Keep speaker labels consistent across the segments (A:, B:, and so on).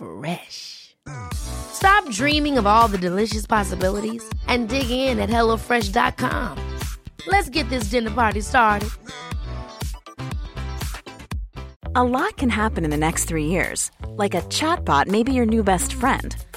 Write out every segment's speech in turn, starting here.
A: Fresh. Stop dreaming of all the delicious possibilities and dig in at HelloFresh.com. Let's get this dinner party started.
B: A lot can happen in the next three years. Like a chatbot may be your new best friend.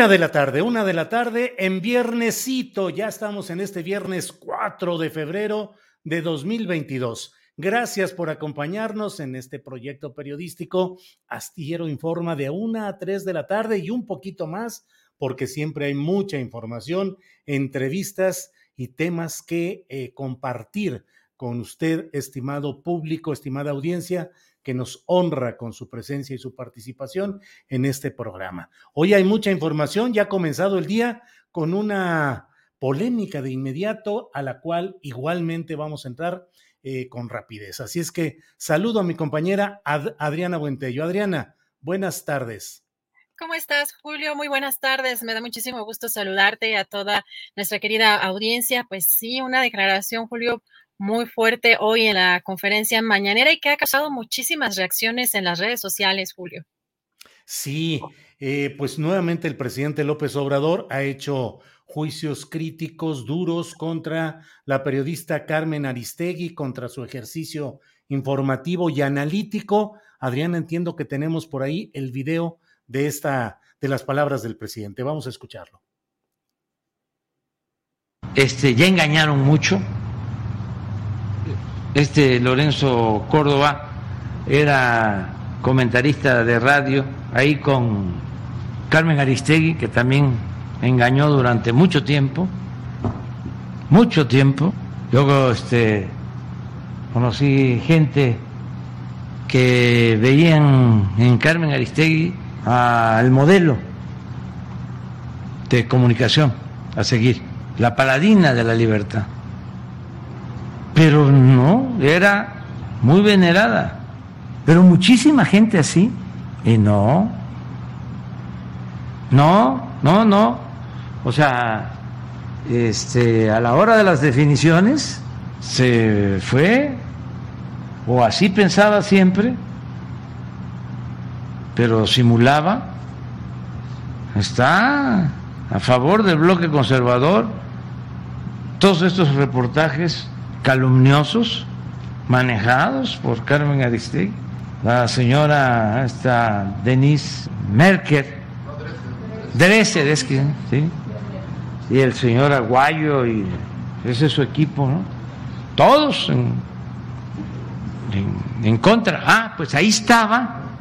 C: Una de la tarde, una de la tarde en viernesito. Ya estamos en este viernes 4 de febrero de 2022. Gracias por acompañarnos en este proyecto periodístico. Astillero Informa de una a 3 de la tarde y un poquito más, porque siempre hay mucha información, entrevistas y temas que eh, compartir con usted, estimado público, estimada audiencia que nos honra con su presencia y su participación en este programa. Hoy hay mucha información, ya ha comenzado el día con una polémica de inmediato a la cual igualmente vamos a entrar eh, con rapidez. Así es que saludo a mi compañera Adriana Buentello. Adriana, buenas tardes.
D: ¿Cómo estás, Julio? Muy buenas tardes. Me da muchísimo gusto saludarte a toda nuestra querida audiencia. Pues sí, una declaración, Julio, muy fuerte hoy en la conferencia mañanera y que ha causado muchísimas reacciones en las redes sociales, Julio.
C: Sí, eh, pues nuevamente el presidente López Obrador ha hecho juicios críticos duros contra la periodista Carmen Aristegui, contra su ejercicio informativo y analítico. Adriana, entiendo que tenemos por ahí el video de esta de las palabras del presidente. Vamos a escucharlo.
E: Este, ya engañaron mucho este Lorenzo Córdoba era comentarista de radio ahí con Carmen Aristegui, que también engañó durante mucho tiempo, mucho tiempo. Luego este, conocí gente que veían en Carmen Aristegui al modelo de comunicación a seguir, la paladina de la libertad pero no, era muy venerada. Pero muchísima gente así, y no, no, no, no. O sea, este, a la hora de las definiciones se fue, o así pensaba siempre, pero simulaba, está a favor del bloque conservador. Todos estos reportajes calumniosos manejados por Carmen Aristegui, la señora esta Denise Merker, Dresser es que, y el señor Aguayo y ese es su equipo, ¿no? Todos en, en, contra. Ah, pues ahí estaba.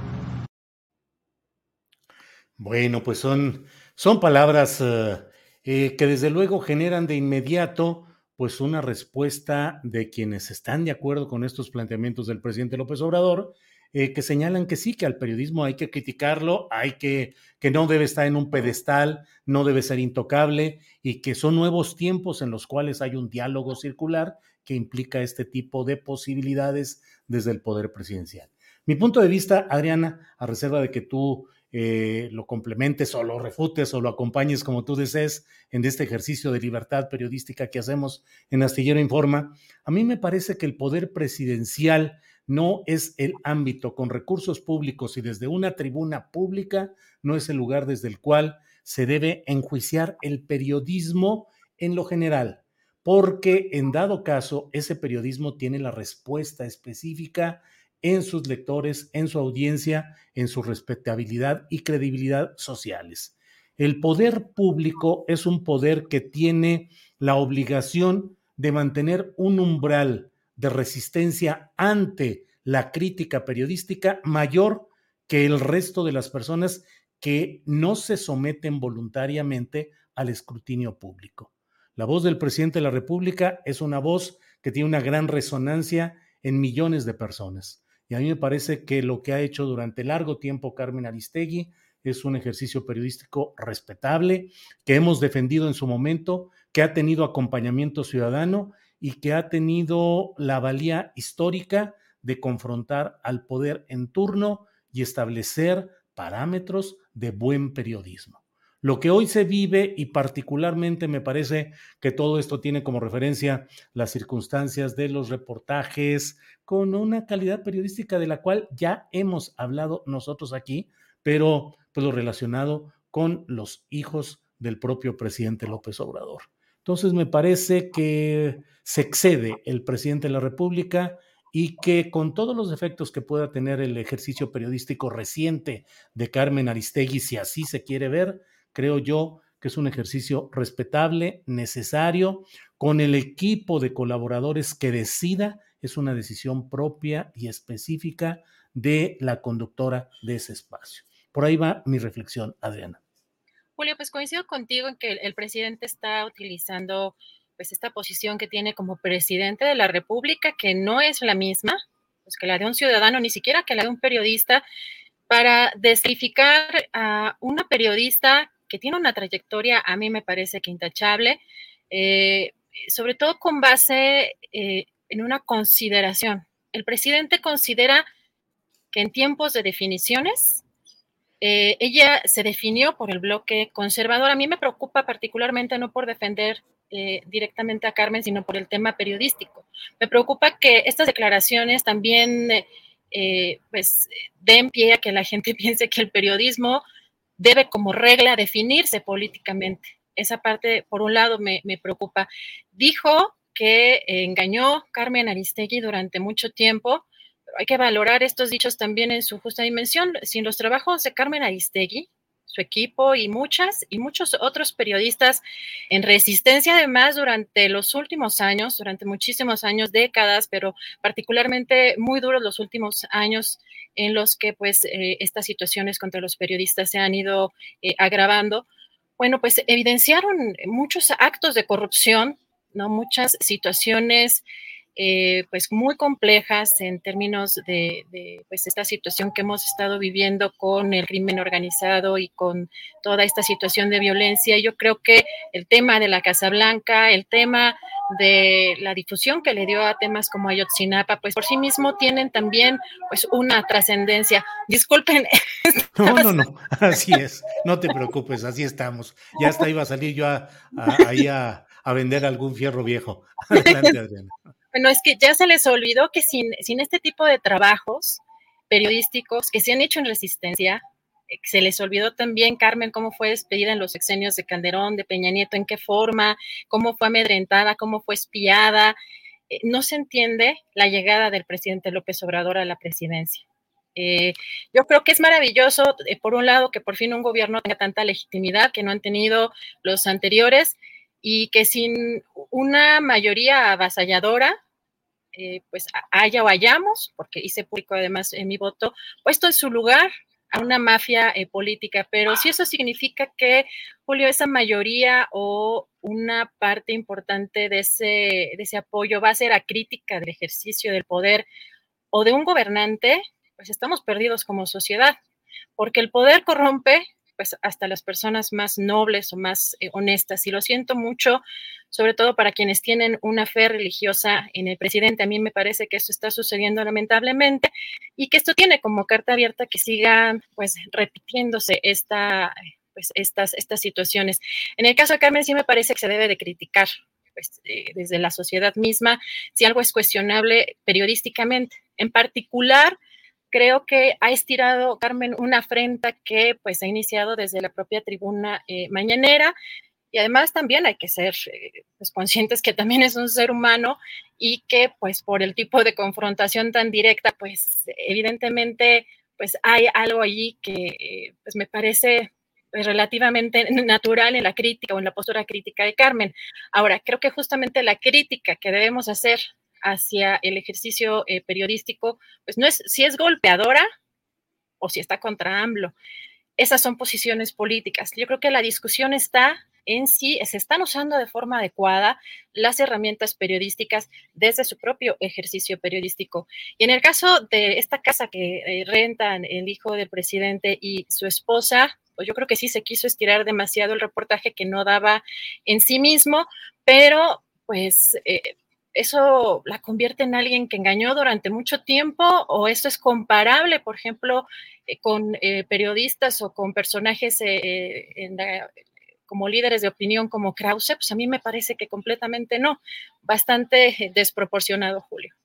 C: Bueno, pues son, son palabras eh, eh, que desde luego generan de inmediato pues una respuesta de quienes están de acuerdo con estos planteamientos del presidente López Obrador, eh, que señalan que sí, que al periodismo hay que criticarlo, hay que, que no debe estar en un pedestal, no debe ser intocable y que son nuevos tiempos en los cuales hay un diálogo circular que implica este tipo de posibilidades desde el poder presidencial. Mi punto de vista, Adriana, a reserva de que tú eh, lo complementes o lo refutes o lo acompañes como tú desees en este ejercicio de libertad periodística que hacemos en Astillero Informa, a mí me parece que el poder presidencial no es el ámbito con recursos públicos y desde una tribuna pública, no es el lugar desde el cual se debe enjuiciar el periodismo en lo general, porque en dado caso ese periodismo tiene la respuesta específica en sus lectores, en su audiencia, en su respetabilidad y credibilidad sociales. El poder público es un poder que tiene la obligación de mantener un umbral de resistencia ante la crítica periodística mayor que el resto de las personas que no se someten voluntariamente al escrutinio público. La voz del presidente de la República es una voz que tiene una gran resonancia en millones de personas. Y a mí me parece que lo que ha hecho durante largo tiempo Carmen Aristegui es un ejercicio periodístico respetable, que hemos defendido en su momento, que ha tenido acompañamiento ciudadano y que ha tenido la valía histórica de confrontar al poder en turno y establecer parámetros de buen periodismo. Lo que hoy se vive y particularmente me parece que todo esto tiene como referencia las circunstancias de los reportajes con una calidad periodística de la cual ya hemos hablado nosotros aquí, pero pues relacionado con los hijos del propio presidente López Obrador. Entonces me parece que se excede el presidente de la República y que con todos los efectos que pueda tener el ejercicio periodístico reciente de Carmen Aristegui, si así se quiere ver, Creo yo que es un ejercicio respetable, necesario, con el equipo de colaboradores que decida, es una decisión propia y específica de la conductora de ese espacio. Por ahí va mi reflexión, Adriana.
D: Julio, pues coincido contigo en que el, presidente está utilizando pues esta posición que tiene como presidente de la República, que no es la misma, pues que la de un ciudadano, ni siquiera que la de un periodista, para descalificar a una periodista que tiene una trayectoria, a mí me parece que intachable, eh, sobre todo con base eh, en una consideración. El presidente considera que en tiempos de definiciones, eh, ella se definió por el bloque conservador. A mí me preocupa particularmente no por defender directamente a Carmen, sino por el tema periodístico. Me preocupa que estas declaraciones también pues den pie a que la gente piense que el periodismo debe como regla definirse políticamente. Esa parte, por un lado, me, preocupa. Dijo que engañó Carmen Aristegui durante mucho tiempo. hay que valorar estos dichos también en su justa dimensión. Sin los trabajos de Carmen Aristegui, su equipo y muchas y muchos otros periodistas en resistencia además durante los últimos años, durante muchísimos años, décadas, pero particularmente muy duros los últimos años en los que pues eh, estas situaciones contra los periodistas se han ido eh, agravando. Bueno, pues evidenciaron muchos actos de corrupción, ¿no? Muchas situaciones eh, pues muy complejas en términos de, pues esta situación que hemos estado viviendo con el crimen organizado y con toda esta situación de violencia. Yo creo que el tema de la Casa Blanca, el tema de la difusión que le dio a temas como Ayotzinapa, pues por sí mismo tienen también pues una trascendencia. Disculpen.
C: No, no, no, así es, no te preocupes, así estamos. Ya hasta iba a salir yo ahí a, a, vender algún fierro viejo. Adelante, Adriana.
D: Bueno, es que ya se les olvidó que sin, sin este tipo de trabajos periodísticos que se han hecho en resistencia, eh, se les olvidó también, Carmen, cómo fue despedida en los sexenios de Calderón, de Peña Nieto, en qué forma, cómo fue amedrentada, cómo fue espiada. Eh, no se entiende la llegada del presidente López Obrador a la presidencia. Eh, yo creo que es maravilloso, por un lado, que por fin un gobierno tenga tanta legitimidad que no han tenido los anteriores y que sin una mayoría avasalladora, eh, pues haya o hayamos, porque hice público además en mi voto, puesto en su lugar a una mafia eh, política. Pero si eso significa que, Julio, esa mayoría o una parte importante de ese, de ese apoyo va a ser a crítica del ejercicio del poder o de un gobernante, pues estamos perdidos como sociedad, porque el poder corrompe, pues hasta las personas más nobles o más eh, honestas. Y lo siento mucho, sobre todo para quienes tienen una fe religiosa en el presidente. A mí me parece que esto está sucediendo lamentablemente y que esto tiene como carta abierta que siga pues repitiéndose esta, pues, estas, estas situaciones. En el caso de Carmen sí me parece que se debe de criticar pues, eh, desde la sociedad misma si algo es cuestionable periodísticamente. En particular, creo que ha estirado Carmen una afrenta que pues ha iniciado desde la propia tribuna eh, mañanera y además también hay que ser eh, pues, conscientes que también es un ser humano y que pues por el tipo de confrontación tan directa pues evidentemente pues hay algo allí que pues me parece relativamente natural en la crítica o en la postura crítica de Carmen. Ahora, creo que justamente la crítica que debemos hacer hacia el ejercicio eh, periodístico, pues no es si es golpeadora o si está contra AMLO. Esas son posiciones políticas. Yo creo que la discusión está en si se están usando de forma adecuada las herramientas periodísticas desde su propio ejercicio periodístico. Y en el caso de esta casa que eh, rentan el hijo del presidente y su esposa, pues yo creo que sí se quiso estirar demasiado el reportaje que no daba en sí mismo, pero pues eh, eso la convierte en alguien que engañó durante mucho tiempo o esto es comparable, por ejemplo, eh, con eh, periodistas o con personajes como líderes de opinión como Krause, pues a mí me parece que completamente no, bastante desproporcionado, Julio.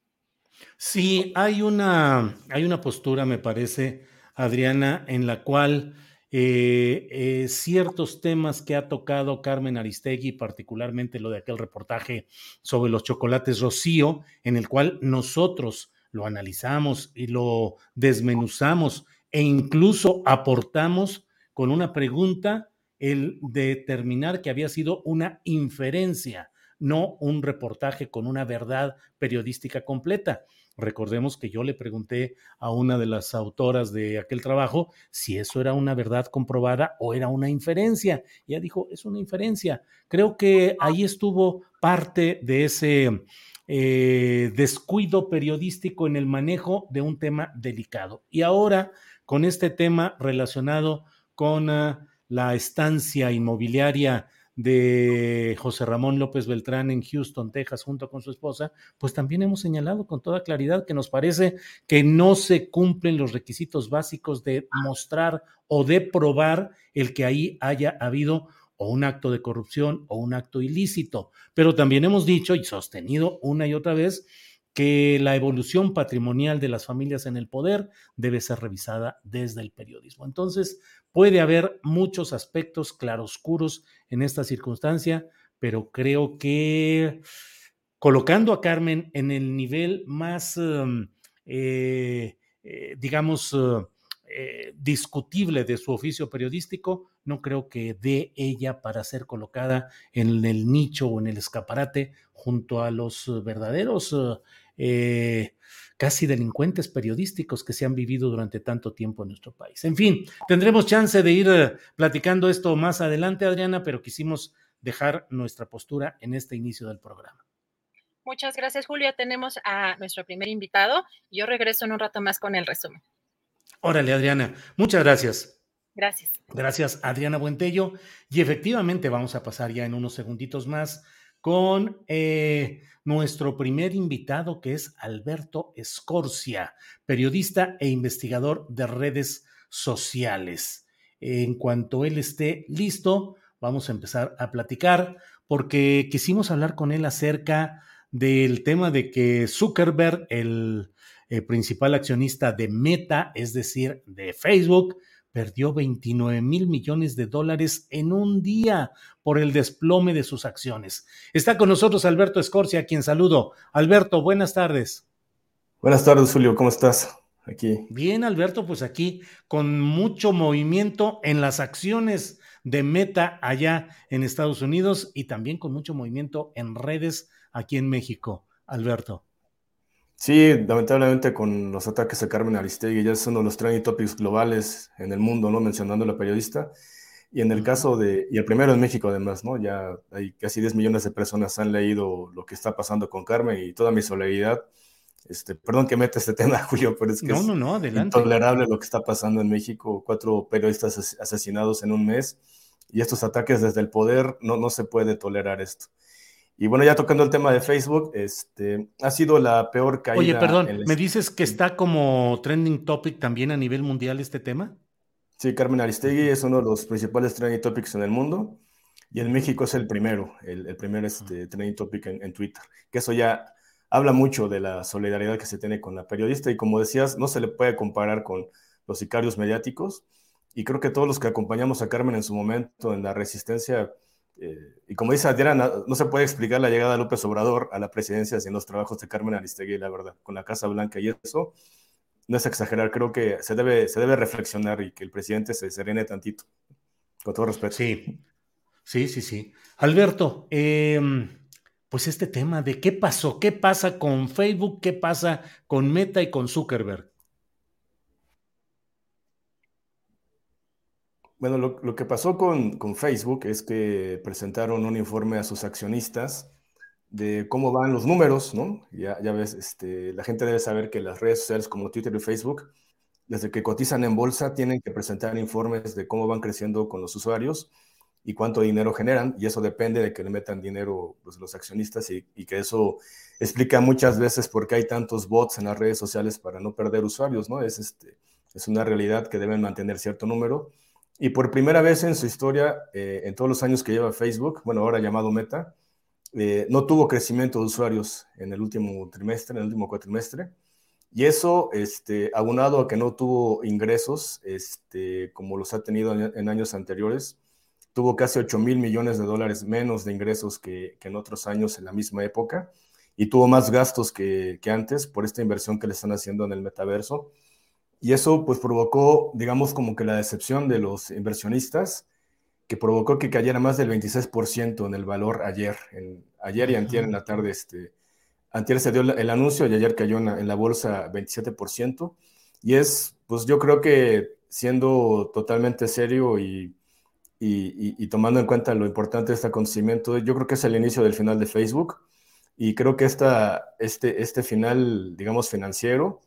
C: Sí, hay una, hay una postura, me parece, Adriana, en la cual eh, eh, ciertos temas que ha tocado Carmen Aristegui, particularmente lo de aquel reportaje sobre los chocolates Rocío, en el cual nosotros lo analizamos y lo desmenuzamos e incluso aportamos con una pregunta el determinar que había sido una inferencia, no un reportaje con una verdad periodística completa. Recordemos que yo le pregunté a una de las autoras de aquel trabajo si eso era una verdad comprobada o era una inferencia. Ella dijo, es una inferencia. Creo que ahí estuvo parte de ese eh, descuido periodístico en el manejo de un tema delicado. Y ahora, con este tema relacionado con ah, la estancia inmobiliaria de José Ramón López Beltrán en Houston, Texas, junto con su esposa, pues también hemos señalado con toda claridad que nos parece que no se cumplen los requisitos básicos de mostrar o de probar el que ahí haya habido o un acto de corrupción o un acto ilícito. Pero también hemos dicho y sostenido una y otra vez que la evolución patrimonial de las familias en el poder debe ser revisada desde el periodismo. Entonces, puede haber muchos aspectos claroscuros en esta circunstancia, pero creo que colocando a Carmen en el nivel más, em, eh, eh, digamos, eh, discutible de su oficio periodístico, no creo que dé ella para ser colocada en el nicho o en el escaparate junto a los verdaderos eh, casi delincuentes periodísticos que se han vivido durante tanto tiempo en nuestro país. En fin, tendremos chance de ir eh, platicando esto más adelante, Adriana, pero quisimos dejar nuestra postura en este inicio del programa.
D: Muchas gracias, Julia. Tenemos a nuestro primer invitado. Yo regreso en un rato más con el resumen.
C: Órale, Adriana. Muchas gracias.
D: Gracias.
C: Gracias, Adriana Buentello. Y efectivamente vamos a pasar ya en unos segunditos más con eh, nuestro primer invitado, que es Alberto Escorcia, periodista e investigador de redes sociales. En cuanto él esté listo, vamos a empezar a platicar, porque quisimos hablar con él acerca del tema de que Zuckerberg, el, eh, principal accionista de Meta, es decir, de Facebook, perdió 29 mil millones de dólares en un día por el desplome de sus acciones. Está con nosotros Alberto Escorcia, a quien saludo. Alberto, buenas tardes.
F: Buenas tardes, Julio, ¿cómo estás? Aquí.
C: Bien, Alberto, pues aquí con mucho movimiento en las acciones de Meta allá en Estados Unidos y también con mucho movimiento en redes aquí en México. Alberto.
F: Sí, lamentablemente con los ataques a Carmen Aristegui ya es uno de los trending topics globales en el mundo, ¿no? Mencionando a la periodista. Y en el caso de, y el primero en México además, ¿no? Ya hay casi 10 millones de personas han leído lo que está pasando con Carmen y toda mi solidaridad Este, perdón que meta este tema, Julio, pero es que
C: no,
F: es
C: no, no, adelante.
F: intolerable lo que está pasando en México. Cuatro periodistas asesinados en un mes y estos ataques desde el poder, no, no se puede tolerar esto. Y bueno, ya tocando el tema de Facebook, este, ha sido la peor caída.
C: Oye, perdón, ¿me dices que está como trending topic también a nivel mundial este tema?
F: Sí, Carmen Aristegui es uno de los principales trending topics en el mundo y en México es el primero, el, primer este, trending topic en, Twitter, que eso ya habla mucho de la solidaridad que se tiene con la periodista y como decías, no se le puede comparar con los sicarios mediáticos y creo que todos los que acompañamos a Carmen en su momento en la resistencia, eh, y como dice Adriana, no se puede explicar la llegada de López Obrador a la presidencia sin los trabajos de Carmen Aristegui, la verdad, con la Casa Blanca y eso, no es exagerar, creo que se debe, se debe reflexionar y que el presidente se serene tantito, con todo respeto.
C: Sí, sí, sí, sí. Alberto, em, pues este tema de qué pasó, qué pasa con Facebook, qué pasa con Meta y con Zuckerberg.
F: Bueno, lo, que pasó con, Facebook es que presentaron un informe a sus accionistas de cómo van los números, ¿no? Ya, ya ves, este, la gente debe saber que las redes sociales como Twitter y Facebook, desde que cotizan en bolsa, tienen que presentar informes de cómo van creciendo con los usuarios y cuánto dinero generan, y eso depende de que le metan dinero pues, los accionistas y, y, que eso explica muchas veces por qué hay tantos bots en las redes sociales para no perder usuarios, ¿no? Es, este, es una realidad que deben mantener cierto número y por primera vez en su historia, eh, en todos los años que lleva Facebook, bueno, ahora llamado Meta, eh, no tuvo crecimiento de usuarios en el último trimestre, en el último cuatrimestre. Y eso, este, abonado a que no tuvo ingresos, este, como los ha tenido en, años anteriores, tuvo casi 8 mil millones de dólares menos de ingresos que, en otros años en la misma época, y tuvo más gastos que antes por esta inversión que le están haciendo en el metaverso y eso pues provocó, digamos, como que la decepción de los inversionistas, que provocó que cayera más del 26% en el valor ayer, en, ayer y antier en la tarde. Este, antier se dio el anuncio y ayer cayó en la, bolsa 27%. Y es, pues yo creo que siendo totalmente serio y, y, tomando en cuenta lo importante de este acontecimiento, yo creo que es el inicio del final de Facebook. Y creo que esta, este, este final, digamos, financiero,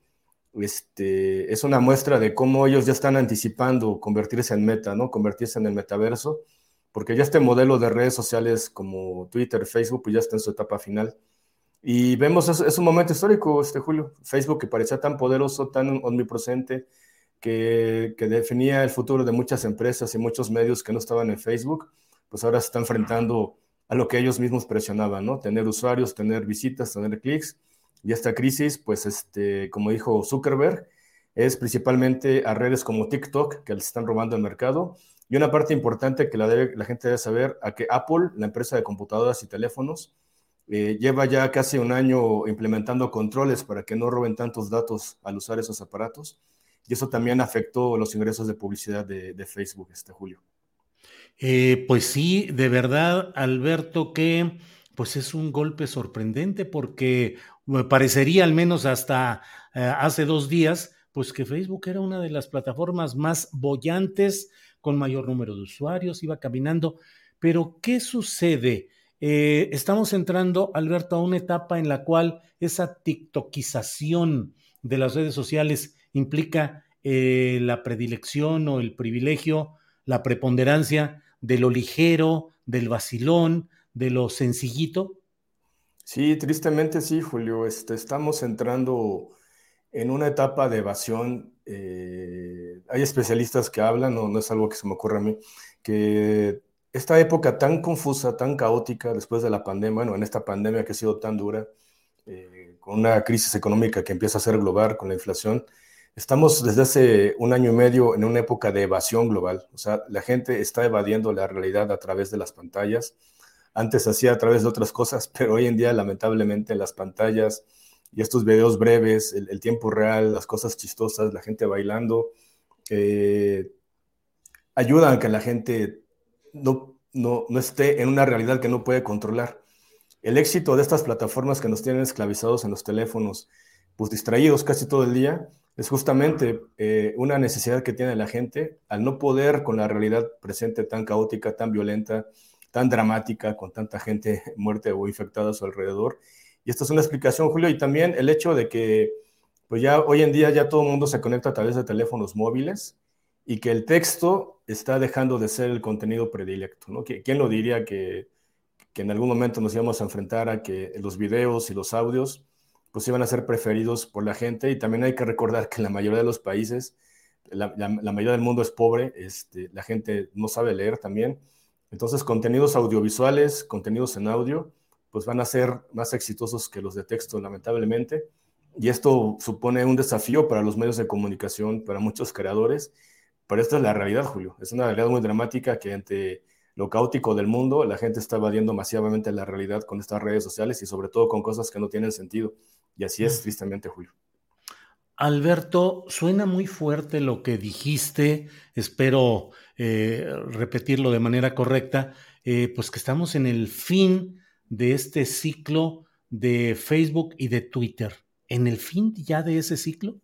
F: este, es una muestra de cómo ellos ya están anticipando convertirse en meta, ¿no? Convertirse en el metaverso, porque ya este modelo de redes sociales como Twitter, Facebook, pues ya está en su etapa final. Y vemos, es, un momento histórico, este Julio. Facebook que parecía tan poderoso, tan omnipresente, que, que, definía el futuro de muchas empresas y muchos medios que no estaban en Facebook, pues ahora se está enfrentando a lo que ellos mismos presionaban, ¿no? Tener usuarios, tener visitas, tener clics y esta crisis, pues, este, como dijo Zuckerberg, es principalmente a redes como TikTok que les están robando el mercado. Y una parte importante que la, gente debe saber, a que Apple, la empresa de computadoras y teléfonos, eh, lleva ya casi un año implementando controles para que no roben tantos datos al usar esos aparatos. Y eso también afectó los ingresos de publicidad de, Facebook este julio.
C: Eh, pues sí, de verdad, Alberto, que pues es un golpe sorprendente porque me parecería al menos hasta eh, hace dos días, pues que Facebook era una de las plataformas más bollantes, con mayor número de usuarios, iba caminando. Pero, ¿qué sucede? Eh, estamos entrando, Alberto, a una etapa en la cual esa tiktokización de las redes sociales implica eh, la predilección o el privilegio, la preponderancia de lo ligero, del vacilón, de lo sencillito?
F: Sí, tristemente sí, Julio. Este, estamos entrando en una etapa de evasión. Eh, hay especialistas que hablan, no, no es algo que se me ocurra a mí, que esta época tan confusa, tan caótica después de la pandemia, bueno, en esta pandemia que ha sido tan dura, eh, con una crisis económica que empieza a ser global, con la inflación, estamos desde hace un año y medio en una época de evasión global. O sea, la gente está evadiendo la realidad a través de las pantallas antes hacía a través de otras cosas, pero hoy en día lamentablemente las pantallas y estos videos breves, el, tiempo real, las cosas chistosas, la gente bailando, eh, ayudan a que la gente no, no, no esté en una realidad que no puede controlar. El éxito de estas plataformas que nos tienen esclavizados en los teléfonos, pues distraídos casi todo el día, es justamente eh, una necesidad que tiene la gente al no poder con la realidad presente tan caótica, tan violenta, tan dramática, con tanta gente muerta o infectada a su alrededor. Y esta es una explicación, Julio, y también el hecho de que, pues ya hoy en día ya todo el mundo se conecta a través de teléfonos móviles y que el texto está dejando de ser el contenido predilecto, ¿no? ¿Quién lo diría que, que en algún momento nos íbamos a enfrentar a que los videos y los audios pues iban a ser preferidos por la gente y también hay que recordar que la mayoría de los países, la, mayoría del mundo es pobre, este, la gente no sabe leer también, entonces contenidos audiovisuales, contenidos en audio, pues van a ser más exitosos que los de texto, lamentablemente, y esto supone un desafío para los medios de comunicación, para muchos creadores, pero esta es la realidad, Julio, es una realidad muy dramática que ante lo caótico del mundo, la gente está evadiendo masivamente la realidad con estas redes sociales y sobre todo con cosas que no tienen sentido. Y así es, tristemente, Julio.
C: Alberto, suena muy fuerte lo que dijiste, espero eh, repetirlo de manera correcta, eh, pues que estamos en el fin de este ciclo de Facebook y de Twitter. ¿En el fin ya de ese ciclo?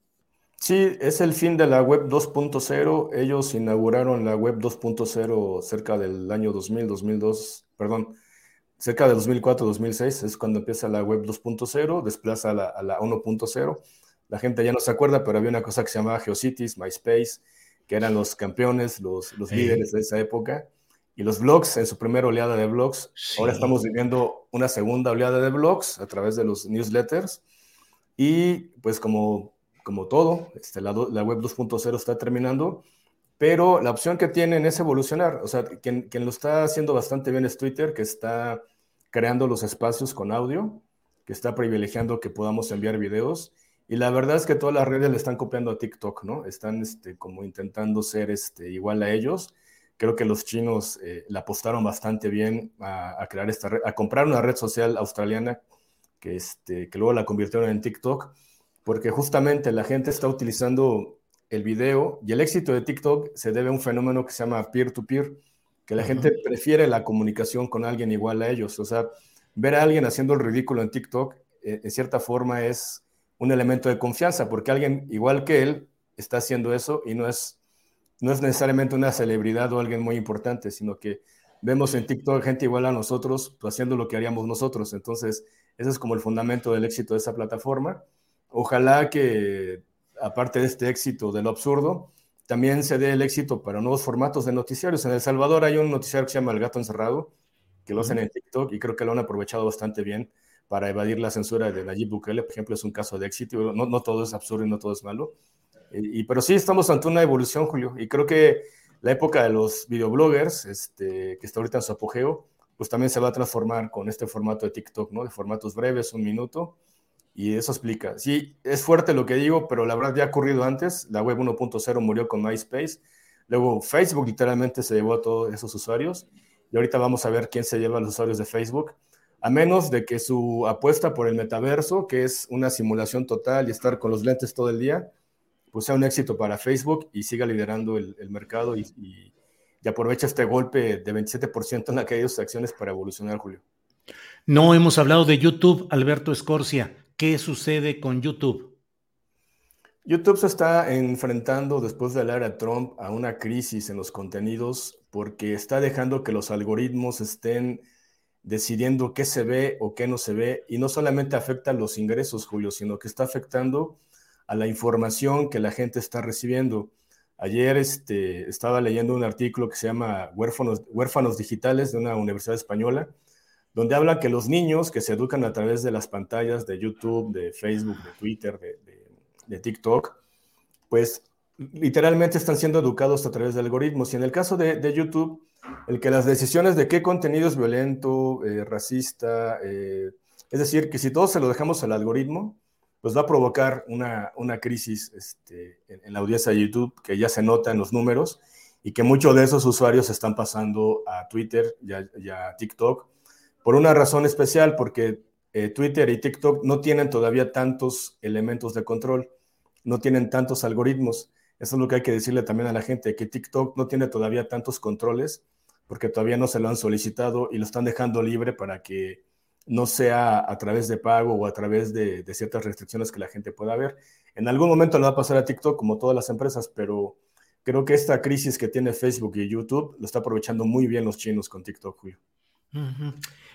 F: Sí, es el fin de la web 2.0. Ellos inauguraron la web 2.0 cerca del año 2000, 2002, perdón, cerca de 2004, 2006. Es cuando empieza la web 2.0, desplaza a la, la 1.0. La gente ya no se acuerda, pero había una cosa que se llamaba GeoCities, MySpace, que eran los campeones, los, los líderes de esa época. Y los blogs, en su primera oleada de blogs, ahora estamos viviendo una segunda oleada de blogs a través de los newsletters. Y pues como como todo, este, la, web 2.0 está terminando, pero la opción que tienen es evolucionar. O sea, quien, quien, lo está haciendo bastante bien es Twitter, que está creando los espacios con audio, que está privilegiando que podamos enviar videos. Y la verdad es que todas las redes le están copiando a TikTok, ¿no? Están este, como intentando ser este, igual a ellos. Creo que los chinos eh, le apostaron bastante bien a, crear esta red, a comprar una red social australiana que, este, que luego la convirtieron en TikTok porque justamente la gente está utilizando el video y el éxito de TikTok se debe a un fenómeno que se llama peer-to-peer, que la gente prefiere la comunicación con alguien igual a ellos. O sea, ver a alguien haciendo el ridículo en TikTok, eh, en cierta forma, es un elemento de confianza, porque alguien igual que él está haciendo eso y no es, no es necesariamente una celebridad o alguien muy importante, sino que vemos en TikTok gente igual a nosotros pues, haciendo lo que haríamos nosotros. Entonces, ese es como el fundamento del éxito de esa plataforma. Ojalá que, aparte de este éxito de lo absurdo, también se dé el éxito para nuevos formatos de noticiarios. En El Salvador hay un noticiario que se llama El Gato Encerrado, que lo hacen en TikTok y creo que lo han aprovechado bastante bien para evadir la censura de Nayib Bukele, por ejemplo, es un caso de éxito. No, no todo es absurdo y no todo es malo. Y, pero sí estamos ante una evolución, Julio, y creo que la época de los videobloggers, este, que está ahorita en su apogeo, pues también se va a transformar con este formato de TikTok, ¿no? De formatos breves, un minuto, y eso explica. Sí, es fuerte lo que digo, pero la verdad ya ha ocurrido antes. La web 1.0 murió con MySpace. Luego Facebook literalmente se llevó a todos esos usuarios. Y ahorita vamos a ver quién se lleva a los usuarios de Facebook. A menos de que su apuesta por el metaverso, que es una simulación total y estar con los lentes todo el día, pues sea un éxito para Facebook y siga liderando el, mercado y, y, y aprovecha este golpe de 27% en aquellas acciones para evolucionar, Julio.
C: No hemos hablado de YouTube, Alberto Escorcia. ¿Qué sucede con YouTube?
F: YouTube se está enfrentando después de la era Trump a una crisis en los contenidos porque está dejando que los algoritmos estén decidiendo qué se ve o qué no se ve y no solamente afecta a los ingresos, Julio, sino que está afectando a la información que la gente está recibiendo. Ayer este, estaba leyendo un artículo que se llama Huérfanos, Huérfanos Digitales de una universidad española donde habla que los niños que se educan a través de las pantallas de YouTube, de Facebook, de Twitter, de, TikTok, pues literalmente están siendo educados a través de algoritmos. Y en el caso de, YouTube, el que las decisiones de qué contenido es violento, eh, racista, eh, es decir, que si todo se lo dejamos al algoritmo, pues va a provocar una, una crisis este, en, la audiencia de YouTube que ya se nota en los números y que muchos de esos usuarios están pasando a Twitter y a TikTok por una razón especial, porque eh, Twitter y TikTok no tienen todavía tantos elementos de control, no tienen tantos algoritmos. Eso es lo que hay que decirle también a la gente, que TikTok no tiene todavía tantos controles porque todavía no se lo han solicitado y lo están dejando libre para que no sea a través de pago o a través de, ciertas restricciones que la gente pueda ver. En algún momento lo va a pasar a TikTok, como todas las empresas, pero creo que esta crisis que tiene Facebook y YouTube lo está aprovechando muy bien los chinos con TikTok, Julio.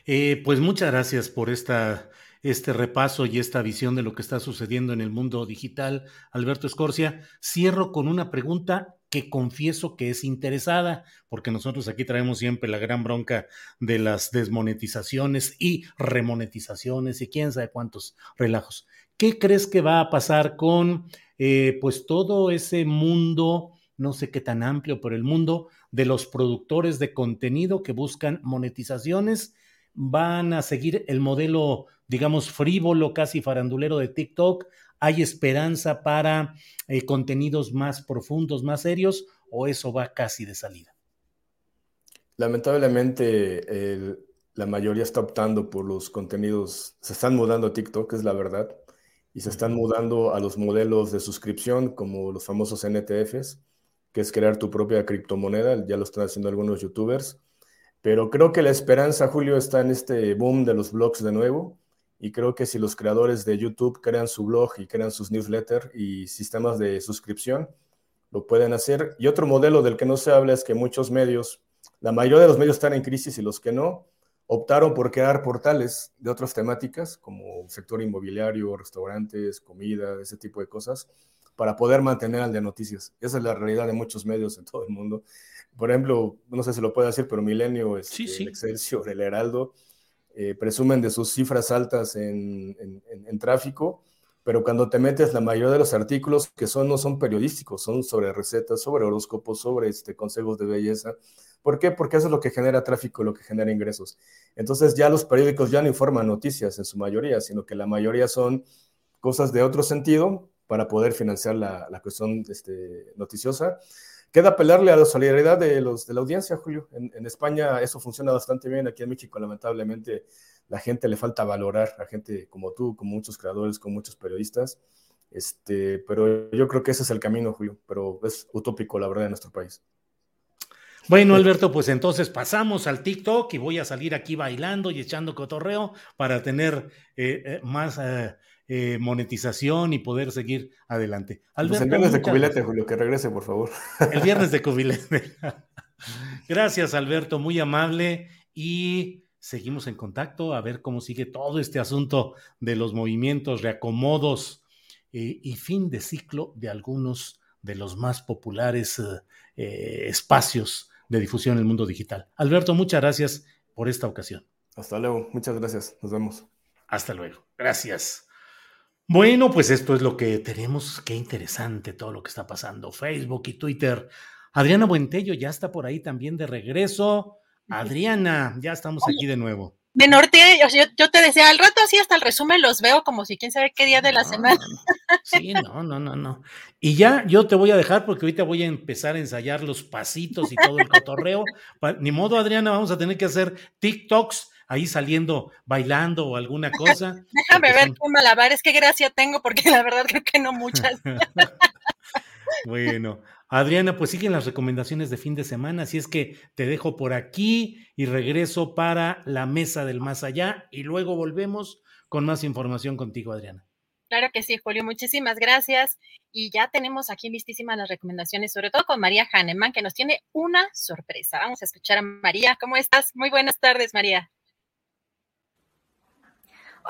C: Eh, pues muchas gracias por esta este repaso y esta visión de lo que está sucediendo en el mundo digital, Alberto Escorcia, cierro con una pregunta que confieso que es interesada, porque nosotros aquí traemos siempre la gran bronca de las desmonetizaciones y remonetizaciones y quién sabe cuántos relajos. ¿Qué crees que va a pasar con eh, pues todo ese mundo, no sé qué tan amplio, pero el mundo de los productores de contenido que buscan monetizaciones? ¿Van a seguir el modelo, digamos, frívolo, casi farandulero de TikTok? ¿Hay esperanza para eh, contenidos más profundos, más serios, o eso va casi de salida?
F: Lamentablemente, la mayoría está optando por los contenidos, se están mudando a TikTok, es la verdad, y se están mudando a los modelos de suscripción, como los famosos NTFs, que es crear tu propia criptomoneda, ya lo están haciendo algunos youtubers. Pero creo que la esperanza, Julio, está en este boom de los blogs de nuevo y creo que si los creadores de YouTube crean su blog y crean sus newsletters y sistemas de suscripción, lo pueden hacer. Y otro modelo del que no se habla es que muchos medios, la mayoría de los medios están en crisis y los que no, optaron por crear portales de otras temáticas, como sector inmobiliario, restaurantes, comida, ese tipo de cosas, para poder mantener al de noticias. Esa es la realidad de muchos medios en todo el mundo. Por ejemplo, no sé si lo puede decir, pero Milenio, es este, el Excelsior, el Heraldo, eh, presumen de sus cifras altas en, tráfico, pero cuando te metes, la mayoría de los artículos que son no son periodísticos, son sobre recetas, sobre horóscopos, sobre este, consejos de belleza. ¿Por qué? Porque eso es lo que genera tráfico, lo que genera ingresos. Entonces ya los periódicos ya no informan noticias en su mayoría, sino que la mayoría son cosas de otro sentido para poder financiar la, la cuestión este, noticiosa. Queda apelarle a la solidaridad de, los, de la audiencia, Julio. En, España eso funciona bastante bien. Aquí en México, lamentablemente, la gente le falta valorar, a gente como tú, como muchos creadores, como muchos periodistas. Este, pero yo creo que ese es el camino, Julio. Pero es utópico, la verdad, en nuestro país.
C: Bueno, Alberto, pues entonces pasamos al TikTok y voy a salir aquí bailando y echando cotorreo para tener eh, eh, más eh, eh, monetización y poder seguir adelante.
F: Pues el viernes de cubilete, Julio, que regrese, por favor.
C: El viernes de cubilete. Gracias, Alberto, muy amable y seguimos en contacto a ver cómo sigue todo este asunto de los movimientos, reacomodos eh, y fin de ciclo de algunos de los más populares eh, espacios de difusión en el mundo digital. Alberto, muchas gracias por esta ocasión.
F: Hasta luego, muchas gracias, nos vemos.
C: Hasta luego, gracias. Bueno, pues esto es lo que tenemos. Qué interesante todo lo que está pasando. Facebook y Twitter. Adriana Buentello ya está por ahí también de regreso. Adriana, ya estamos aquí de nuevo.
D: De norte, yo, te decía, al rato así hasta el resumen los veo como si quién sabe qué día de la semana.
C: Sí, no, no, no, no. Y ya yo te voy a dejar porque ahorita voy a empezar a ensayar los pasitos y todo el cotorreo. Ni modo, Adriana, vamos a tener que hacer TikToks ahí saliendo bailando o alguna cosa.
D: Déjame ver qué malabares, qué gracia tengo, porque la verdad creo que no muchas.
C: bueno, Adriana, pues siguen las recomendaciones de fin de semana, así es que te dejo por aquí y regreso para la mesa del más allá y luego volvemos con más información contigo, Adriana.
D: Claro que sí, Julio, muchísimas gracias. Y ya tenemos aquí listísimas las recomendaciones, sobre todo con María Hahnemann, que nos tiene una sorpresa. Vamos a escuchar a María. ¿Cómo estás? Muy buenas tardes, María.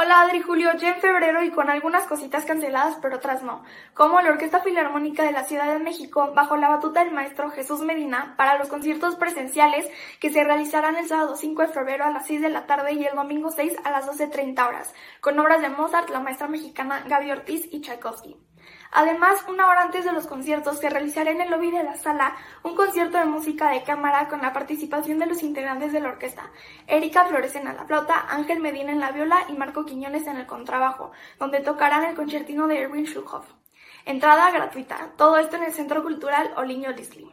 G: Hola Adri Julio, ya en febrero y con algunas cositas canceladas, pero otras no, como la Orquesta Filarmónica de la Ciudad de México bajo la batuta del maestro Jesús Medina para los conciertos presenciales que se realizarán el sábado 5 de febrero a las 6 de la tarde y el domingo 6 a las 12.30 horas, con obras de Mozart, la maestra mexicana Gaby Ortiz y Tchaikovsky. Además, una hora antes de los conciertos se realizará en el lobby de la sala un concierto de música de cámara con la participación de los integrantes de la orquesta, Erika Flores en la flauta, Ángel Medina en la viola y Marco Quiñones en el contrabajo, donde tocarán el concertino de Erwin Schulhoff. Entrada gratuita, todo esto en el Centro Cultural Oliño Lisli.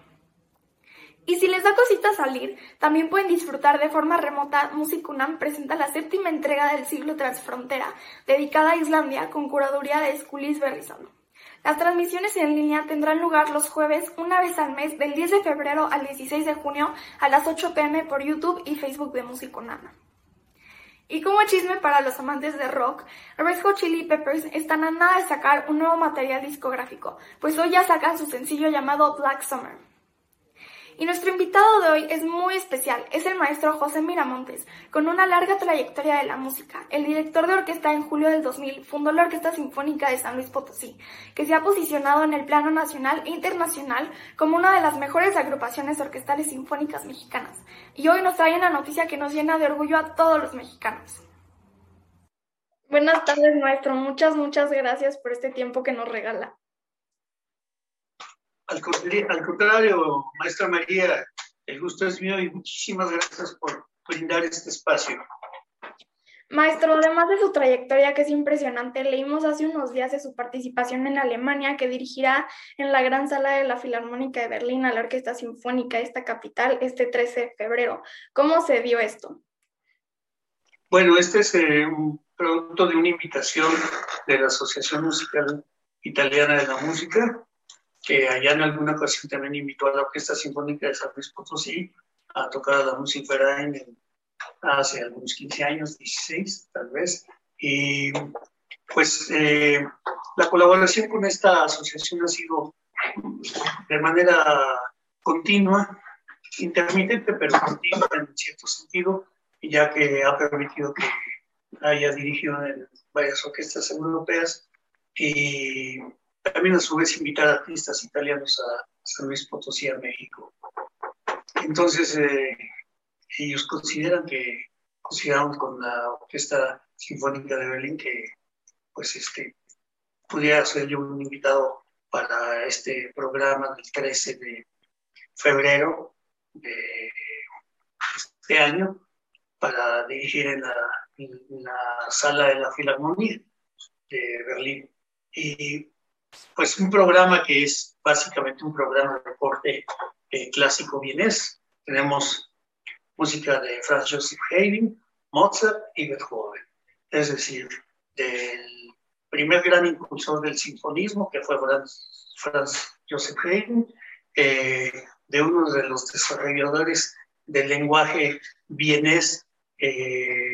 G: Y si les da cosita salir, también pueden disfrutar de forma remota Musicunam presenta la séptima entrega del siglo Transfrontera, dedicada a Islandia con curaduría de Skullis Berrison. Las transmisiones en línea tendrán lugar los jueves una vez al mes del 10 de febrero al 16 de junio a las 8 pm por YouTube y Facebook de Nana. Y como chisme para los amantes de rock, Red Hot Chili Peppers están a nada de sacar un nuevo material discográfico, pues hoy ya sacan su sencillo llamado Black Summer. Y nuestro invitado de hoy es muy especial, es el maestro José Miramontes, con una larga trayectoria de la música. El director de orquesta en julio del 2000 fundó la Orquesta Sinfónica de San Luis Potosí, que se ha posicionado en el plano nacional e internacional como una de las mejores agrupaciones orquestales sinfónicas mexicanas. Y hoy nos trae una noticia que nos llena de orgullo a todos los mexicanos. Buenas tardes, maestro. Muchas, muchas gracias por este tiempo que nos regala.
H: Al, contrario, maestra María, el gusto es mío y muchísimas gracias por brindar este espacio.
G: Maestro, además de su trayectoria que es impresionante, leímos hace unos días de su participación en Alemania que dirigirá en la gran sala de la Filarmónica de Berlín a la Orquesta Sinfónica de esta capital este 13 de febrero. ¿Cómo se dio esto?
H: Bueno, este es eh, un producto de una invitación de la Asociación Musical Italiana de la Música que allá en alguna ocasión también invitó a la Orquesta Sinfónica de San Luis Potosí a tocar la música en, hace algunos 15 años, 16 tal vez. Y pues eh, la colaboración con esta asociación ha sido de manera continua, intermitente, pero continua en cierto sentido, ya que ha permitido que haya dirigido en varias orquestas europeas y también a su vez invitar artistas italianos a San Luis Potosí, a México. Entonces, eh, ellos consideran que, consideramos con la Orquesta Sinfónica de Berlín que, pues, este, pudiera ser yo un invitado para este programa del 13 de febrero de este año para dirigir en la sala de la Filarmonía de Berlín. Y pues un programa que es básicamente un programa de corte eh, clásico vienés. Tenemos música de Franz Joseph Haydn, Mozart y Beethoven. Es decir, del primer gran impulsor del sinfonismo, que fue Franz, Joseph Haydn, eh, de uno de los desarrolladores del lenguaje vienés, eh,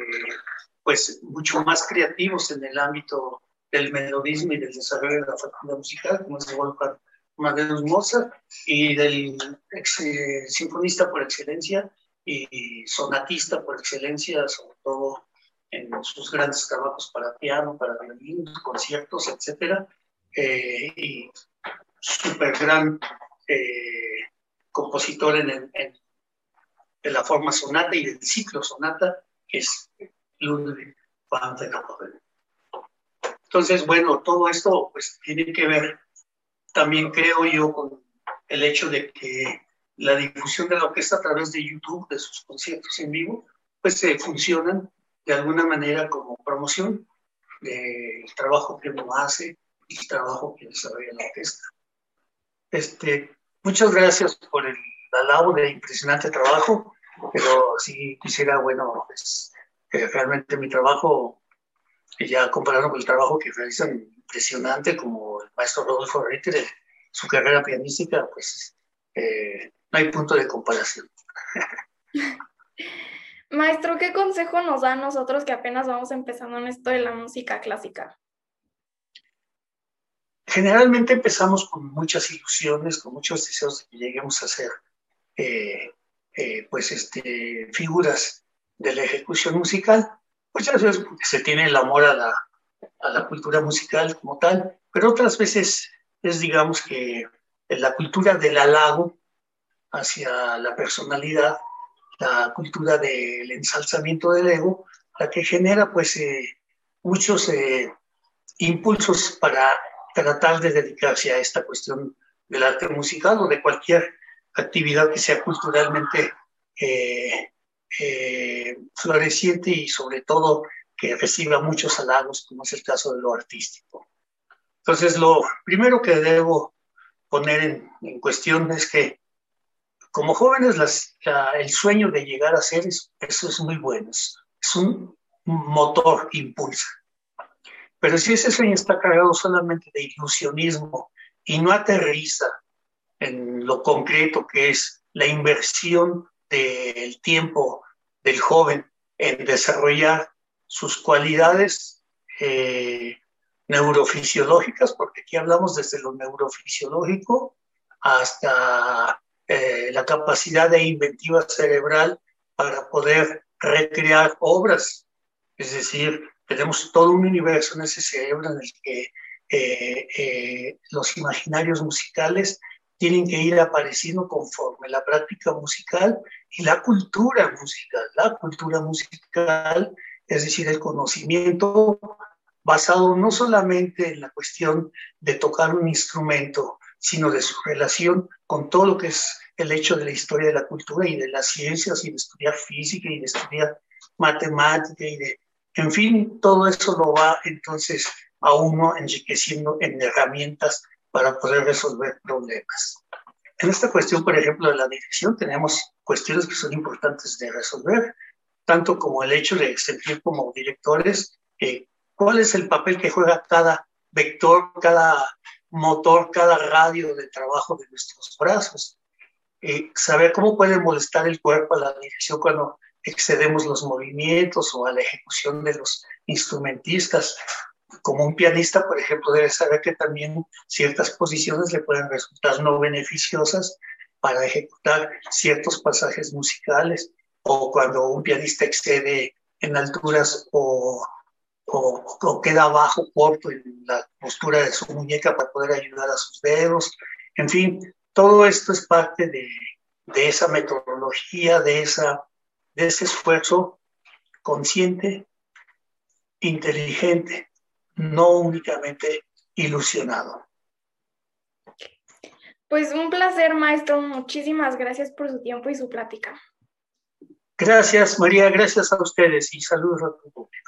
H: pues mucho más creativos en el ámbito del melodismo y del desarrollo de la facultad musical, como es Wolfgang Amadeus Mozart, y del eh, sinfonista por excelencia y sonatista por excelencia, sobre todo en sus grandes trabajos para piano, para violín, conciertos, etc. Eh, y súper gran eh, compositor en, en, la forma sonata y del ciclo sonata, que es Ludwig van Beethoven. Entonces, bueno, todo esto pues tiene que ver también, creo yo, con el hecho de que la difusión de la orquesta a través de YouTube, de sus conciertos en vivo, pues se funcionan de alguna manera como promoción del trabajo que uno hace y el trabajo que desarrolla la orquesta. Este, muchas gracias por el alabo de impresionante trabajo, pero sí quisiera, bueno, pues, realmente mi trabajo ya comparado con el trabajo que realizan impresionante como el maestro Rodolfo Ritter, su carrera pianística, pues eh, no hay punto de comparación.
G: Maestro, ¿qué consejo nos da a nosotros que apenas vamos empezando en esto de la música clásica?
H: Generalmente empezamos con muchas ilusiones, con muchos deseos de que lleguemos a ser eh, eh, pues este, figuras de la ejecución musical Muchas veces se tiene el amor a la, a la cultura musical como tal, pero otras veces es, digamos, que la cultura del halago hacia la personalidad, la cultura del ensalzamiento del ego, la que genera pues eh, muchos eh, impulsos para tratar de dedicarse a esta cuestión del arte musical o de cualquier actividad que sea culturalmente eh, eh, floreciente y sobre todo que reciba muchos halagos, como es el caso de lo artístico. Entonces, lo primero que debo poner en, cuestión es que como jóvenes el sueño de llegar a ser eso es muy bueno, es, un motor impulsa. Pero si ese sueño está cargado solamente de ilusionismo y no aterriza en lo concreto que es la inversión del tiempo del joven en desarrollar sus cualidades eh, neurofisiológicas, porque aquí hablamos desde lo neurofisiológico hasta eh, la capacidad de inventiva cerebral para poder recrear obras. Es decir, tenemos todo un universo en ese cerebro en el que eh, eh, los imaginarios musicales tienen que ir apareciendo conforme la práctica musical y la cultura musical. La cultura musical, es decir, el conocimiento basado no solamente en la cuestión de tocar un instrumento, sino de su relación con todo lo que es el hecho de la historia de la cultura y de las ciencias y de estudiar física y de estudiar matemática y de, en fin, todo eso lo va entonces a uno enriqueciendo en herramientas para poder resolver problemas. En esta cuestión, por ejemplo, de la dirección, tenemos cuestiones que son importantes de resolver, tanto como el hecho de sentir como directores eh, cuál es el papel que juega cada vector, cada motor, cada radio de trabajo de nuestros brazos. Eh, saber cómo puede molestar el cuerpo a la dirección cuando excedemos los movimientos o a la ejecución de los instrumentistas. Como un pianista, por ejemplo, debe saber que también ciertas posiciones le pueden resultar no beneficiosas para ejecutar ciertos pasajes musicales o cuando un pianista excede en alturas o, o, queda abajo corto en la postura de su muñeca para poder ayudar a sus dedos. En fin, todo esto es parte de, de esa metodología, de, esa, de ese esfuerzo consciente, inteligente, no únicamente ilusionado.
G: Pues un placer, maestro. Muchísimas gracias por su tiempo y su plática.
H: Gracias, María. Gracias a ustedes y saludos a tu público.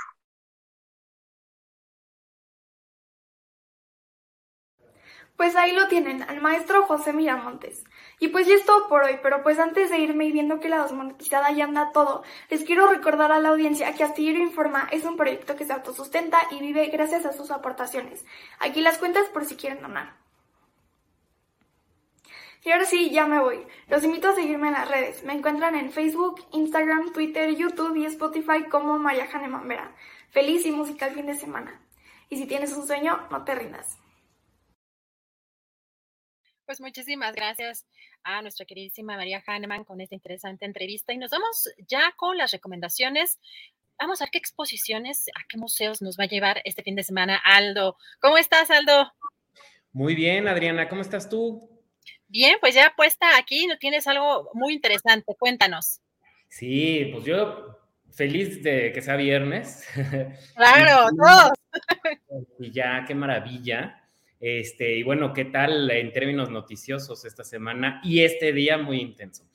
G: Pues ahí lo tienen, al maestro José Miramontes. Y pues ya es todo por hoy, pero pues antes de irme y viendo que la desmonetizada ya anda todo, les quiero recordar a la audiencia que Astillero Informa es un proyecto que se autosustenta y vive gracias a sus aportaciones. Aquí las cuentas por si quieren donar. Y ahora sí, ya me voy. Los invito a seguirme en las redes. Me encuentran en Facebook, Instagram, Twitter, YouTube y Spotify como María Haneman Vera. Feliz y musical fin de semana. Y si tienes un sueño, no te rindas.
D: Pues muchísimas gracias a nuestra queridísima María Hahnemann con esta interesante entrevista y nos vamos ya con las recomendaciones. Vamos a ver qué exposiciones, a qué museos nos va a llevar este fin de semana Aldo. ¿Cómo estás, Aldo?
I: Muy bien, Adriana, ¿cómo estás tú?
D: Bien, pues ya puesta aquí, ¿no tienes algo muy interesante? Cuéntanos.
I: Sí, pues yo feliz de que sea viernes.
D: Claro, todos.
I: Y ya, qué maravilla. Este, y bueno, ¿qué tal en términos noticiosos esta semana y este día muy intenso?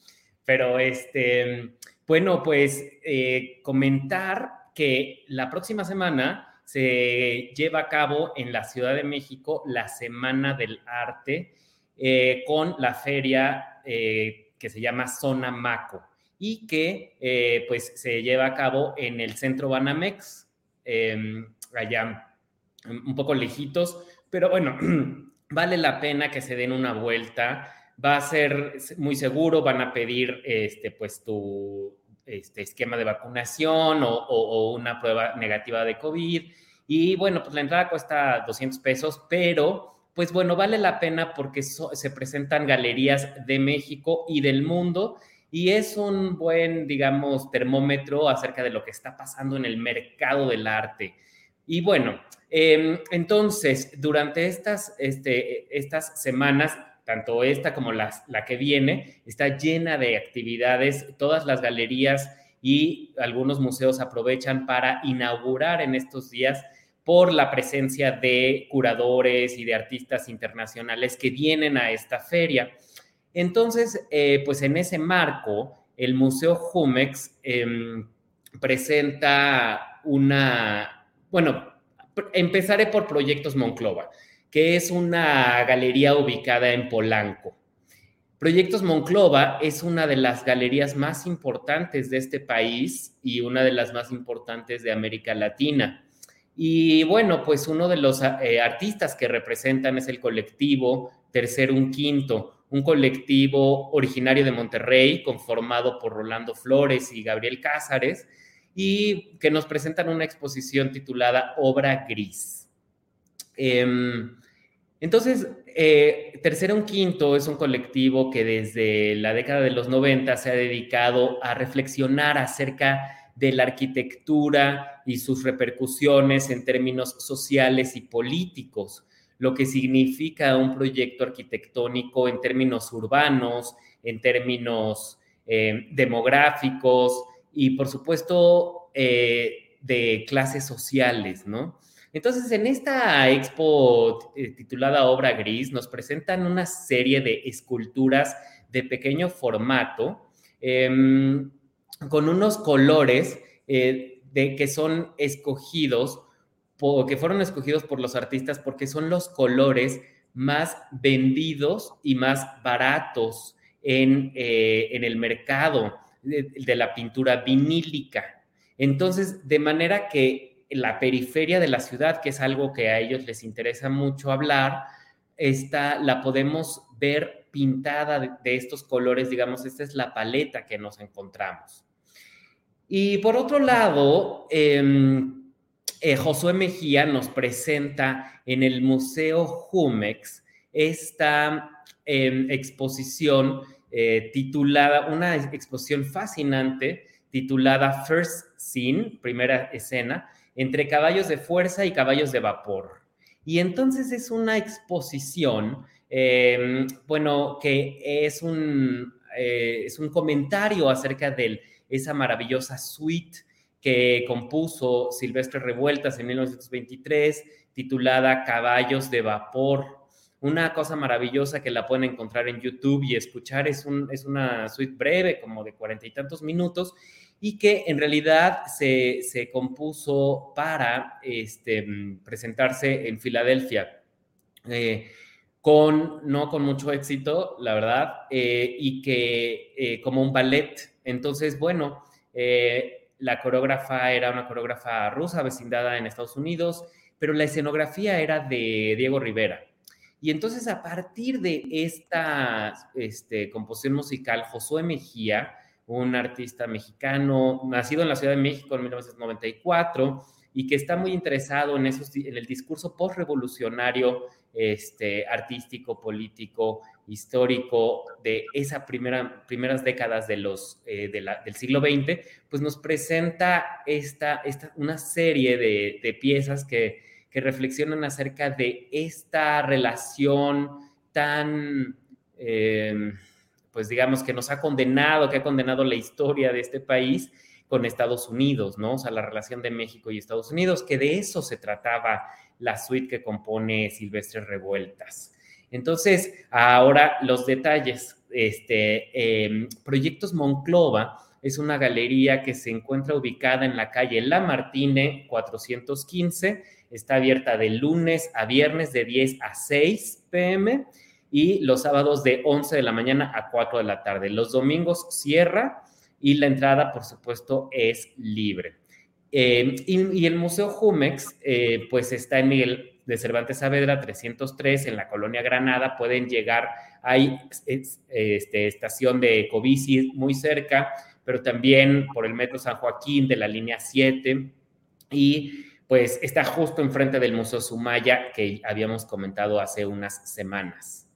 I: Pero este, bueno, pues eh, comentar que la próxima semana se lleva a cabo en la Ciudad de México la Semana del Arte eh, con la feria eh, que se llama Zona Maco y que pues se lleva a cabo en el centro Banamex, em, allá un poco lejitos, pero bueno, vale la pena que se den una vuelta. Va a ser muy seguro, van a pedir este, pues tu este, esquema de vacunación o, una prueba negativa de COVID. Y bueno, pues la entrada cuesta 200 pesos, pero pues bueno, vale la pena porque se presentan galerías de México y del mundo y es un buen, digamos, termómetro acerca de lo que está pasando en el mercado del arte. Y bueno, em, entonces, durante estas, este, estas semanas, tanto esta como la que viene, está llena de actividades, todas las galerías y algunos museos aprovechan para inaugurar en estos días por la presencia de curadores y de artistas internacionales que vienen a esta feria. Entonces, eh, pues en ese marco, el Museo Jumex em, presenta una, bueno, empezaré por Proyectos Monclova, que es una galería ubicada en Polanco. Proyectos Monclova es una de las galerías más importantes de este país y una de las más importantes de América Latina. Y bueno, pues uno de los eh, artistas que representan es el colectivo Tercer Un Quinto, un colectivo originario de Monterrey, conformado por Rolando Flores y Gabriel Cázares, y que nos presentan una exposición titulada Obra Gris. Em, entonces, eh, Tercero un Quinto es un colectivo que desde la década de los 90 se ha dedicado a reflexionar acerca de la arquitectura y sus repercusiones en términos sociales y políticos, lo que significa un proyecto arquitectónico en términos urbanos, en términos eh, demográficos y, por supuesto, eh, de clases sociales, ¿no? Entonces, en esta expo eh, titulada Obra Gris, nos presentan una serie de esculturas de pequeño formato em, con unos colores eh, de, que son escogidos, que fueron escogidos por los artistas porque son los colores más vendidos y más baratos en, en el mercado de, la pintura vinílica. Entonces, de manera que la periferia de la ciudad, que es algo que a ellos les interesa mucho hablar, esta, la podemos ver pintada de, estos colores, digamos, esta es la paleta que nos encontramos. Y por otro lado, em, eh, Josué Mejía nos presenta en el Museo Jumex esta em, exposición eh, titulada, una exposición fascinante titulada First Scene, primera escena, entre caballos de fuerza y caballos de vapor. Y entonces es una exposición, em, bueno, que es un, eh, es un comentario acerca de esa maravillosa suite que compuso Silvestre Revueltas en 1923, titulada Caballos de Vapor. Una cosa maravillosa que la pueden encontrar en YouTube y escuchar, es, un, es una suite breve, como de cuarenta y tantos minutos, y que en realidad se, compuso para este, presentarse en Filadelfia. Eh, con, no con mucho éxito, la verdad, eh, y que eh, como un ballet. Entonces, bueno, la coreógrafa era una coreógrafa rusa vecindada en Estados Unidos, pero la escenografía era de Diego Rivera. Y entonces a partir de esta este, composición musical, Josué Mejía un artista mexicano, nacido en la Ciudad de México en 1994 y que está muy interesado en, esos, en el discurso postrevolucionario este, artístico, político, histórico de esas primera, primeras décadas de los, eh, del siglo XX, pues nos presenta esta, esta, una serie de, de piezas que, que, reflexionan acerca de esta relación tan... Eh, pues digamos que nos ha condenado, que ha condenado la historia de este país con Estados Unidos, ¿no? O sea, la relación de México y Estados Unidos, que de eso se trataba la suite que compone Silvestre Revueltas. Entonces, ahora los detalles. Este, em, Proyectos Monclova es una galería que se encuentra ubicada en la calle La Martine 415. Está abierta de lunes a viernes de 10 a 6 pm y los sábados de 11 de la mañana a 4 de la tarde. Los domingos cierra y la entrada, por supuesto, es libre. Eh, y, el Museo Jumex, eh, pues está en Miguel de Cervantes Saavedra 303 en la colonia Granada. Pueden llegar, hay este, estación de Ecobici muy cerca, pero también por el Metro San Joaquín de la línea 7 y pues está justo enfrente del Museo Sumaya que habíamos comentado hace unas semanas.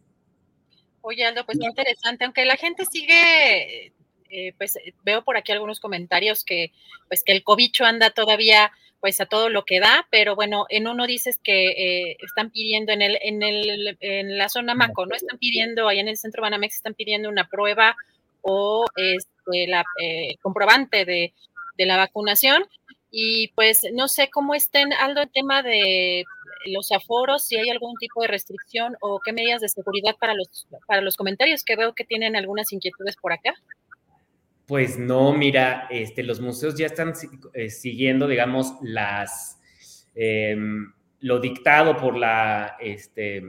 D: Oye, Aldo, pues muy interesante, aunque la gente sigue, eh, pues eh, veo por aquí algunos comentarios que, pues que el cobicho anda todavía, pues a todo lo que da, pero bueno, en uno dices que eh, están pidiendo en el, en el, en la zona Maco, ¿no? Están pidiendo, allá en el centro Banamex están pidiendo una prueba o este, la comprobante de, de la vacunación. Y pues no sé cómo estén, Aldo, el tema de los aforos, si hay algún tipo de restricción o qué medidas de seguridad para los, para los comentarios, que veo que tienen algunas inquietudes por acá.
I: Pues no, mira, este, los museos ya están eh, siguiendo, digamos, las em, lo dictado por la este,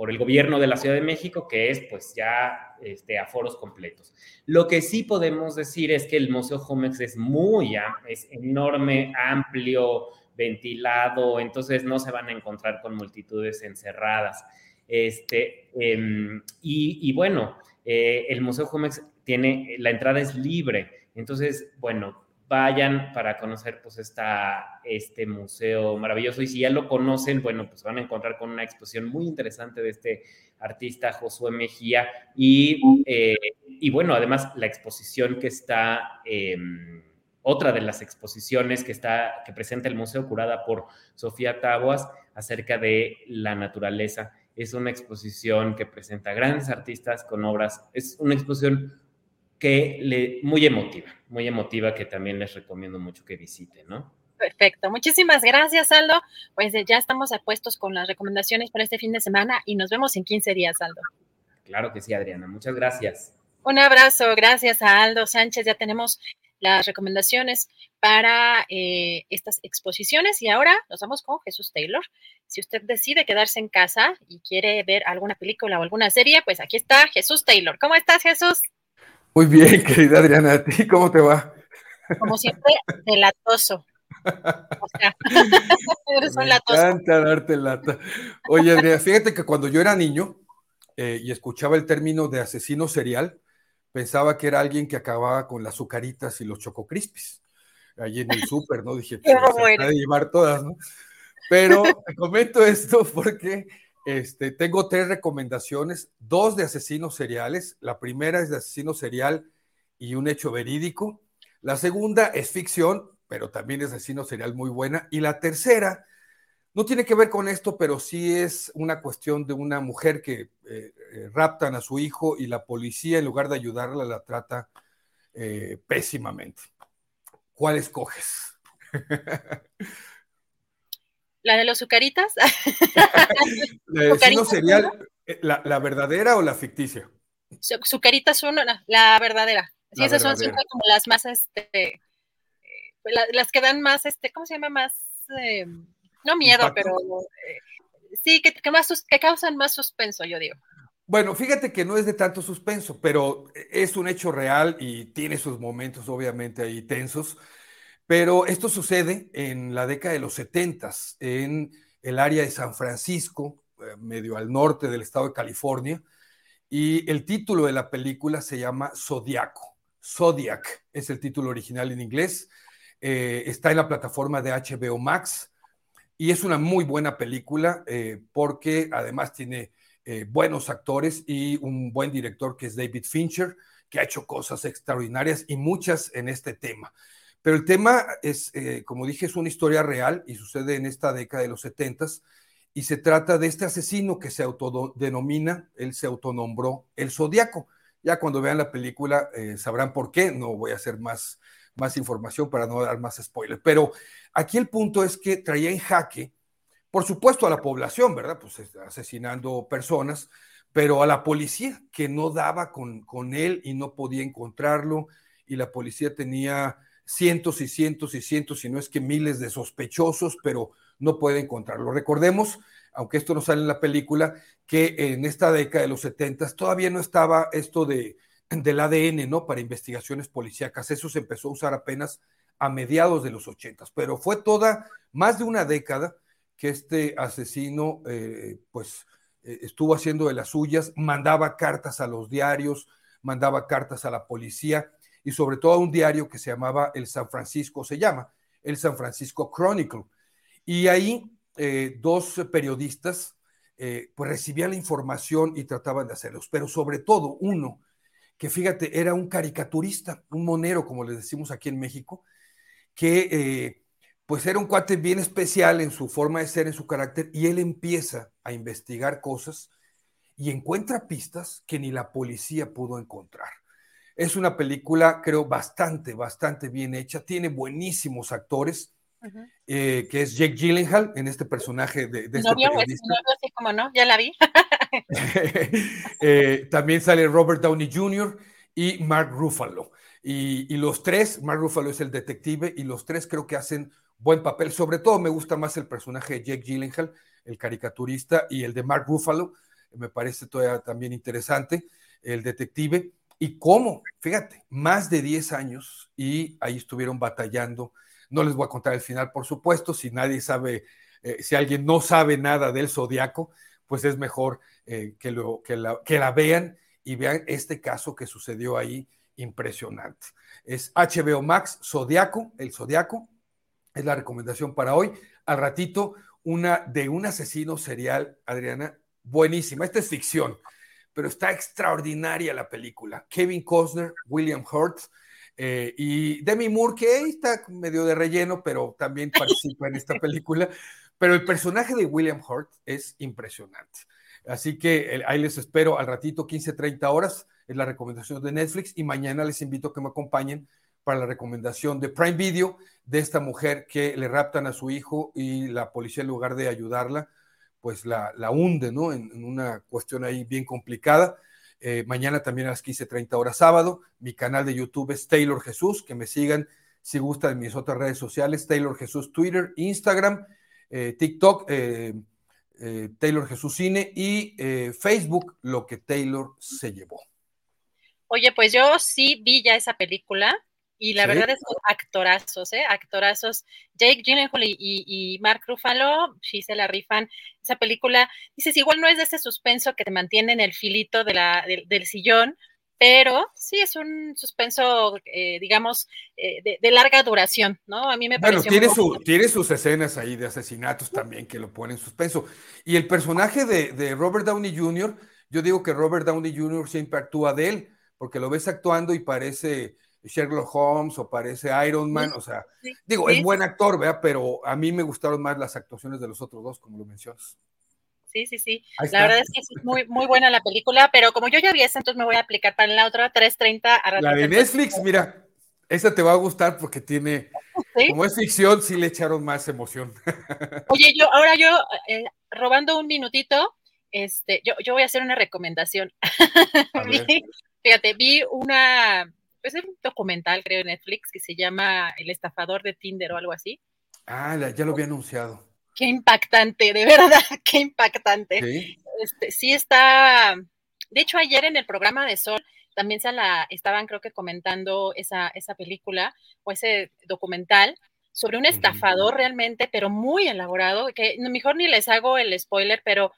I: por el gobierno de la Ciudad de México, que es pues ya este, aforos completos. Lo que sí podemos decir es que el Museo Jumex es muy, es enorme, amplio, ventilado, entonces no se van a encontrar con multitudes encerradas. Este, em, y, bueno, eh, el Museo Jumex tiene, la entrada es libre, entonces, bueno, vayan para conocer pues esta, este museo maravilloso y si ya lo conocen, bueno, pues van a encontrar con una exposición muy interesante de este artista Josué Mejía y, eh, y bueno, además la exposición que está... Em, otra de las exposiciones que está que presenta el museo curada por Sofía Taboas acerca de la naturaleza. Es una exposición que presenta grandes artistas con obras. Es una exposición que le, muy emotiva, muy emotiva que también les recomiendo mucho que visiten, ¿no?
D: Perfecto, muchísimas gracias, Aldo. Pues ya estamos apuestos con las recomendaciones para este fin de semana y nos vemos en 15 días, Aldo.
I: Claro que sí, Adriana. Muchas gracias.
D: Un abrazo, gracias a Aldo Sánchez. Ya tenemos las recomendaciones para eh, estas exposiciones y ahora nos vamos con Jesús Taylor. Si usted decide quedarse en casa y quiere ver alguna película o alguna serie, pues aquí está Jesús Taylor. ¿Cómo estás, Jesús?
J: Muy bien, querida Adriana, ¿a ti cómo te va?
D: Como siempre, delatoso. O sea, eres un latoso.
J: Me encanta darte lata. Oye, Adriana, fíjate que cuando yo era niño eh, y escuchaba el término de asesino serial, pensaba que era alguien que acababa con las azucaritas y los chococrispis. Allí en el súper, ¿no? Dije, pues, se de llevar todas, ¿no? Pero comento esto porque este, tengo tres recomendaciones, dos de asesinos seriales. La primera es de asesino serial y un hecho verídico. La segunda es ficción, pero también es asesino serial muy buena. Y la tercera no tiene que ver con esto, pero sí es una cuestión de una mujer que eh, eh, raptan a su hijo y la policía, en lugar de ayudarla, la trata eh, pésimamente. ¿Cuál escoges?
D: ¿La de los sucaritas?
J: ¿La eh, la, verdadera o la ficticia?
D: Sucaritas uno, la, verdadera. Sí, esas son siempre como las más, este, eh, las que dan más, este, ¿cómo se llama? Más, eh, no miedo, pero sí, que, más, que causan más suspenso, yo digo.
J: Bueno, fíjate que no es de tanto suspenso, pero es un hecho real y tiene sus momentos, obviamente, ahí tensos. Pero esto sucede en la década de los 70 en el área de San Francisco, eh, medio al norte del estado de California, y el título de la película se llama Zodiaco. Zodiac es el título original en inglés. Eh, está en la plataforma de HBO Max y es una muy buena película eh, porque además tiene buenos actores y un buen director que es David Fincher, que ha hecho cosas extraordinarias y muchas en este tema. Pero el tema es, eh, como dije, es una historia real y sucede en esta década de los setentas y se trata de este asesino que se autodenomina, él se autonombró el Zodíaco. Ya cuando vean la película eh, sabrán por qué, no voy a hacer más, más información para no dar más spoilers. Pero aquí el punto es que traía en jaque, por supuesto, a la población, ¿verdad? Pues asesinando personas, pero a la policía que no daba con, con él y no podía encontrarlo y la policía tenía cientos y cientos y cientos, si no es que miles de sospechosos, pero no puede encontrarlo. Recordemos, aunque esto no sale en la película, que en esta década de los 70 todavía no estaba esto de, del ADN, ¿no? Para investigaciones policíacas. Eso se empezó a usar apenas a mediados de los 80, pero fue toda más de una década que este asesino, eh, pues, eh, estuvo haciendo de las suyas, mandaba cartas a los diarios, mandaba cartas a la policía y sobre todo a un diario que se llamaba el San Francisco, se llama el San Francisco Chronicle. Y ahí eh, dos periodistas eh, pues recibían la información y trataban de hacerlos, pero sobre todo uno que fíjate, era un caricaturista, un monero, como les decimos aquí en México, que eh, pues era un cuate bien especial en su forma de ser, en su carácter, y él empieza a investigar cosas y encuentra pistas que ni la policía pudo encontrar. Es una película, creo, bastante, bastante bien hecha. Tiene buenísimos actores, eh, que es Jake Gyllenhaal en este personaje de, de este periodista.
D: así como no, ya la vi.
J: Eh, también sale Robert Downey Jr. y Mark Ruffalo. Y, los tres, Mark Ruffalo es el detective, y los tres creo que hacen buen papel. Sobre todo me gusta más el personaje de Jake Gyllenhaal, el caricaturista, y el de Mark Ruffalo, me parece todavía también interesante, el detective. ¿Y cómo? Fíjate, más de 10 años y ahí estuvieron batallando. No les voy a contar el final, por supuesto, si nadie sabe, eh, si alguien no sabe nada del zodiaco, pues es mejor eh, que, lo, que, la, vean y vean este caso que sucedió ahí impresionante. Es HBO Max Zodiaco, el Zodiaco, es la recomendación para hoy. Al ratito, una de un asesino serial, Adriana, buenísima. Esta es ficción, pero está extraordinaria la película. Kevin Costner, William Hurt eh, y Demi Moore, que ahí está medio de relleno, pero también participa en esta película. Pero el personaje de William Hurt es impresionante. Así que ahí les espero al ratito, 15, 30 horas, es la recomendación de Netflix y mañana les invito a que me acompañen para la recomendación de Prime Video de esta mujer que le raptan a su hijo y la policía en lugar de ayudarla, pues la, la hunde, ¿no? En, una cuestión ahí bien complicada. Eh, mañana también a las 15.30 horas sábado. Mi canal de YouTube es Taylor Jesús, que me sigan si gustan mis otras redes sociales, Taylor Jesús Twitter, Instagram, eh, TikTok, eh, Taylor Jesús Cine y Facebook, lo que Taylor se llevó.
D: Oye, pues yo sí vi ya esa película y la verdad es que actorazos, ¿eh? Actorazos. Jake Gyllenhaal y, y, Mark Ruffalo, sí se la rifan. Esa película, dices, igual no es de ese suspenso que te mantiene en el filito de la, del sillón, pero sí es un suspenso, eh, digamos, eh, de, larga duración, ¿no? A mí me parece.
J: Bueno, tiene, su, tiene sus escenas ahí de asesinatos también que lo ponen en suspenso. Y el personaje de, de Robert Downey Jr., yo digo que Robert Downey Jr. siempre actúa de él, porque lo ves actuando y parece Sherlock Holmes o parece Iron Man, o sea, digo, es buen actor, ¿verdad? Pero a mí me gustaron más las actuaciones de los otros dos, como lo mencionas.
D: Sí, sí, sí. La verdad es que es muy, muy buena la película, pero como yo ya vi esa, entonces me voy a aplicar para la otra 3.30. A
J: la de Netflix, mira, esa te va a gustar porque tiene, como es ficción, sí le echaron más emoción.
D: Oye, yo, ahora yo, eh, robando un minutito, este, yo, yo voy a hacer una recomendación. Fíjate, vi una, es un documental, creo, en Netflix que se llama El estafador de Tinder o algo así.
J: Ah, ya lo había anunciado.
D: Qué impactante, de verdad, qué impactante. Sí, este, sí está. De hecho, ayer en el programa de Sol también se la estaban, creo que, comentando esa, esa película o ese documental sobre un estafador realmente, pero muy elaborado, que mejor ni les hago el spoiler, pero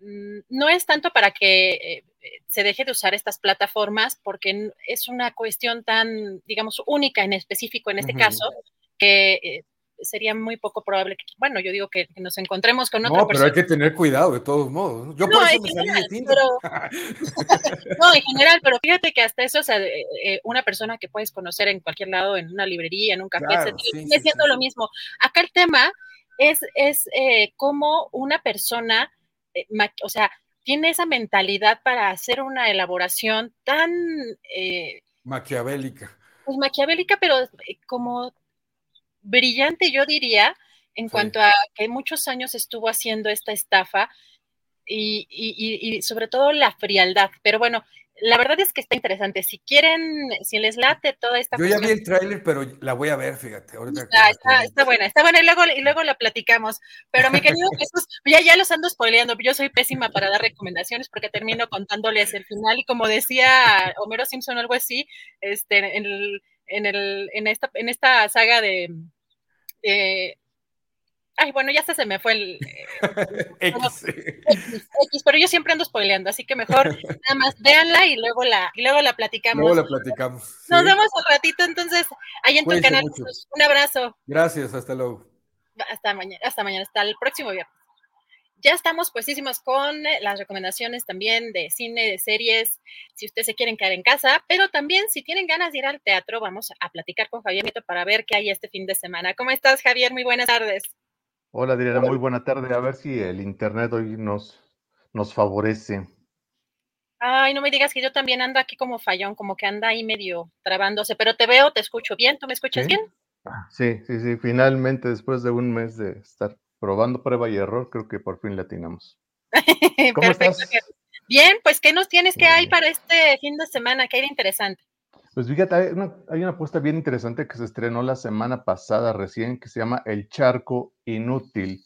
D: no es tanto para que eh, se deje de usar estas plataformas porque es una cuestión tan, digamos, única en específico en este caso, que eh, sería muy poco probable que, bueno, yo digo que, nos encontremos con otra
J: no, pero hay que tener cuidado de todos modos. Yo por eso me salí de Tinder.
D: no, en general, pero fíjate que hasta eso, o sea, eh, eh, una persona que puedes conocer en cualquier lado, en una librería, en un café, sigue siendo lo mismo. Acá el tema es, es cómo una persona, o sea, tiene esa mentalidad para hacer una elaboración tan...
J: Eh, maquiavélica.
D: Pues maquiavélica, pero eh, como brillante, yo diría, en cuanto a que muchos años estuvo haciendo esta estafa y, y, y, sobre todo la frialdad. Pero bueno, la verdad es que está interesante. Si quieren, si les late toda esta.
J: Yo ya vi el tráiler, pero la voy a ver, fíjate.
D: está, está, buena, está buena y luego, y luego la platicamos. Pero mi querido Jesús, ya, ya los ando spoileando. Yo soy pésima para dar recomendaciones porque termino contándoles el final y como decía Homero Simpson o algo así, este, en, el, en, el, en, esta, en esta saga de Ay, bueno, ya hasta se me fue el. X. X. pero yo siempre ando spoileando, así que mejor nada más véanla y luego la, y luego la platicamos.
J: Luego la platicamos.
D: Nos vemos un ratito, entonces, ahí en tu canal. Un abrazo.
J: Gracias, hasta luego.
D: Hasta mañana, hasta mañana, hasta el próximo viernes. Ya estamos puestísimos con las recomendaciones también de cine, de series, si ustedes se quieren quedar en casa, pero también si tienen ganas de ir al teatro, vamos a platicar con Javier Nieto para ver qué hay este fin de semana. ¿Cómo estás, Javier? Muy buenas tardes.
K: Hola Adriana, muy buena tarde. A ver si el internet hoy nos, nos favorece.
D: Ay, no me digas que yo también ando aquí como fallón, como que anda ahí medio trabándose, pero te veo, te escucho bien. ¿Tú me escuchas bien?
K: Ah, sí, sí, sí. Finalmente, después de un mes de estar probando prueba y error, creo que por fin latinamos.
D: ¿Cómo Perfecto. Estás? Bien, pues ¿qué nos tienes que hay para este fin de semana? ¿Qué hay de interesante?
K: Pues fíjate, hay una, apuesta bien interesante que se estrenó la semana pasada recién, que se llama El Charco Inútil.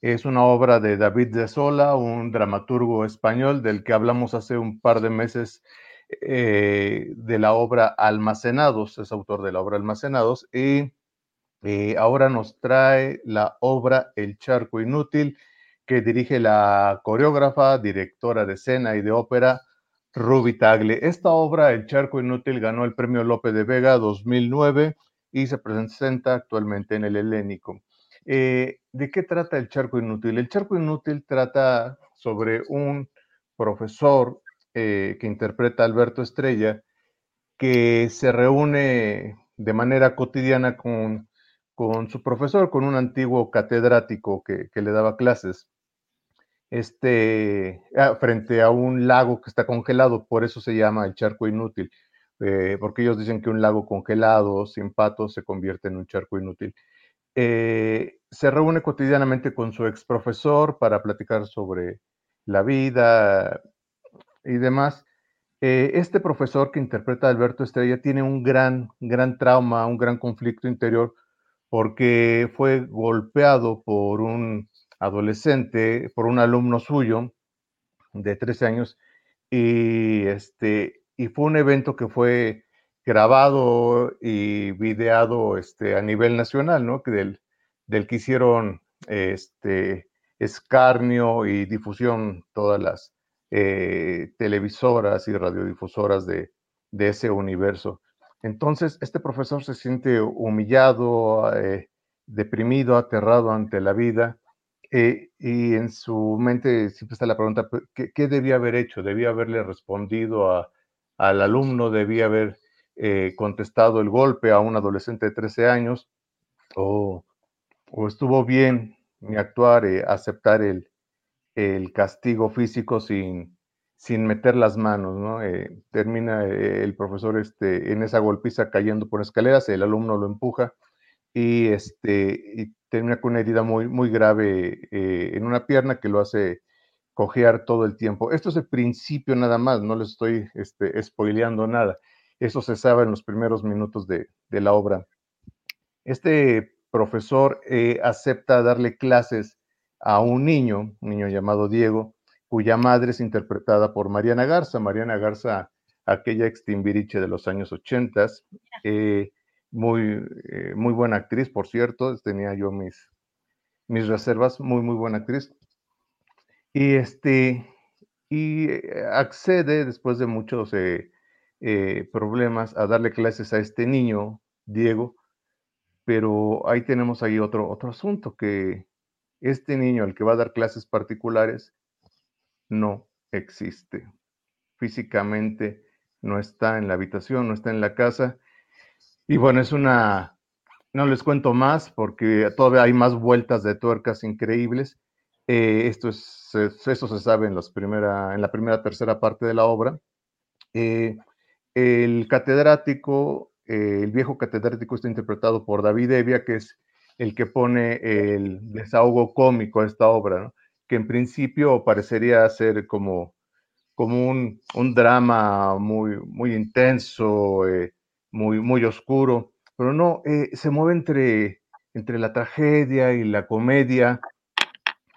K: Es una obra de David de Sola, un dramaturgo español del que hablamos hace un par de meses eh, de la obra Almacenados, es autor de la obra Almacenados, y eh, ahora nos trae la obra El Charco Inútil, que dirige la coreógrafa, directora de escena y de ópera Ruby Tagle. Esta obra, El Charco Inútil, ganó el premio Lope de Vega 2009 y se presenta actualmente en el Helénico. Eh, ¿De qué trata El Charco Inútil? El Charco Inútil trata sobre un profesor eh, que interpreta Alberto Estrella, que se reúne de manera cotidiana con, con su profesor, con un antiguo catedrático que, que le daba clases este, ah, frente a un lago que está congelado, por eso se llama el charco inútil, eh, porque ellos dicen que un lago congelado, sin patos, se convierte en un charco inútil. Eh, se reúne cotidianamente con su ex profesor para platicar sobre la vida y demás. Eh, este profesor que interpreta a Alberto Estrella tiene un gran, gran trauma, un gran conflicto interior, porque fue golpeado por un adolescente por un alumno suyo de 13 años y, este, y fue un evento que fue grabado y videado este, a nivel nacional, ¿no? Del, del que hicieron este, escarnio y difusión todas las eh, televisoras y radiodifusoras de, de, ese universo. Entonces, este profesor se siente humillado, eh, deprimido, aterrado ante la vida eh, y en su mente siempre está la pregunta, ¿qué, debía haber hecho? ¿Debía haberle respondido al alumno? ¿Debía haber eh, contestado el golpe a un adolescente de 13 años? ¿O, estuvo bien actuar, eh, aceptar el, castigo físico sin, sin meter las manos? ¿no? termina el profesor este, en esa golpiza cayendo por escaleras, el alumno lo empuja y, este, termina con una herida muy, muy grave eh, en una pierna que lo hace cojear todo el tiempo. Esto es el principio nada más, no les estoy este, spoileando nada. Eso se sabe en los primeros minutos de, la obra. Este profesor eh, acepta darle clases a un niño, un niño llamado Diego, cuya madre es interpretada por Mariana Garza. Mariana Garza, aquella extimbiriche de los años 80, muy, eh, muy buena actriz, por cierto, tenía yo mis, mis reservas, muy, muy buena actriz. Y, este, y eh, accede, después de muchos eh, problemas, a darle clases a este niño, Diego, pero ahí tenemos ahí otro, otro asunto, que este niño al que va a dar clases particulares no existe. Físicamente no está en la habitación, no está en la casa, y bueno, es una, no les cuento más porque todavía hay más vueltas de tuercas increíbles. Eh, esto, es, eso se sabe en, la primera tercera parte de la obra. Eh, el catedrático, eh, el viejo catedrático está interpretado por David Evia, que es el que pone el desahogo cómico a esta obra, que en principio parecería ser como, como un, un drama muy, muy intenso, muy, muy oscuro, pero no, eh, se mueve entre, entre la tragedia y la comedia.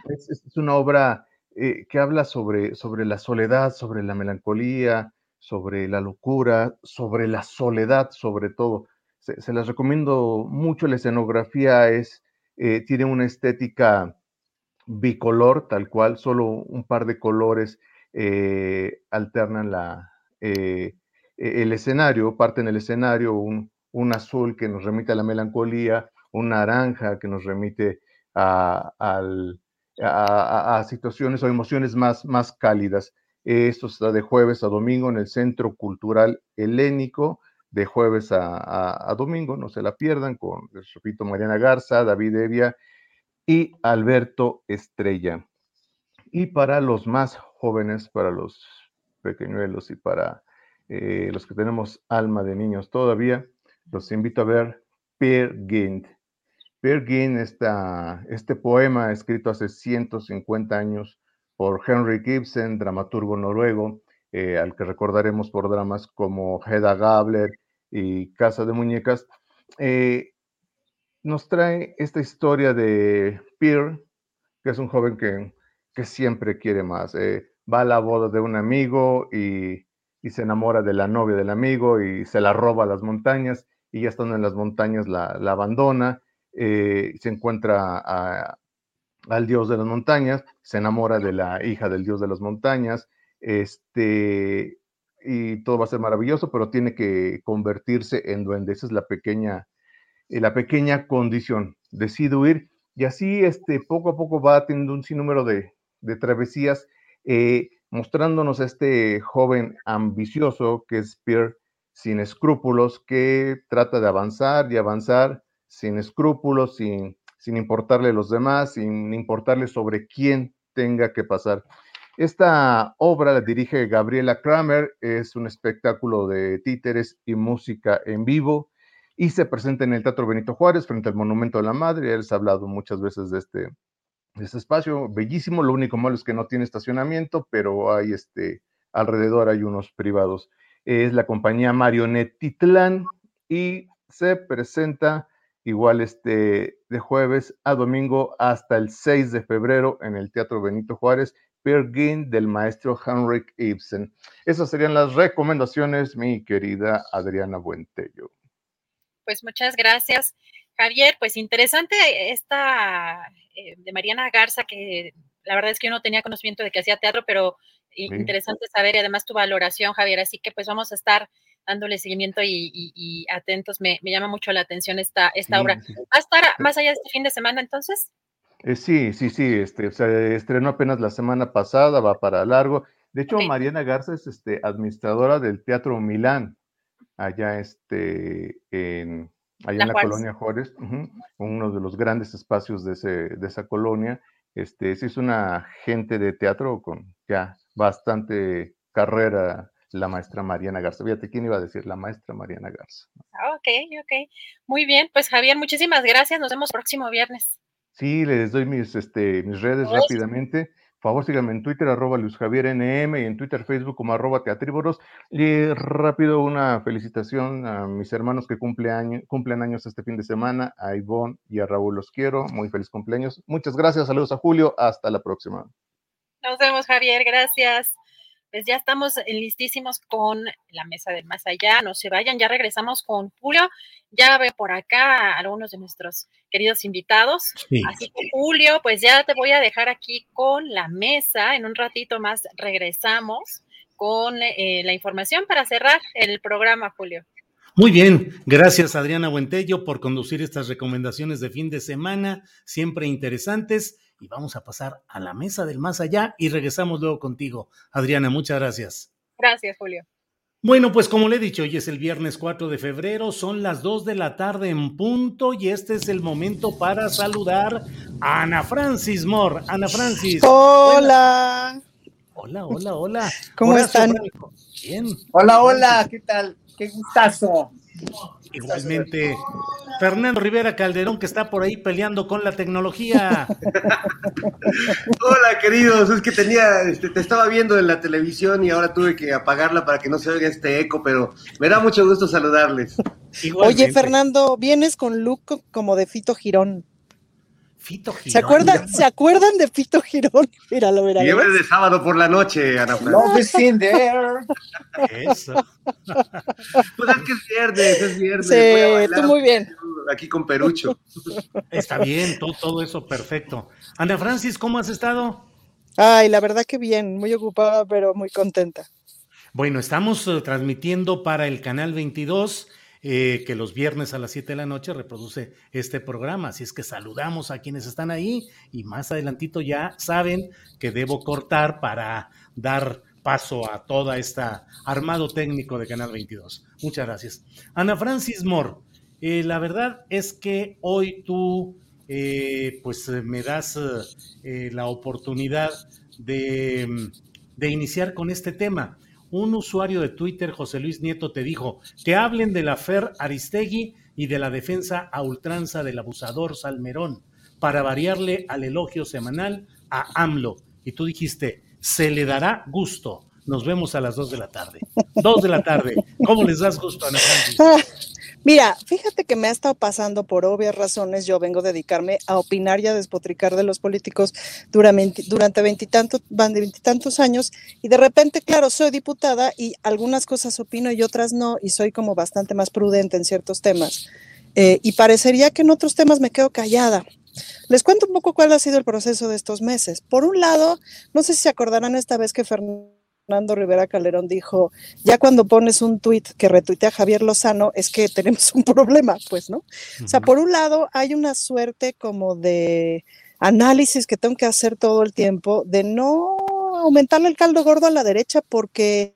K: Es, una obra eh, que habla sobre, sobre la soledad, sobre la melancolía, sobre la locura, sobre la soledad, sobre todo. Se, las recomiendo mucho. La escenografía es, eh, tiene una estética bicolor, tal cual, solo un par de colores alternan la, el escenario, parte en el escenario un, azul que nos remite a la melancolía, un naranja que nos remite a, situaciones o emociones más, más cálidas. Esto está de jueves a domingo en el Centro Cultural Helénico, de jueves a, domingo, no se la pierdan, con, repito, Mariana Garza, David Evia y Alberto Estrella. Y para los más jóvenes, para los pequeñuelos y para eh, los que tenemos alma de niños todavía, los invito a ver Peer Gynt. Peer Gynt, este poema escrito hace 150 años por Henry Gibson, dramaturgo noruego, eh, al que recordaremos por dramas como Hedda Gabler y Casa de Muñecas, eh, nos trae esta historia de Peer, que es un joven que, que siempre quiere más. va a la boda de un amigo y y se enamora de la novia del amigo y se la roba a las montañas y ya estando en las montañas la, abandona, eh, se encuentra al dios de las montañas, se enamora de la hija del dios de las montañas, este, y todo va a ser maravilloso, pero tiene que convertirse en duende. Esa es la pequeña, eh, la pequeña condición. Decide huir y así este, poco a poco va teniendo un sinnúmero de, de travesías, eh, mostrándonos a este joven ambicioso que es Pierre sin escrúpulos, que trata de avanzar y avanzar sin escrúpulos, sin, sin importarle los demás, sin importarle sobre quién tenga que pasar. Esta obra la dirige Gabriela Kramer, es un espectáculo de títeres y música en vivo y se presenta en el Teatro Benito Juárez frente al Monumento de la Madre. Ya les he hablado muchas veces de este, este espacio, bellísimo. Lo único malo es que no tiene estacionamiento, pero hay este, alrededor hay unos privados. Es la compañía Marionette Titlán y se presenta igual este de jueves a domingo hasta el 6 de febrero en el Teatro Benito Juárez Bergin del maestro Henrik Ibsen. Esas serían las recomendaciones, mi querida Adriana Buentello.
D: Pues muchas gracias, Javier. Pues interesante esta eh, de Mariana Garza, que la verdad es que yo no tenía conocimiento de que hacía teatro, pero interesante saber y además tu valoración, Javier. Así que pues vamos a estar dándole seguimiento y, atentos. Me, llama mucho la atención esta, esta obra. ¿Va a estar más allá de este fin de semana entonces?
K: Eh, sí, sí, sí, este, se estrenó apenas la semana pasada, va para largo. De hecho, Mariana Garza es este, administradora del Teatro Milán, allá este, en, allá en la colonia Juárez, uno de los grandes espacios de, ese, de esa colonia. Este, sí es una gente de teatro con ya bastante carrera la maestra Mariana Garza. Fíjate, ¿quién iba a decir? La maestra Mariana Garza.
D: Ah, ok, ok. Muy bien, pues Javier, muchísimas gracias. Nos vemos próximo viernes.
K: Sí, les doy mis, este, mis redes rápidamente. Favor, síganme en Twitter, arroba Luis Javier NM, y en Twitter, Facebook como arroba Teatríboros. Y rápido una felicitación a mis hermanos que cumple cumplen años este fin de semana, a Ivonne y a Raúl los quiero. Muy feliz cumpleaños. Muchas gracias, saludos a Julio, hasta la próxima.
D: Nos vemos, Javier, gracias pues ya estamos listísimos con la mesa del más allá. No se vayan, ya regresamos con Julio. Ya ve por acá a algunos de nuestros queridos invitados. Así que, Julio, pues ya te voy a dejar aquí con la mesa. En un ratito más regresamos con eh, la información para cerrar el programa, Julio.
C: Muy bien, gracias Adriana Buentello por conducir estas recomendaciones de fin de semana, siempre interesantes y vamos a pasar a la mesa del más allá y regresamos luego contigo. Adriana, muchas gracias.
D: Gracias, Julio.
C: Bueno, pues como le he dicho, hoy es el viernes 4 de febrero, son las 2 de la tarde en punto y este es el momento para saludar a Ana Francis Moore. Ana Francis.
L: Hola.
C: Hola, hola, hola.
L: ¿Cómo están?
C: Bien.
L: Hola, hola, ¿qué tal? Qué gustazo.
C: Igualmente, Fernando Rivera Calderón, que está por ahí peleando con la tecnología.
M: Hola, queridos. Es que tenía, este, te estaba viendo en la televisión y ahora tuve que apagarla para que no se oiga este eco, pero me da mucho gusto saludarles.
L: Oye, Fernando, vienes con look como de Fito Girón.
C: Fito Girón.
L: ¿Se acuerdan, ¿Se acuerdan de Fito Girón? Míralo, míralo.
M: Siempre de sábado por la noche, Ana
L: Love is in there.
C: Eso.
M: pues es que es viernes, es viernes.
L: Sí, tú muy bien.
M: Aquí con Perucho.
C: Está bien, todo, todo eso perfecto. Ana Francis, ¿cómo has estado?
L: Ay, la verdad que bien, muy ocupada, pero muy contenta.
C: Bueno, estamos uh, transmitiendo para el canal 22 eh, que los viernes a las 7 de la noche reproduce este programa. Así es que saludamos a quienes están ahí y más adelantito ya saben que debo cortar para dar paso a toda esta armado técnico de Canal 22. Muchas gracias. Ana Francis Moore, eh, la verdad es que hoy tú eh, pues me das la oportunidad de, de iniciar con este tema un usuario de Twitter, José Luis Nieto, te dijo que hablen de la Fer Aristegui y de la defensa a ultranza del abusador Salmerón para variarle al elogio semanal a AMLO. Y tú dijiste, se le dará gusto. Nos vemos a las dos de la tarde. Dos de la tarde. ¿Cómo les das gusto, Ana Francis?
L: Mira, fíjate que me ha estado pasando por obvias razones. Yo vengo a dedicarme a opinar y a despotricar de los políticos durante, veintitantos, veintitantos años. Y de repente, claro, soy diputada y algunas cosas opino y otras no. Y soy como bastante más prudente en ciertos temas. Eh, y parecería que en otros temas me quedo callada. Les cuento un poco cuál ha sido el proceso de estos meses. Por un lado, no sé si se acordarán esta vez que Fernando Fernando Rivera Calderón dijo, ya cuando pones un tuit que retuitea a Javier Lozano, es que tenemos un problema, pues, ¿no? O sea, por un lado hay una suerte como de análisis que tengo que hacer todo el tiempo de no aumentarle el caldo gordo a la derecha porque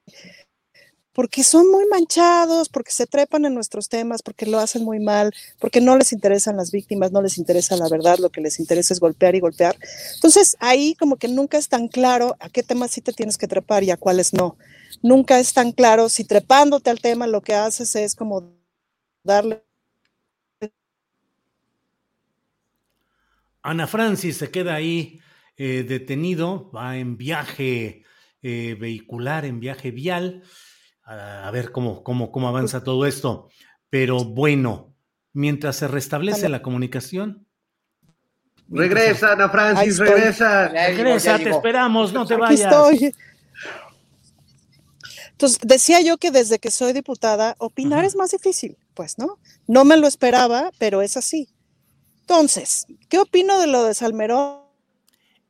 L: porque son muy manchados, porque se trepan en nuestros temas, porque lo hacen muy mal, porque no les interesan las víctimas, no les interesa la verdad, lo que les interesa es golpear y golpear. Entonces ahí como que nunca es tan claro a qué temas sí te tienes que trepar y a cuáles no. Nunca es tan claro si trepándote al tema lo que haces es como darle...
C: Ana Francis se queda ahí eh, detenido, va en viaje eh, vehicular, en viaje vial a, ver cómo, cómo, cómo avanza todo esto. Pero bueno, mientras se restablece la comunicación.
M: Regresa, Ana Francis, regresa.
C: Regresa, te esperamos, no te
L: Aquí
C: vayas.
L: estoy. Entonces, decía yo que desde que soy diputada, opinar es más difícil, pues, ¿no? No me lo esperaba, pero es así. Entonces, ¿qué opino de lo de Salmerón?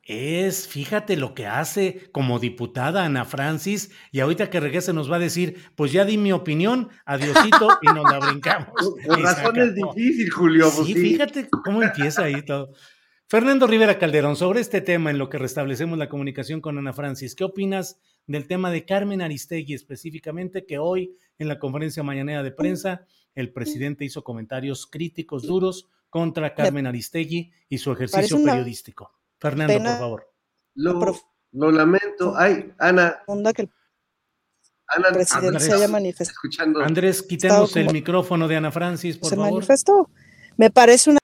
C: Es, fíjate lo que hace como diputada Ana Francis, y ahorita que regrese nos va a decir, pues ya di mi opinión, adiosito, y nos la brincamos.
M: Por razón es difícil, Julio. pues
C: Sí,
M: sí.
C: fíjate cómo empieza ahí todo. Fernando Rivera Calderón, sobre este tema en lo que restablecemos la comunicación con Ana Francis, ¿qué opinas del tema de Carmen Aristegui específicamente, que hoy en la conferencia mañanera de prensa el presidente hizo comentarios críticos duros contra Carmen Aristegui y su ejercicio
L: una
C: periodístico? Fernando,
L: pena
C: por favor.
M: Lo, lo lamento. Ay, Ana.
L: que el
M: Ana,
L: presidente
C: Andrés.
L: se haya manifestado.
M: Escuchando.
C: Andrés, quitemos
L: como-
C: el micrófono de Ana Francis, por
L: Se
C: favor.
L: manifestó. Me parece una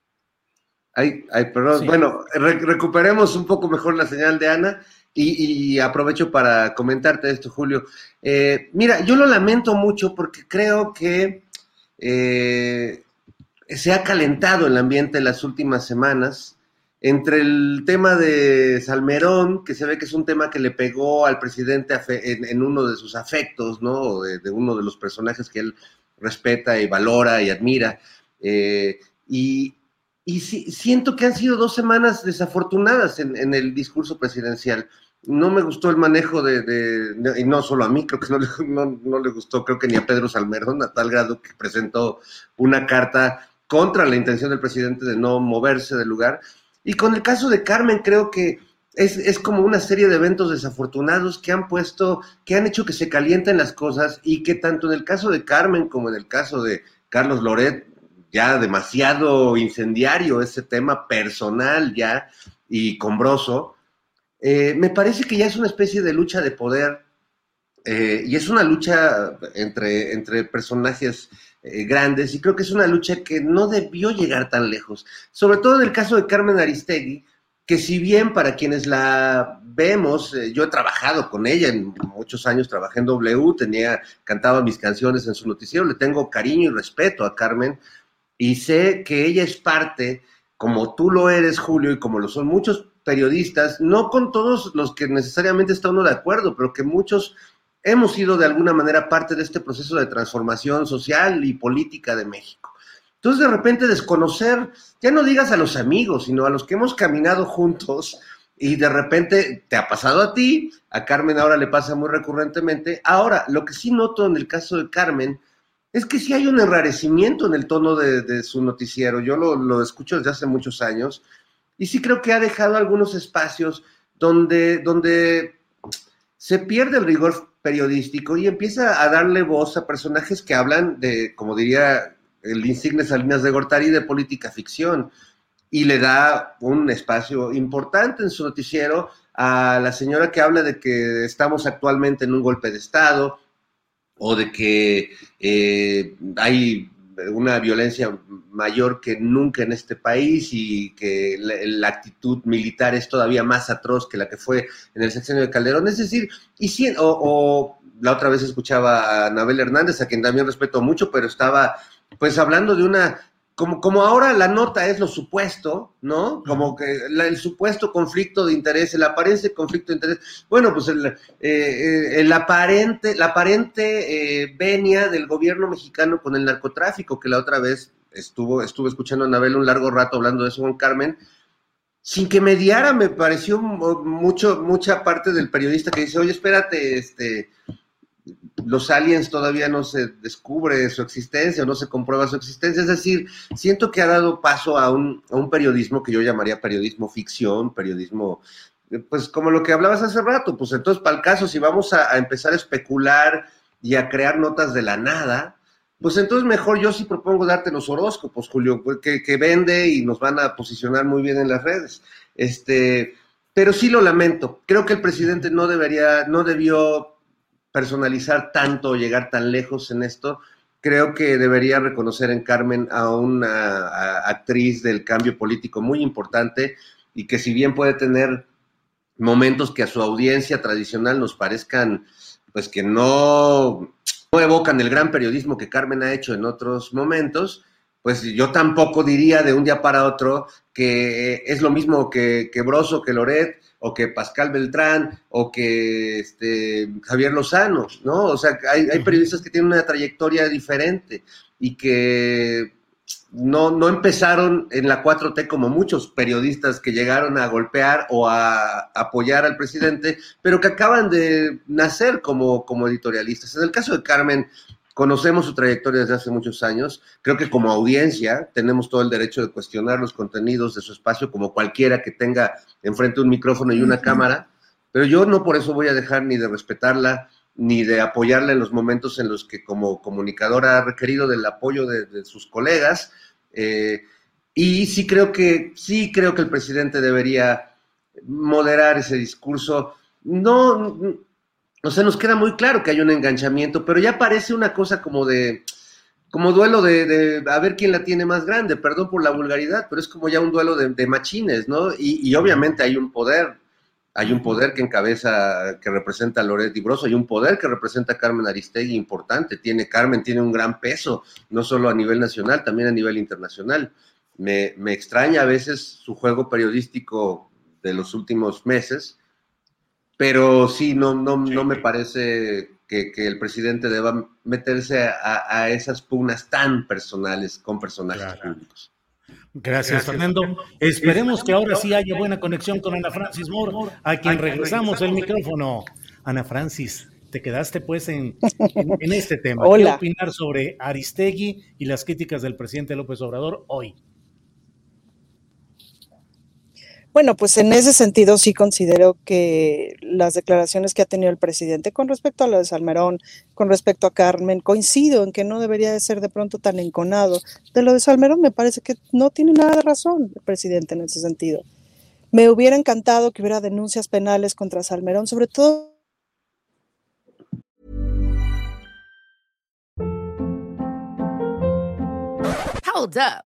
M: Ay, ay, perdón.
C: Sí.
M: Bueno, re- recuperemos un poco mejor la señal de Ana y, y aprovecho para comentarte esto, Julio. Eh, mira, yo lo lamento mucho porque creo que eh, se ha calentado el ambiente en las últimas semanas entre el tema de Salmerón, que se ve que es un tema que le pegó al presidente en, uno de sus afectos, ¿no? De, de uno de los personajes que él respeta y valora y admira. Eh, y, y sí- siento que han sido dos semanas desafortunadas en, el discurso presidencial. No me gustó el manejo de, de- y no solo a mí, creo que no no- no le gustó, creo que ni a Pedro Salmerón, a tal grado que presentó una carta contra la intención del presidente de no moverse del lugar. Y con el caso de Carmen, creo que es, es como una serie de eventos desafortunados que han puesto, que han hecho que se calienten las cosas y que tanto en el caso de Carmen como en el caso de Carlos Loret, ya demasiado incendiario ese tema personal ya y combroso, eh, me parece que ya es una especie de lucha de poder eh, y es una lucha entre, entre personajes eh, grandes y creo que es una lucha que no debió llegar tan lejos, sobre todo en el caso de Carmen Aristegui, que si bien para quienes la vemos, eh, yo he trabajado con ella en muchos años, trabajé en W, tenía, cantaba mis canciones en su noticiero, le tengo cariño y respeto a Carmen y sé que ella es parte, como tú lo eres, Julio, y como lo son muchos periodistas, no con todos los que necesariamente está uno de acuerdo, pero que muchos hemos sido de alguna manera parte de este proceso de transformación social y política de México. Entonces, de repente, desconocer, ya no digas a los amigos, sino a los que hemos caminado juntos y de repente te ha pasado a ti, a Carmen ahora le pasa muy recurrentemente. Ahora, lo que sí noto en el caso de Carmen es que sí hay un enrarecimiento en el tono de, de su noticiero. Yo lo, lo escucho desde hace muchos años y sí creo que ha dejado algunos espacios donde, donde se pierde el rigor periodístico y empieza a darle voz a personajes que hablan de, como diría el insigne Salinas de Gortari, de política ficción. Y le da un espacio importante en su noticiero a la señora que habla de que estamos actualmente en un golpe de Estado o de que eh, hay una violencia mayor que nunca en este país y que la, actitud militar es todavía más atroz que la que fue en el sexenio de Calderón. Es decir, y si, o, o la otra vez escuchaba a Anabel Hernández, a quien también respeto mucho, pero estaba pues hablando de una como, como, ahora la nota es lo supuesto, ¿no? Como que la, el supuesto conflicto de interés, el aparente conflicto de interés. Bueno, pues el, eh, el aparente, la aparente eh, venia del gobierno mexicano con el narcotráfico, que la otra vez estuvo, estuve escuchando a Anabel un largo rato hablando de eso con Carmen, sin que mediara, me pareció mucho, mucha parte del periodista que dice, oye, espérate, este, los aliens todavía no se descubre su existencia o no se comprueba su existencia. Es decir, siento que ha dado paso a un, a un periodismo que yo llamaría periodismo ficción, periodismo, pues como lo que hablabas hace rato, pues entonces para el caso, si vamos a, empezar a especular y a crear notas de la nada, pues entonces mejor yo sí propongo darte los horóscopos, Julio, pues, que, que, vende y nos van a posicionar muy bien en las redes. Este, pero sí lo lamento. Creo que el presidente no debería, no debió personalizar tanto, llegar tan lejos en esto. Creo que debería reconocer en Carmen a una actriz del cambio político muy importante y que si bien puede tener momentos que a su audiencia tradicional nos parezcan, pues que no no evocan el gran periodismo que Carmen ha hecho en otros momentos, pues yo tampoco diría de un día para otro que es lo mismo que, que Broso, que Loret, o que Pascal Beltrán, o que este, Javier Lozano, ¿no? O sea, hay, hay periodistas que tienen una trayectoria diferente y que no, no empezaron en la 4T como muchos periodistas que llegaron a golpear o a apoyar al presidente, pero que acaban de nacer como, como editorialistas. En el caso de Carmen, conocemos su trayectoria desde hace muchos años. Creo que como audiencia tenemos todo el derecho de cuestionar los contenidos de su espacio como cualquiera que tenga enfrente un micrófono y una cámara, pero yo no por eso voy a dejar ni de respetarla ni de apoyarla en los momentos en los que como comunicadora ha requerido del apoyo de, sus colegas. Eh, y sí creo que, sí creo que el presidente debería moderar ese discurso. No, o sea, nos queda muy claro que hay un enganchamiento, pero ya parece una cosa como de, como duelo de, a ver quién la tiene más grande, perdón por la vulgaridad, pero es como ya un duelo de, machines, ¿no? Y, y, obviamente hay un poder hay un poder que encabeza, que representa a Loret y Broso, hay un poder que representa a Carmen Aristegui importante. Tiene, Carmen tiene un gran peso, no solo a nivel nacional, también a nivel internacional. Me, me extraña a veces su juego periodístico de los últimos meses, pero sí, no, no, no me parece que, que, el presidente deba meterse a, a, esas pugnas tan personales con personajes públicos.
C: Gracias, Fernando. Esperemos que ahora sí haya buena conexión con Ana Francis Moore, a quien regresamos el micrófono. Ana Francis, te quedaste pues en, en, este tema.
L: Hola.
C: ¿Qué opinar sobre Aristegui y las críticas del presidente López Obrador hoy?
L: Bueno, pues en ese sentido sí considero que las declaraciones que ha tenido el presidente con respecto a lo de Salmerón, con respecto a Carmen, coincido en que no debería de ser de pronto tan enconado. De lo de Salmerón me parece que no tiene nada de razón el presidente en ese sentido. Me hubiera encantado que hubiera denuncias penales contra Salmerón, sobre todo
A: Hold up.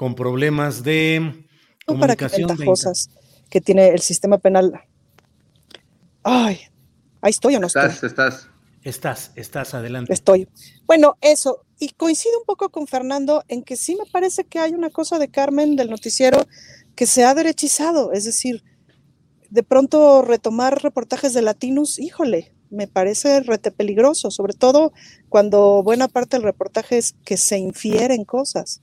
C: Con problemas de
L: no para que ventajosas que tiene el sistema penal. Ay, ahí estoy o no
M: estás,
L: estoy.
M: Estás,
C: estás. Estás, adelante.
L: Estoy. Bueno, eso. Y coincido un poco con Fernando en que sí me parece que hay una cosa de Carmen del noticiero que se ha derechizado. Es decir, de pronto retomar reportajes de Latinus, híjole, me parece rete peligroso, sobre todo cuando buena parte del reportaje es que se infieren cosas.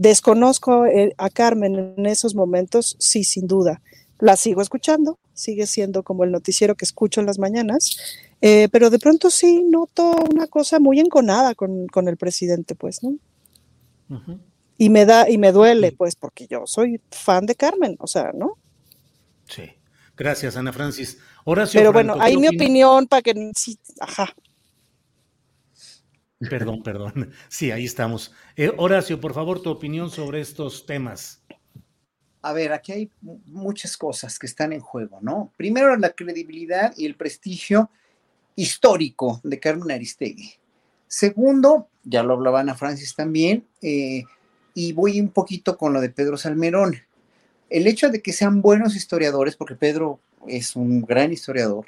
L: Desconozco eh, a Carmen en esos momentos, sí, sin duda. La sigo escuchando, sigue siendo como el noticiero que escucho en las mañanas, eh, pero de pronto sí noto una cosa muy enconada con, con el presidente, pues, ¿no? y me da, y me duele, pues, porque yo soy fan de Carmen, o sea, ¿no?
C: Sí. Gracias, Ana Francis. Horacio
L: Pero
C: Franco,
L: bueno, ahí
C: ¿qué
L: mi
C: opinas?
L: opinión para que, sí, ajá.
C: Perdón, perdón. Sí, ahí estamos. Eh, Horacio, por favor, tu opinión sobre estos temas.
N: A ver, aquí hay mu- muchas cosas que están en juego, ¿no? Primero, la credibilidad y el prestigio histórico de Carmen Aristegui. Segundo, ya lo hablaba Ana Francis también, eh, y voy un poquito con lo de Pedro Salmerón. El hecho de que sean buenos historiadores, porque Pedro es un gran historiador,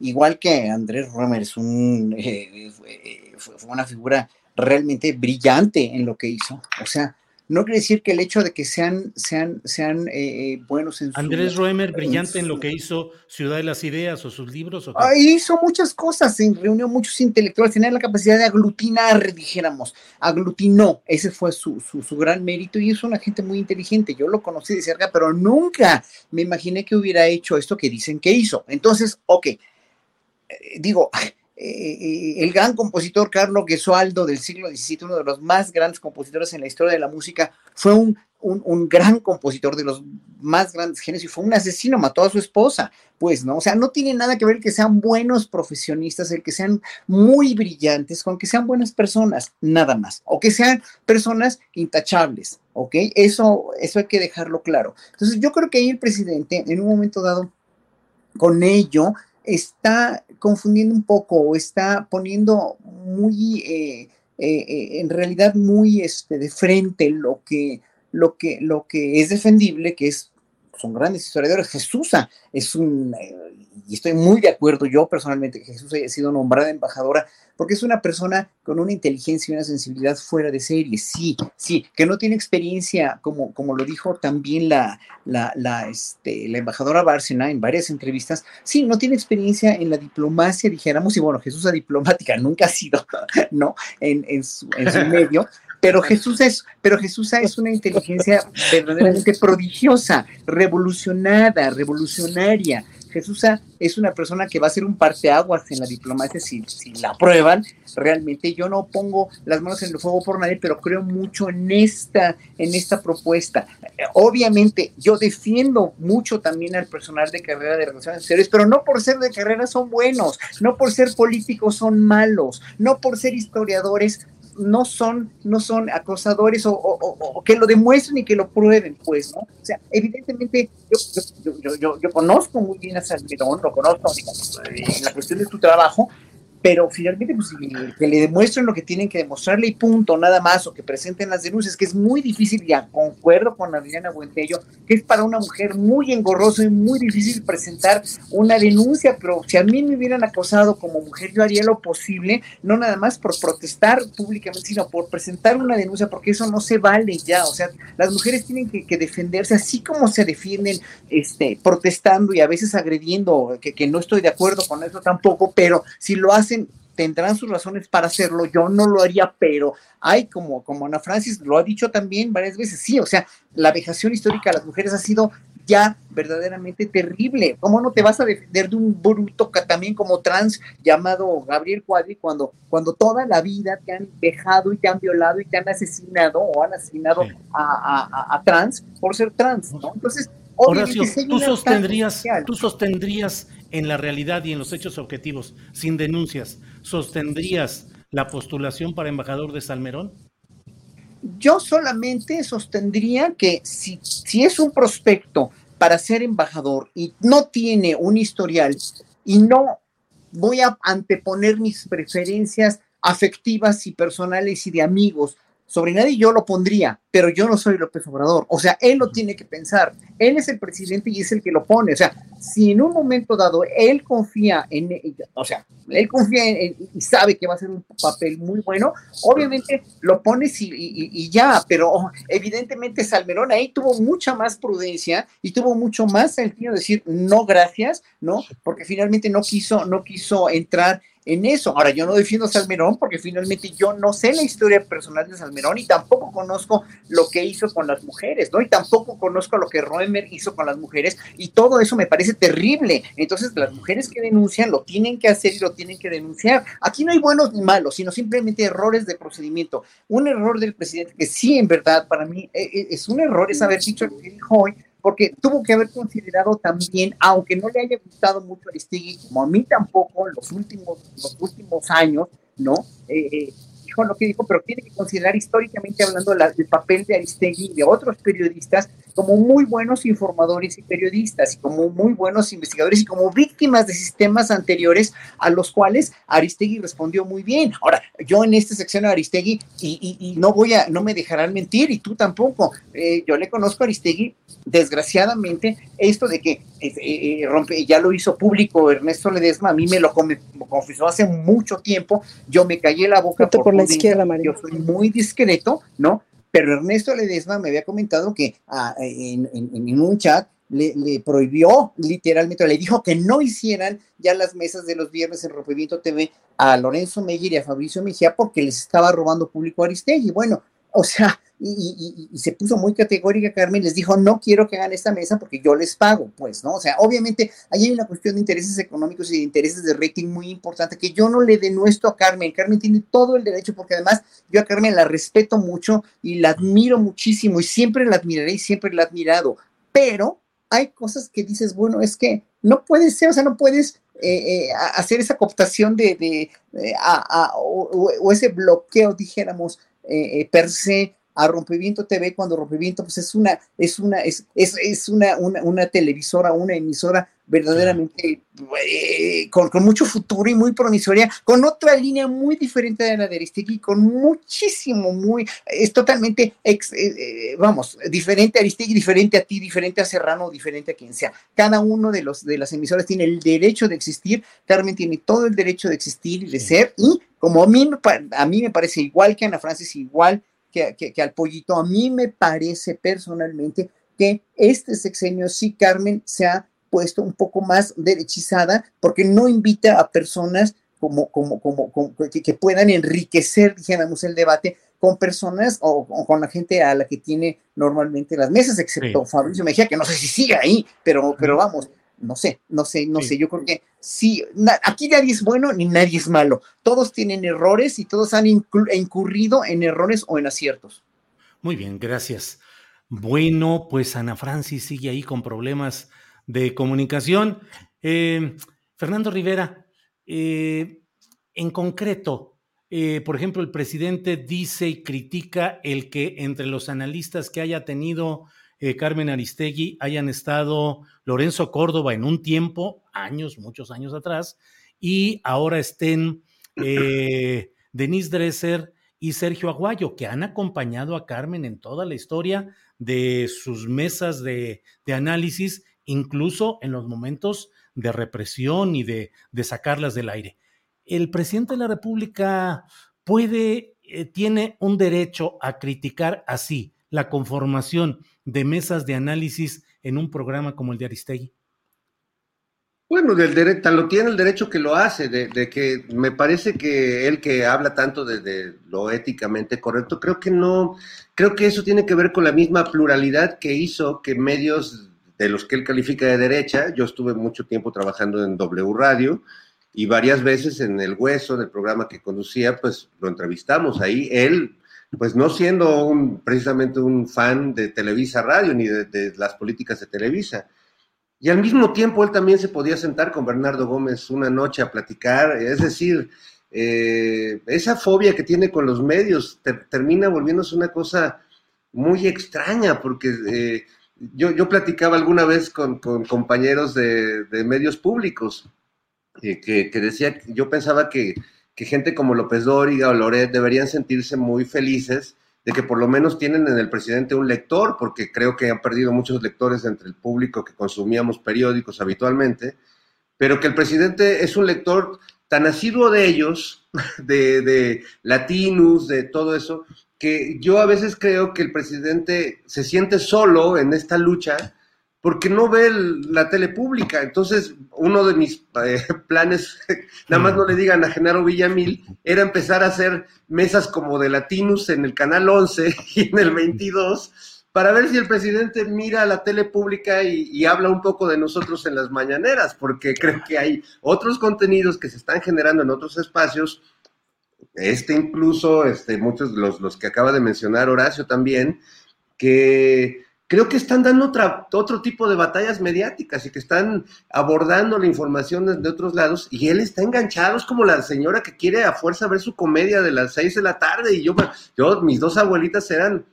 N: igual que Andrés Romer es un, eh, fue, una figura realmente brillante en lo que hizo. O sea, no quiere decir que el hecho de que sean, sean, sean eh, eh, buenos en su...
C: Andrés Roemer, brillante en
N: su-
C: lo que hizo Ciudad de las Ideas o sus libros. ¿o?
N: Ah, hizo muchas cosas, se reunió muchos intelectuales, tenía la capacidad de aglutinar, dijéramos, aglutinó, ese fue su, su, su gran mérito y es una gente muy inteligente, yo lo conocí de cerca, pero nunca me imaginé que hubiera hecho esto que dicen que hizo. Entonces, ok, eh, digo, eh, el gran compositor Carlo Gesualdo del siglo XVII, uno de los más grandes compositores en la historia de la música, fue un, un, gran compositor de los más grandes genios y fue un asesino, mató a su esposa, pues, ¿no? O sea, no tiene nada que ver que sean buenos profesionistas, el que sean muy brillantes, con que sean buenas personas, nada más, o que sean personas intachables, ¿ok? Eso, eso hay que dejarlo claro. Entonces, yo creo que ahí el presidente, en un momento dado, con ello está confundiendo un poco o está poniendo muy, eh, eh, eh, en realidad muy este, de frente lo que, lo, que, lo que es defendible, que es, son grandes historiadores. Jesús es un, eh, y estoy muy de acuerdo yo personalmente que Jesús haya sido nombrada embajadora, porque es una persona con una inteligencia y una sensibilidad fuera de serie, sí, sí, que no tiene experiencia, como, como lo dijo también la, la, la, este, la embajadora Bárcena en varias entrevistas, sí, no tiene experiencia en la diplomacia, dijéramos, y bueno, Jesús diplomática nunca ha sido, ¿no? En, en, su, en su medio, pero Jesús es, pero Jesús es una inteligencia verdaderamente prodigiosa, revolucionada, revolucionaria. Jesús es una persona que va a ser un parteaguas en la diplomacia si, la aprueban. Realmente yo no pongo las manos en el fuego por nadie, pero creo mucho en esta, en esta propuesta. Obviamente, yo defiendo mucho también al personal de carrera de relaciones exteriores, pero no por ser de carrera son buenos, no por ser políticos son malos, no por ser historiadores no son, no son acosadores o, o, que lo demuestren y que lo prueben, pues, ¿no? O sea, evidentemente yo, yo, yo, yo, conozco muy bien a Salmerón, lo conozco en la cuestión de tu trabajo, pero finalmente pues, que le demuestren lo que tienen que demostrarle y punto, nada más, o que presenten las denuncias, que es muy difícil, ya concuerdo con Adriana Buentello, que es para una mujer muy engorroso y muy difícil presentar una denuncia, pero si a mí me hubieran acosado como mujer, yo haría lo posible, no nada más por protestar públicamente, sino por presentar una denuncia, porque eso no se vale ya, o sea, las mujeres tienen que, defenderse así como se defienden este, protestando y a veces agrediendo, que no estoy de acuerdo con eso tampoco, pero si lo hacen tendrán sus razones para hacerlo, yo no lo haría, pero hay como, como Ana Francis lo ha dicho también varias veces, sí, o sea, la vejación histórica de las mujeres ha sido ya verdaderamente terrible. ¿Cómo no te vas a defender de un bruto también como trans llamado Gabriel Cuadri cuando, cuando toda la vida te han dejado y te han violado y te han asesinado o han asesinado sí. a, a, a, trans por ser trans, ¿no? Entonces,
C: Horacio, tú sostendrías, tú sostendrías en la realidad y en los hechos objetivos, sin denuncias, ¿sostendrías la postulación para embajador de Salmerón?
N: Yo solamente sostendría que si, si es un prospecto para ser embajador y no tiene un historial y no voy a anteponer mis preferencias afectivas y personales y de amigos sobre nadie yo lo pondría, pero yo no soy López Obrador. O sea, él lo tiene que pensar. Él es el presidente y es el que lo pone. O sea, si en un momento dado él confía en, o sea, él confía en, en, y sabe que va a ser un papel muy bueno, obviamente lo pones y, y, y, ya, pero evidentemente Salmerón ahí tuvo mucha más prudencia y tuvo mucho más sentido decir no gracias, ¿no? Porque finalmente no quiso, no quiso entrar en eso. Ahora, yo no defiendo a Salmerón porque finalmente yo no sé la historia personal de Salmerón y tampoco conozco lo que hizo con las mujeres, ¿no? Y tampoco conozco lo que Roemer hizo con las mujeres y todo eso me parece terrible. Entonces, las mujeres que denuncian lo tienen que hacer y lo tienen que denunciar. Aquí no hay buenos ni malos, sino simplemente errores de procedimiento. Un error del presidente que sí, en verdad, para mí eh, eh, es un error es haber dicho que dijo hoy porque tuvo que haber considerado también, aunque no le haya gustado mucho Aristegui, como a mí tampoco en los últimos, los últimos años, ¿no? Eh, eh dijo lo que dijo, pero tiene que considerar históricamente hablando la, el papel de Aristegui y de otros periodistas como muy buenos informadores y periodistas, y como muy buenos investigadores y como víctimas de sistemas anteriores a los cuales Aristegui respondió muy bien. Ahora, yo en esta sección a Aristegui, y, y, no voy a, no me dejarán mentir, y tú tampoco, eh, yo le conozco a Aristegui, desgraciadamente, esto de que eh, eh, rompe, ya lo hizo público Ernesto Ledesma, a mí me lo confesó hace mucho tiempo, yo me callé la boca
L: por, la izquierda, María.
N: Yo soy muy discreto, ¿no? Pero Ernesto Ledesma me había comentado que ah, en, un chat le, prohibió literalmente, le dijo que no hicieran ya las mesas de los viernes en Rompimiento TV a Lorenzo Meyer y a Fabricio Mejía porque les estaba robando público a Aristegui. Bueno, o sea, y, se puso muy categórica Carmen, les dijo, no quiero que hagan esta mesa porque yo les pago, pues, ¿no? O sea, obviamente ahí hay una cuestión de intereses económicos y de intereses de rating muy importante que yo no le denuesto a Carmen. Carmen tiene todo el derecho porque además yo a Carmen la respeto mucho y la admiro muchísimo y siempre la admiraré y siempre la he admirado, pero hay cosas que dices, bueno, es que no puedes ser, o sea, no puedes eh, eh, hacer esa cooptación de, de, o, ese bloqueo, dijéramos, eh, per se a Rompimiento TV cuando Rompimiento pues es una es una es, es, es una, una, una, televisora, una emisora verdaderamente eh, con, con, mucho futuro y muy promisoria, con otra línea muy diferente de la de Aristegui, con muchísimo, muy, es totalmente, ex, eh, eh, vamos, diferente a Aristegui, diferente a ti, diferente a Serrano, diferente a quien sea. Cada uno de, los, de las emisoras tiene el derecho de existir, Carmen tiene todo el derecho de existir y de ser, y como a mí, a mí me parece igual que Ana Francis, igual que, al pollito. A mí me parece personalmente que este sexenio sí, Carmen, se ha puesto un poco más derechizada porque no invita a personas como, como, como, que, puedan enriquecer, dijéramos, el debate con personas o, con la gente a la que tiene normalmente las mesas, excepto Fabricio Mejía, que no sé si sigue ahí, pero, pero vamos, no sé, no sé, no sé, yo creo que sí, aquí nadie es bueno ni nadie es malo, todos tienen errores y todos han incurrido en errores o en aciertos.
C: Muy bien, gracias. Bueno, pues Ana Francis sigue ahí con problemas de comunicación. Eh, Fernando Rivera, eh, en concreto, eh, por ejemplo, el presidente dice y critica el que entre los analistas que haya tenido Carmen Aristegui hayan estado Lorenzo Córdoba en un tiempo, años, muchos años atrás, y ahora estén Denise Dresser y Sergio Aguayo, que han acompañado a Carmen en toda la historia de sus mesas de, análisis, incluso en los momentos de represión y de, sacarlas del aire. El presidente de la República puede, eh, tiene un derecho a criticar así la conformación de mesas de análisis en un programa como el de Aristegui?
M: Bueno, del derecho, lo tiene el derecho que lo hace, de, que me parece que él que habla tanto de, lo éticamente correcto, creo que no, creo que eso tiene que ver con la misma pluralidad que hizo que medios de los que él califica de derecha, yo estuve mucho tiempo trabajando en W Radio y varias veces en El Hueso, del programa que conducía, pues lo entrevistamos ahí, él pues no siendo precisamente un fan de Televisa Radio ni de, las políticas de Televisa. Y al mismo tiempo él también se podía sentar con Bernardo Gómez una noche a platicar, es decir, eh, esa fobia que tiene con los medios termina volviéndose una cosa muy extraña, porque eh, yo, yo, platicaba alguna vez con, compañeros de, medios públicos eh, que, que decía, yo pensaba que que gente como López Dóriga o Loret deberían sentirse muy felices de que por lo menos tienen en el presidente un lector, porque creo que han perdido muchos lectores entre el público que consumíamos periódicos habitualmente, pero que el presidente es un lector tan asiduo de ellos, de, de Latinus, de todo eso, que yo a veces creo que el presidente se siente solo en esta lucha porque no ve la tele pública. Entonces, uno de mis eh, planes, nada más no le digan a Genaro Villamil, era empezar a hacer mesas como de Latinus en el canal 11 y en el 22 para ver si el presidente mira la tele pública y, habla un poco de nosotros en las mañaneras, porque creo que hay otros contenidos que se están generando en otros espacios, este incluso, este, muchos de los, los que acaba de mencionar Horacio también, que creo que están dando otra, otro tipo de batallas mediáticas y que están abordando la información de otros lados y él está enganchado, es como la señora que quiere a fuerza ver su comedia de las seis de la tarde y yo, yo mis dos abuelitas eran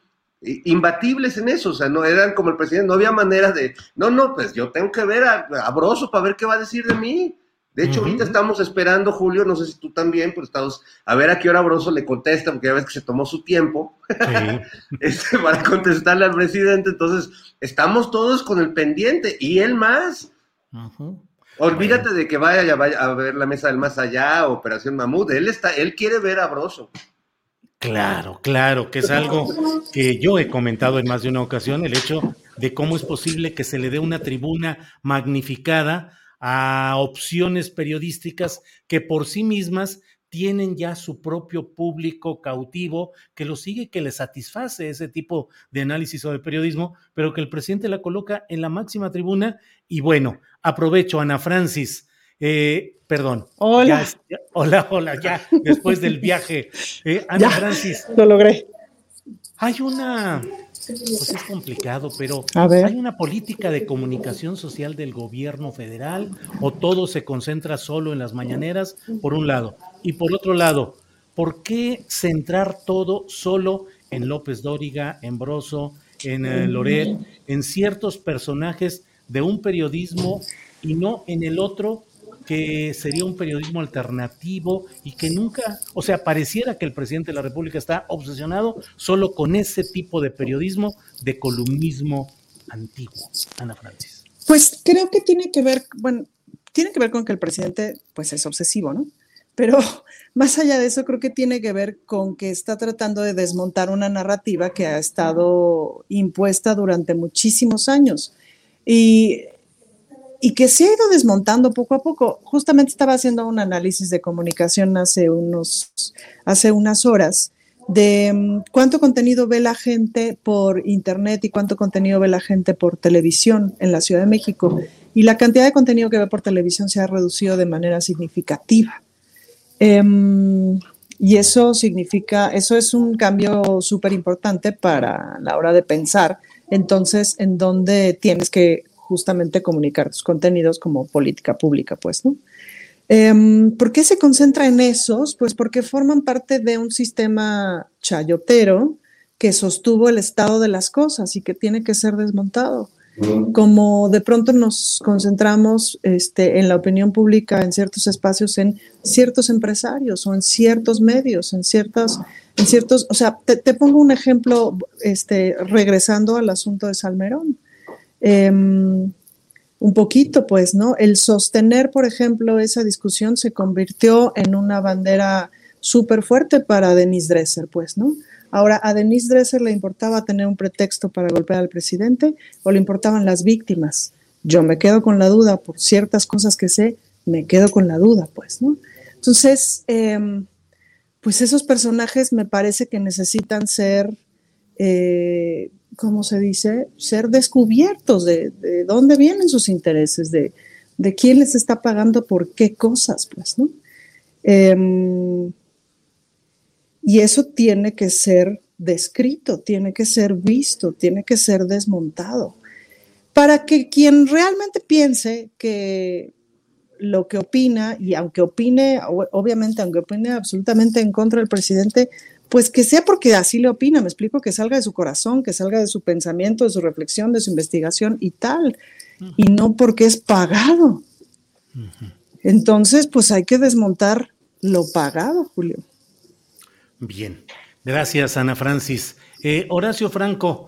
M: imbatibles en eso, o sea, no eran como el presidente, no había manera de, no, no, pues yo tengo que ver a, a Broso para ver qué va a decir de mí. De hecho, ahorita estamos esperando, Julio, no sé si tú también, pero estamos a ver a qué hora Broso le contesta, porque ya ves que se tomó su tiempo este, para contestarle al presidente. Entonces, estamos todos con el pendiente y él más. Olvídate de que vaya, vaya, a ver la mesa del más allá, Operación Mamut. Él está, él quiere ver a Broso.
C: Claro, claro, que es algo que yo he comentado en más de una ocasión, el hecho de cómo es posible que se le dé una tribuna magnificada a opciones periodísticas que por sí mismas tienen ya su propio público cautivo que lo sigue, que le satisface ese tipo de análisis o de periodismo, pero que el presidente la coloca en la máxima tribuna. Y bueno, aprovecho, Ana Francis, eh, perdón.
L: Hola.
C: hola, hola, ya, después del viaje. Eh, Ana Francis.
L: Lo logré.
C: Hay una, pues es complicado, pero hay una política de comunicación social del gobierno federal o todo se concentra solo en las mañaneras, por un lado. Y por otro lado, ¿por qué centrar todo solo en López Dóriga, en Broso, en eh, Loret, en ciertos personajes de un periodismo y no en el otro que sería un periodismo alternativo y que nunca, o sea, pareciera que el presidente de la República está obsesionado solo con ese tipo de periodismo, de columnismo antiguo. Ana Francis.
L: Pues creo que tiene que ver, bueno, tiene que ver con que el presidente, pues es obsesivo, ¿no? Pero más allá de eso, creo que tiene que ver con que está tratando de desmontar una narrativa que ha estado impuesta durante muchísimos años. Y y que se ha ido desmontando poco a poco. Justamente estaba haciendo un análisis de comunicación hace, unos, hace unas horas de mm, cuánto contenido ve la gente por internet y cuánto contenido ve la gente por televisión en la Ciudad de México. Y la cantidad de contenido que ve por televisión se ha reducido de manera significativa. Em, y eso significa, eso es un cambio súper importante para la hora de pensar entonces en dónde tienes que justamente comunicar tus contenidos como política pública, pues, ¿no? Em, ¿Por qué se concentra en esos? Pues porque forman parte de un sistema chayotero que sostuvo el estado de las cosas y que tiene que ser desmontado. Como de pronto nos concentramos este, en la opinión pública en ciertos espacios, en ciertos empresarios o en ciertos medios, en ciertos, en ciertos, o sea, te, te pongo un ejemplo, este, regresando al asunto de Salmerón. Em, un poquito, pues, ¿no? El sostener, por ejemplo, esa discusión se convirtió en una bandera súper fuerte para Denise Dresser, pues, ¿no? Ahora, ¿a Denise Dresser le importaba tener un pretexto para golpear al presidente o le importaban las víctimas? Yo me quedo con la duda, por ciertas cosas que sé, me quedo con la duda, pues, ¿no? Entonces, em, pues esos personajes me parece que necesitan ser eh, ¿cómo se dice? Ser descubiertos de, dónde vienen sus intereses, de, quién les está pagando por qué cosas, pues, ¿no? Em, y eso tiene que ser descrito, tiene que ser visto, tiene que ser desmontado, para que quien realmente piense que lo que opina, y aunque opine, obviamente, aunque opine absolutamente en contra del presidente, pues que sea porque así le opina, me explico, que salga de su corazón, que salga de su pensamiento, de su reflexión, de su investigación y tal, y no porque es pagado. Entonces, pues hay que desmontar lo pagado, Julio.
C: Bien, gracias Ana Francis. Eh, Horacio Franco,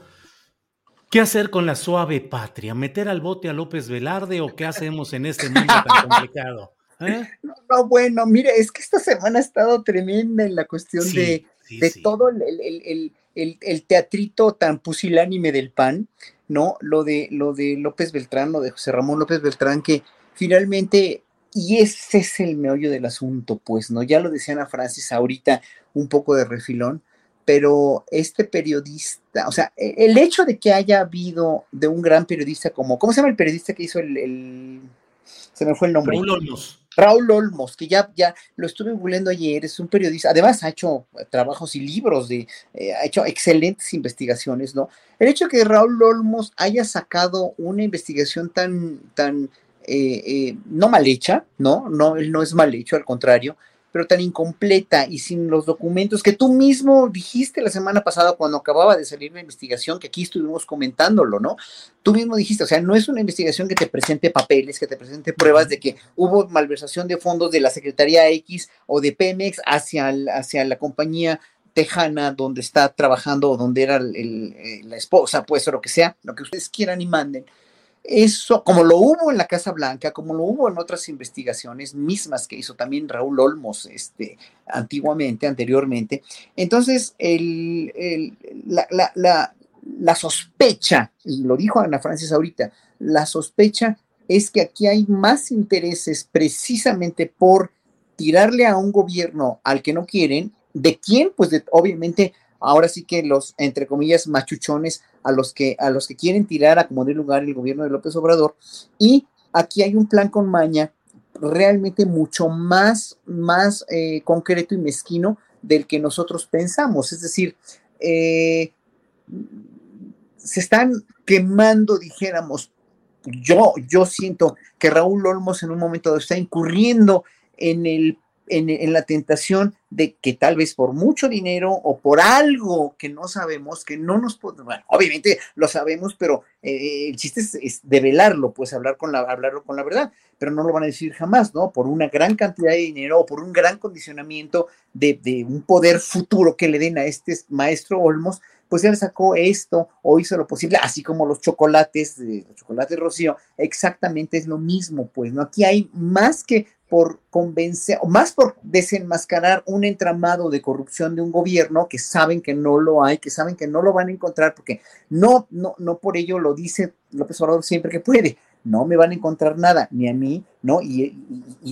C: ¿qué hacer con la suave patria? ¿Meter al bote a López Velarde o qué hacemos en este mundo tan complicado?
N: ¿Eh? No, bueno, mire, es que esta semana ha estado tremenda en la cuestión de de todo el, teatrito tan pusilánime del PAN. ¿no? Lo de, lo de López Beltrán, lo de José Ramón López Beltrán, que finalmente, y ese es el meollo del asunto, pues, ¿no? Ya lo decían a Francis ahorita, un poco de refilón, pero este periodista, o sea, e, el hecho de que haya habido de un gran periodista como, ¿cómo se llama el periodista que hizo el, el se me fue el nombre?
C: Raúl Olmos.
N: Raúl Olmos, que ya, ya lo estuve googleando ayer, es un periodista, además ha hecho trabajos y libros, de, eh, ha hecho excelentes investigaciones, ¿no? El hecho de que Raúl Olmos haya sacado una investigación tan, tan, eh, eh, no mal hecha, ¿no? No, él no es mal hecho, al contrario, pero tan incompleta y sin los documentos que tú mismo dijiste la semana pasada cuando acababa de salir la investigación, que aquí estuvimos comentándolo, ¿no? Tú mismo dijiste, o sea, no es una investigación que te presente papeles, que te presente pruebas de que hubo malversación de fondos de la Secretaría X o de Pemex hacia, hacia la compañía tejana donde está trabajando o donde era la esposa, pues, o lo que sea, lo que ustedes quieran y manden eso, como lo hubo en la Casa Blanca, como lo hubo en otras investigaciones mismas que hizo también Raúl Olmos este, antiguamente, anteriormente. Entonces, el, la, sospecha, y lo dijo Ana Francis ahorita, la sospecha es que aquí hay más intereses precisamente por tirarle a un gobierno al que no quieren, ¿de quién? Pues obviamente ahora sí que los, entre comillas, machuchones a los que, a los que quieren tirar a como de lugar el gobierno de López Obrador. Y aquí hay un plan con maña realmente mucho más, más eh, concreto y mezquino del que nosotros pensamos. Es decir, eh, se están quemando, dijéramos, yo, yo siento que Raúl Olmos en un momento está incurriendo en el en, la tentación de que tal vez por mucho dinero o por algo que no sabemos, que no nos podemos, bueno, obviamente lo sabemos, pero eh, el chiste es, develarlo, pues hablar con la, hablarlo con la verdad, pero no lo van a decir jamás, ¿no? Por una gran cantidad de dinero o por un gran condicionamiento de, un poder futuro que le den a este maestro Olmos, pues le sacó esto o hizo lo posible, así como los chocolates, los chocolates Rocío, exactamente es lo mismo, pues, ¿no? Aquí hay más que por convencer, o más por desenmascarar un entramado de corrupción de un gobierno que saben que no lo hay, que saben que no lo van a encontrar, porque no, no, no por ello lo dice López Obrador siempre que puede, no me van a encontrar nada, ni a mí, ¿no? Y,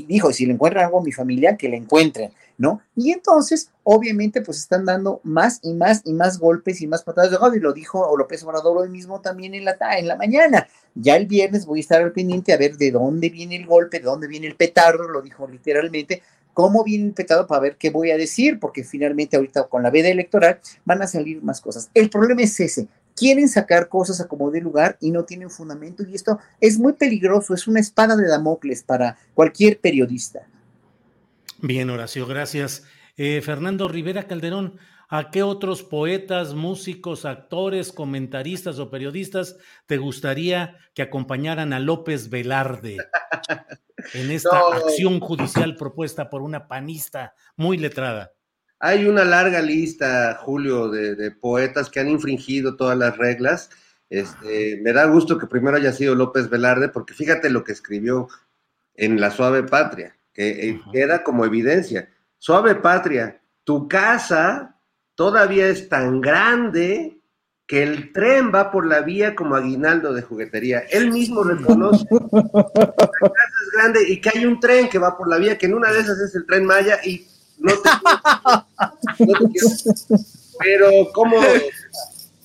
N: dijo, si le encuentran algo a mi familia, que le encuentren. ¿no? Y entonces, obviamente, pues están dando más y más y más golpes y más patadas de y lo dijo López Obrador hoy mismo también en la, en la mañana. Ya el viernes voy a estar al pendiente a ver de dónde viene el golpe, de dónde viene el petardo, lo dijo literalmente, cómo viene el petardo para ver qué voy a decir, porque finalmente ahorita con la veda electoral van a salir más cosas. El problema es ese, quieren sacar cosas a como de lugar y no tienen fundamento y esto es muy peligroso, es una espada de Damocles para cualquier periodista.
C: Bien, Horacio, gracias. Eh, Fernando Rivera Calderón, ¿a qué otros poetas, músicos, actores, comentaristas o periodistas te gustaría que acompañaran a López Velarde en esta acción judicial propuesta por una panista muy letrada?
M: Hay una larga lista, Julio, de, poetas que han infringido todas las reglas. Este, me da gusto que primero haya sido López Velarde, porque fíjate lo que escribió en La Suave Patria que eh, queda como evidencia. Suave patria, tu casa todavía es tan grande que el tren va por la vía como aguinaldo de juguetería. Él mismo reconoce que la casa es grande y que hay un tren que va por la vía, que en una de esas es el tren Maya y no te, Pero como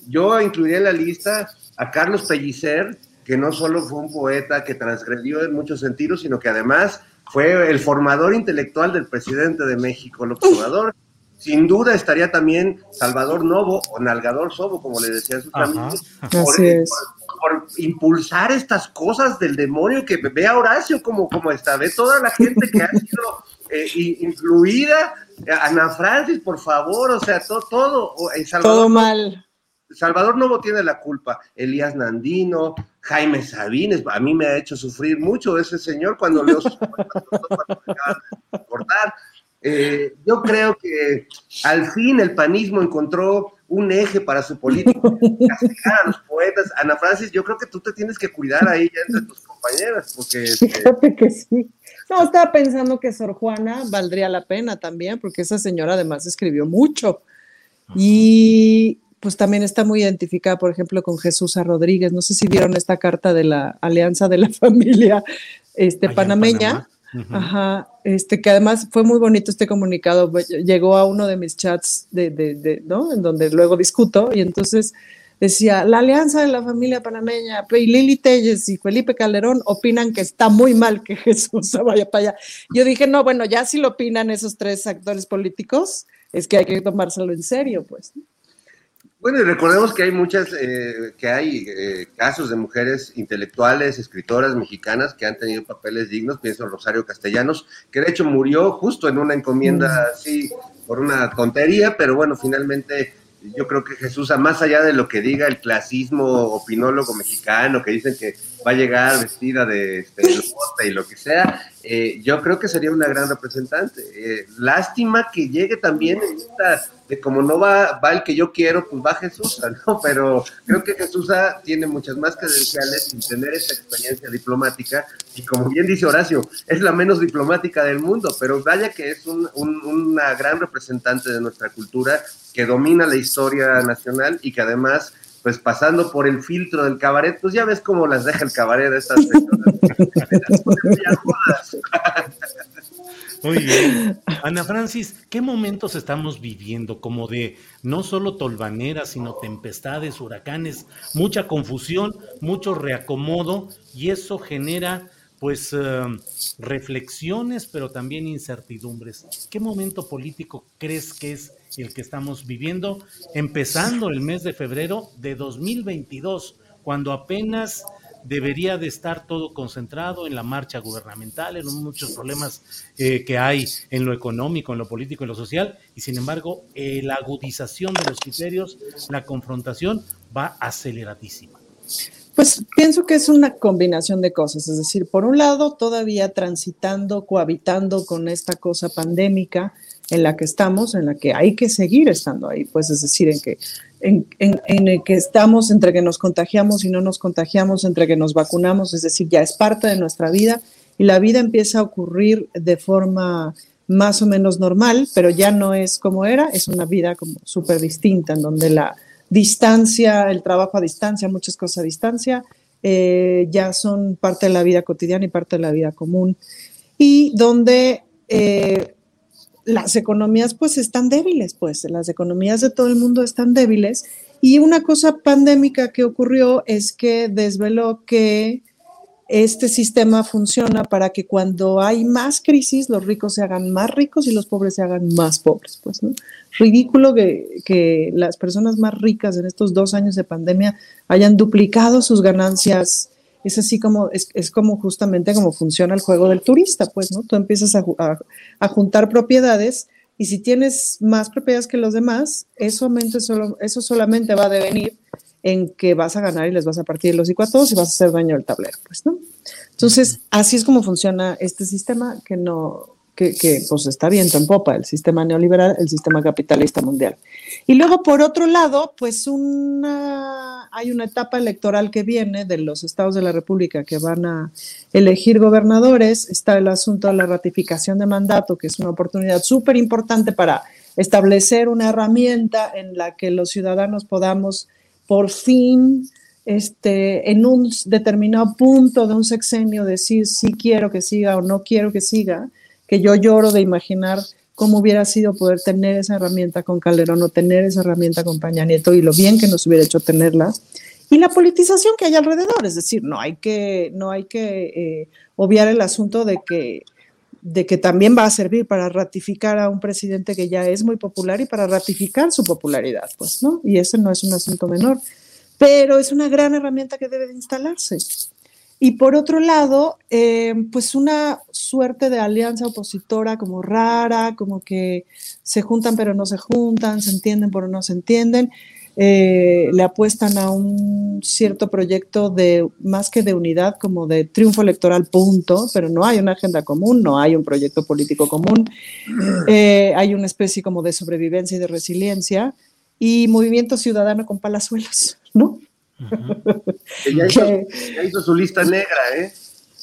M: yo incluiría en la lista a Carlos Pellicer, que no solo fue un poeta que transgredió en muchos sentidos, sino que además fue el formador intelectual del presidente de México, López Obrador. Sin duda estaría también Salvador Novo o Nalgador Sobo, como le decía su familia, por, impulsar estas cosas del demonio que ve a Horacio como, como está, ve toda la gente que ha sido eh, influida, Ana Francis, por favor, o sea, todo, todo,
L: todo mal.
M: Salvador Novo tiene la culpa, Elías Nandino, Jaime Sabines, a mí me ha hecho sufrir mucho ese señor cuando leo sus cortar. Eh, yo creo que al fin el panismo encontró un eje para su política, castigar a los poetas. Ana Francis, yo creo que tú te tienes que cuidar ahí ya entre tus compañeras, porque...
L: Este, Fíjate que sí. No, estaba pensando que Sor Juana valdría la pena también, porque esa señora además escribió mucho. Y pues también está muy identificada, por ejemplo, con Jesús A. Rodríguez. No sé si vieron esta carta de la Alianza de la Familia este, Panameña. Ajá, este, que además fue muy bonito este comunicado, llegó a uno de mis chats de, de, de, ¿no? En donde luego discuto y entonces decía, la alianza de la familia panameña, y Lili Telles y Felipe Calderón opinan que está muy mal que Jesús vaya para allá. Yo dije, no, bueno, ya si lo opinan esos tres actores políticos, es que hay que tomárselo en serio, pues.
M: Bueno, y recordemos que hay muchas, eh, que hay eh, casos de mujeres intelectuales, escritoras mexicanas que han tenido papeles dignos, pienso en Rosario Castellanos, que de hecho murió justo en una encomienda mm. así por una tontería, pero bueno, finalmente yo creo que Jesús, más allá de lo que diga el clasismo opinólogo mexicano, que dicen que va a llegar vestida de, este, y lo que sea, eh, yo creo que sería una gran representante. Eh, lástima que llegue también esta, de como no va, va el que yo quiero, pues va Jesús, ¿no? Pero creo que Jesús tiene muchas más credenciales sin tener esa experiencia diplomática y como bien dice Horacio, es la menos diplomática del mundo, pero vaya que es una gran representante de nuestra cultura que domina la historia nacional y que además pues pasando por el filtro del cabaret, pues ya ves cómo las deja el cabaret de estas personas.
C: Muy bien. Ana Francis, ¿qué momentos estamos viviendo? Como de no solo tolvaneras, sino tempestades, huracanes, mucha confusión, mucho reacomodo, y eso genera pues eh, reflexiones, pero también incertidumbres. ¿Qué momento político crees que es el que estamos viviendo, empezando el mes de febrero de 2022, cuando apenas debería de estar todo concentrado en la marcha gubernamental, en muchos problemas eh, que hay en lo económico, en lo político, en lo social, y sin embargo, eh, la agudización de los criterios, la confrontación va aceleradísima.
L: Pues pienso que es una combinación de cosas, es decir, por un lado, todavía transitando, cohabitando con esta cosa pandémica, en la que estamos, en la que hay que seguir estando ahí, pues es decir, en que, en, en, el que estamos entre que nos contagiamos y no nos contagiamos, entre que nos vacunamos, es decir, ya es parte de nuestra vida y la vida empieza a ocurrir de forma más o menos normal, pero ya no es como era, es una vida como súper distinta, en donde la distancia, el trabajo a distancia, muchas cosas a distancia, eh, ya son parte de la vida cotidiana y parte de la vida común, y donde eh, las economías pues están débiles, pues las economías de todo el mundo están débiles. Y una cosa pandémica que ocurrió es que desveló que este sistema funciona para que cuando hay más crisis, los ricos se hagan más ricos y los pobres se hagan más pobres. Pues, ¿no? Ridículo que, que las personas más ricas en estos dos años de pandemia hayan duplicado sus ganancias es así como, es, es, como justamente como funciona el juego del turista, pues, ¿no? Tú empiezas a, a, juntar propiedades y si tienes más propiedades que los demás, eso, solo, eso solamente va a devenir en que vas a ganar y les vas a partir los hocico a todos y vas a hacer daño al tablero, pues, ¿no? Entonces, así es como funciona este sistema que no, que, pues está viento en popa, el sistema neoliberal, el sistema capitalista mundial. Y luego, por otro lado, pues una, hay una etapa electoral que viene de los estados de la República que van a elegir gobernadores, está el asunto de la ratificación de mandato, que es una oportunidad súper importante para establecer una herramienta en la que los ciudadanos podamos por fin este, en un determinado punto de un sexenio decir si quiero que siga o no quiero que siga, que yo lloro de imaginar cómo hubiera sido poder tener esa herramienta con Calderón o tener esa herramienta con Paña Nieto y lo bien que nos hubiera hecho tenerla. Y la politización que hay alrededor, es decir, no hay que, no hay que eh, obviar el asunto de que, de que también va a servir para ratificar a un presidente que ya es muy popular y para ratificar su popularidad, pues, ¿no? Y ese no es un asunto menor, pero es una gran herramienta que debe de instalarse. Y por otro lado, eh, pues una suerte de alianza opositora como rara, como que se juntan pero no se juntan, se entienden pero no se entienden. Eh, le apuestan a un cierto proyecto de más que de unidad, como de triunfo electoral, punto, pero no hay una agenda común, no hay un proyecto político común, eh, hay una especie como de sobrevivencia y de resiliencia y movimiento ciudadano con palazuelos, ¿no?
M: Ya, hizo, su lista negra, ¿eh?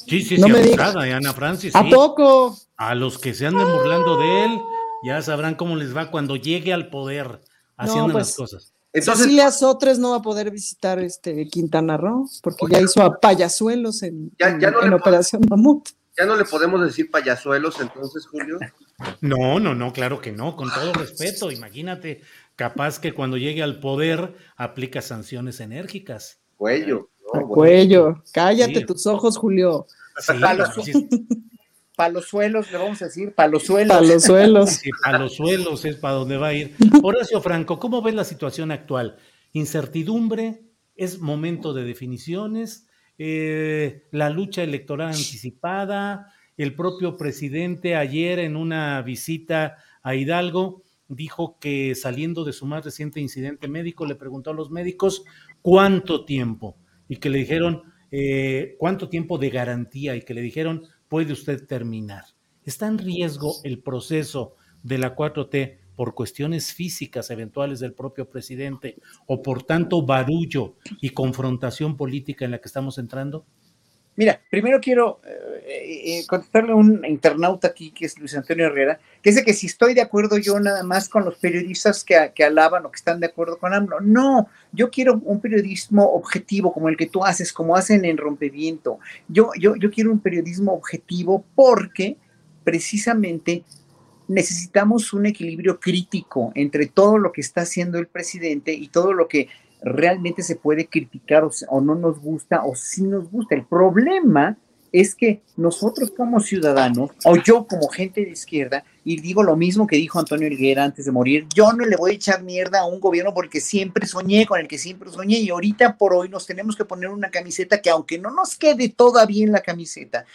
C: Sí, sí, sí, abocada, Ana Francis.
L: ¿A poco?
C: A los que se anden burlando de él, ya sabrán cómo les va cuando llegue al poder haciendo las pues, cosas.
M: Entonces,
L: Cecilia Sotres no va a poder visitar este Quintana Roo porque ya hizo a payasuelos en, en-
M: ya no
L: en
M: le
L: Operación Mamut.
M: ya no le podemos decir payasuelos, entonces, Julio.
C: No, no, no, claro que no, con todo respeto. Imagínate, capaz que cuando llegue al poder aplica sanciones enérgicas.
M: Cuello.
L: Cuello. Cállate
C: Sí.
L: tus ojos, Julio.
C: Sí,
N: Palos-
C: sí,
N: Palosuelos, le vamos a decir, palosuelos.
L: Palosuelos.
C: Sí, a los suelos es para donde va a ir. Horacio Franco, ¿cómo ves la situación actual? Incertidumbre, es momento de definiciones, Eh, la lucha electoral anticipada, el propio presidente ayer en una visita a Hidalgo dijo que saliendo de su más reciente incidente médico le preguntó a los médicos cuánto tiempo y que le dijeron eh, cuánto tiempo de garantía y que le dijeron puede usted terminar. ¿Está en riesgo el proceso de la 4T por cuestiones físicas eventuales del propio presidente o por tanto barullo y confrontación política en la que estamos entrando?
N: Mira, primero quiero eh, eh, contestarle a un internauta aquí, que es Luis Antonio Herrera, que dice que si estoy de acuerdo yo nada más con los periodistas que, alaban o que están de acuerdo con AMLO. No, yo quiero un periodismo objetivo como el que tú haces, como hacen en Rompeviento. Yo, yo, yo quiero un periodismo objetivo porque precisamente necesitamos un equilibrio crítico entre todo lo que está haciendo el presidente y todo lo que realmente se puede criticar o, no nos gusta o sí nos gusta. El problema es que nosotros como ciudadanos, o yo como gente de izquierda, y digo lo mismo que dijo Antonio Higuera antes de morir, yo no le voy a echar mierda a un gobierno porque siempre soñé, con el que siempre soñé, y ahorita por hoy nos tenemos que poner una camiseta que aunque no nos quede toda bien la camiseta,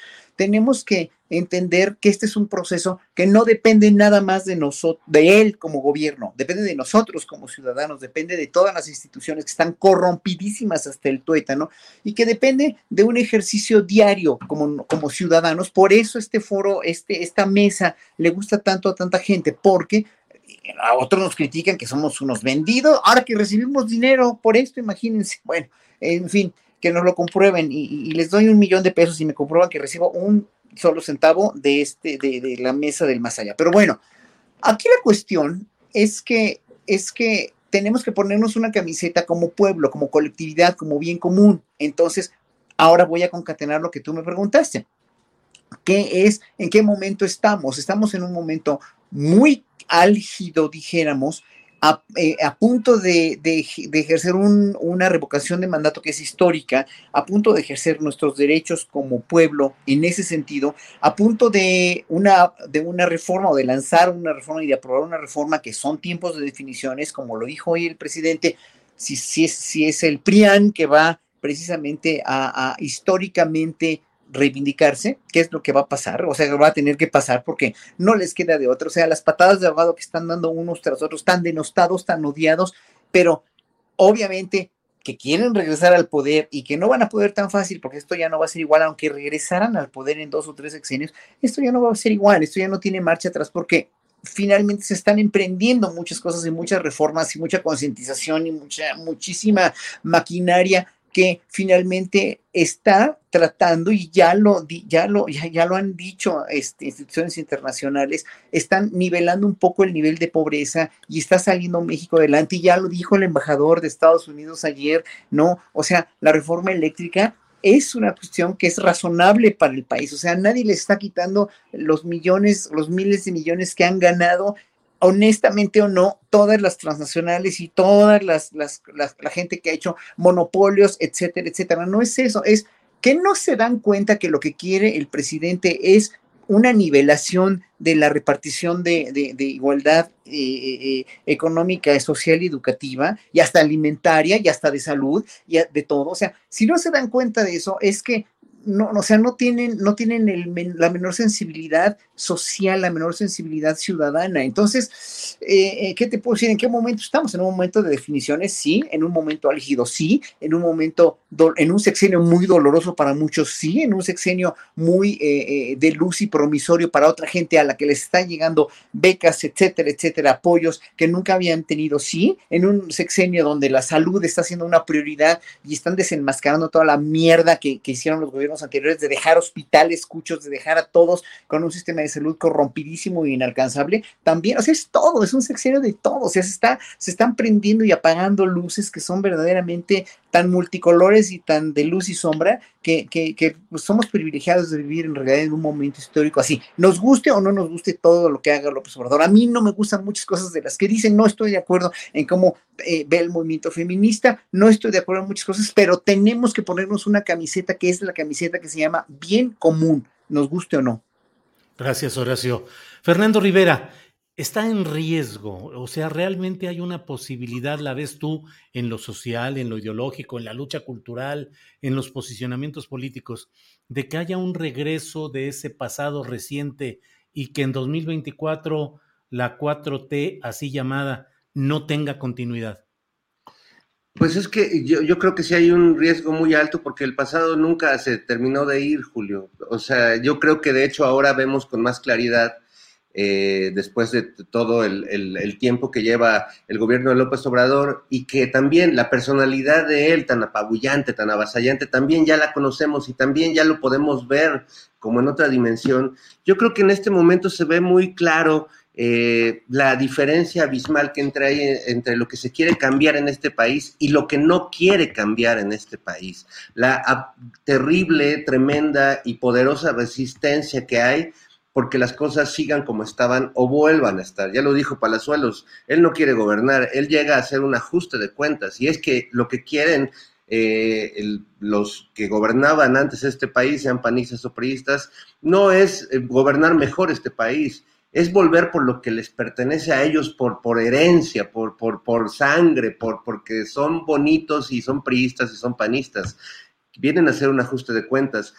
N: tenemos que entender que este es un proceso que no depende nada más de nosotros, de él como gobierno, depende de nosotros como ciudadanos, depende de todas las instituciones que están corrompidísimas hasta el tuétano y que depende de un ejercicio diario como, como ciudadanos. Por eso este foro, este, esta mesa le gusta tanto a tanta gente, porque a otros nos critican que somos unos vendidos, ahora que recibimos dinero por esto, imagínense, bueno, en fin, que nos lo comprueben y, les doy un millón de pesos y me comprueban que recibo un solo centavo de, este, de, de la mesa del más allá. Pero bueno, aquí la cuestión es que, es que tenemos que ponernos una camiseta como pueblo, como colectividad, como bien común. Entonces, ahora voy a concatenar lo que tú me preguntaste. ¿Qué es? ¿En qué momento estamos? Estamos en un momento muy álgido, dijéramos, a, eh, a punto de, ejercer un, una revocación de mandato que es histórica, a punto de ejercer nuestros derechos como pueblo en ese sentido, a punto de una, de una reforma o de lanzar una reforma y de aprobar una reforma que son tiempos de definiciones, como lo dijo hoy el presidente, si, es, si es el PRIAN que va precisamente a históricamente reivindicarse, qué es lo que va a pasar, o sea, va a tener que pasar porque no les queda de otra, o sea, las patadas de ahogado que están dando unos tras otros, tan denostados, tan odiados, pero obviamente que quieren regresar al poder y que no van a poder tan fácil, porque esto ya no va a ser igual, aunque regresaran al poder en dos o tres sexenios, esto ya no va a ser igual, esto ya no tiene marcha atrás, porque finalmente se están emprendiendo muchas cosas y muchas reformas y mucha concientización y mucha, muchísima maquinaria que finalmente está tratando y ya lo ya lo ya, ya lo han dicho este, instituciones internacionales están nivelando un poco el nivel de pobreza y está saliendo México adelante y ya lo dijo el embajador de Estados Unidos ayer no o sea la reforma eléctrica es una cuestión que es razonable para el país o sea nadie le está quitando los millones los miles de millones que han ganado honestamente o no, todas las transnacionales y todas las, las, la gente que ha hecho monopolios, etcétera, etcétera. No es eso, es que no se dan cuenta que lo que quiere el presidente es una nivelación de la repartición de, igualdad eh, eh, económica, social y educativa, y hasta alimentaria, y hasta de salud, y de todo. O sea, si no se dan cuenta de eso, es que no, o sea, no tienen, no tienen el, la menor sensibilidad social, la menor sensibilidad ciudadana. Entonces, eh, ¿qué te puedo decir? ¿En qué momento estamos? En un momento de definiciones, sí, en un momento álgido, sí, en un momento, en un sexenio muy doloroso para muchos, sí, en un sexenio muy eh, de luz y promisorio para otra gente a la que les están llegando becas, etcétera, etcétera, apoyos que nunca habían tenido, sí, en un sexenio donde la salud está siendo una prioridad y están desenmascarando toda la mierda que, que hicieron los gobiernos anteriores de dejar hospitales cuchos, de dejar a todos con un sistema de salud corrompidísimo y inalcanzable, también, o sea, es todo, es un sexenio de todo, o sea, se, está, se están prendiendo y apagando luces que son verdaderamente tan multicolores y tan de luz y sombra que, que, que pues, somos privilegiados de vivir en realidad en un momento histórico así. Nos guste o no nos guste todo lo que haga López Obrador. A mí no me gustan muchas cosas de las que dicen, no estoy de acuerdo en cómo eh, ve el movimiento feminista, no estoy de acuerdo en muchas cosas, pero tenemos que ponernos una camiseta que es la camiseta que se llama bien común, nos guste o no.
C: Gracias, Horacio. Fernando Rivera, está en riesgo, o sea, realmente hay una posibilidad, la ves tú, en lo social, en lo ideológico, en la lucha cultural, en los posicionamientos políticos, de que haya un regreso de ese pasado reciente y que en 2024 la 4T, así llamada, no tenga continuidad.
M: Pues es que yo, yo, creo que sí hay un riesgo muy alto porque el pasado nunca se terminó de ir, Julio. O sea, yo creo que de hecho ahora vemos con más claridad eh, después de todo el, tiempo que lleva el gobierno de López Obrador y que también la personalidad de él tan apabullante, tan avasallante, también ya la conocemos y también ya lo podemos ver como en otra dimensión. Yo creo que en este momento se ve muy claro eh, la diferencia abismal que ahí entre lo que se quiere cambiar en este país y lo que no quiere cambiar en este país. La terrible, tremenda y poderosa resistencia que hay porque las cosas sigan como estaban o vuelvan a estar. Ya lo dijo Palazuelos, él no quiere gobernar, él llega a hacer un ajuste de cuentas y es que lo que quieren eh, los que gobernaban antes este país, sean panistas o priistas, no es eh, gobernar mejor este país, es volver por lo que les pertenece a ellos por, por herencia, por, por, por sangre, por, porque son bonitos y son priistas y son panistas. Vienen a hacer un ajuste de cuentas.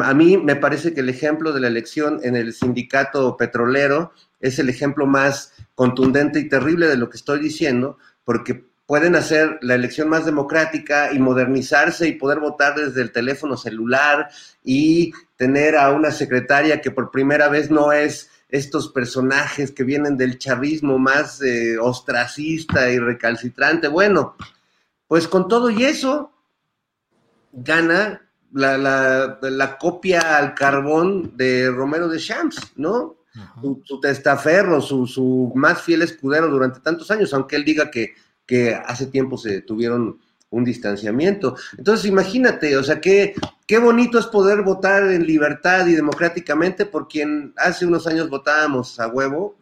M: A mí me parece que el ejemplo de la elección en el sindicato petrolero es el ejemplo más contundente y terrible de lo que estoy diciendo, porque pueden hacer la elección más democrática y modernizarse y poder votar desde el teléfono celular y tener a una secretaria que por primera vez no es estos personajes que vienen del chavismo más eh, ostracista y recalcitrante. Bueno, pues con todo y eso, gana la, la, la, copia al carbón de Romero de Champs, ¿no? su, testaferro, su, su, más fiel escudero durante tantos años, aunque él diga que, que hace tiempo se tuvieron un distanciamiento. Entonces, imagínate, o sea, qué, qué bonito es poder votar en libertad y democráticamente por quien hace unos años votábamos a huevo.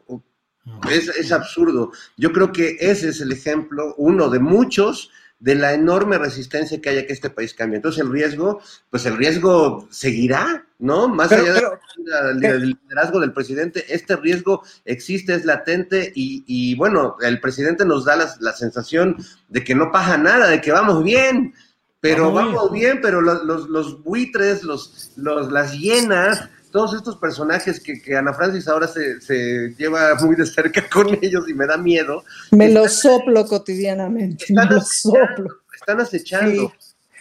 M: Es, es absurdo. Yo creo que ese es el ejemplo, uno de muchos, de la enorme resistencia que haya que este país cambie. Entonces el riesgo, pues el riesgo seguirá, ¿no? Más allá del liderazgo del presidente, este riesgo existe, es latente y, bueno, el presidente nos da la, sensación de que no pasa nada, de que vamos bien, pero vamos bien, pero los, los, los buitres, los, los, las hienas, todos estos personajes que, que Ana Francis ahora se, se, lleva muy de cerca con ellos y me da miedo.
L: Me lo soplo cotidianamente, me lo soplo.
M: Están acechando.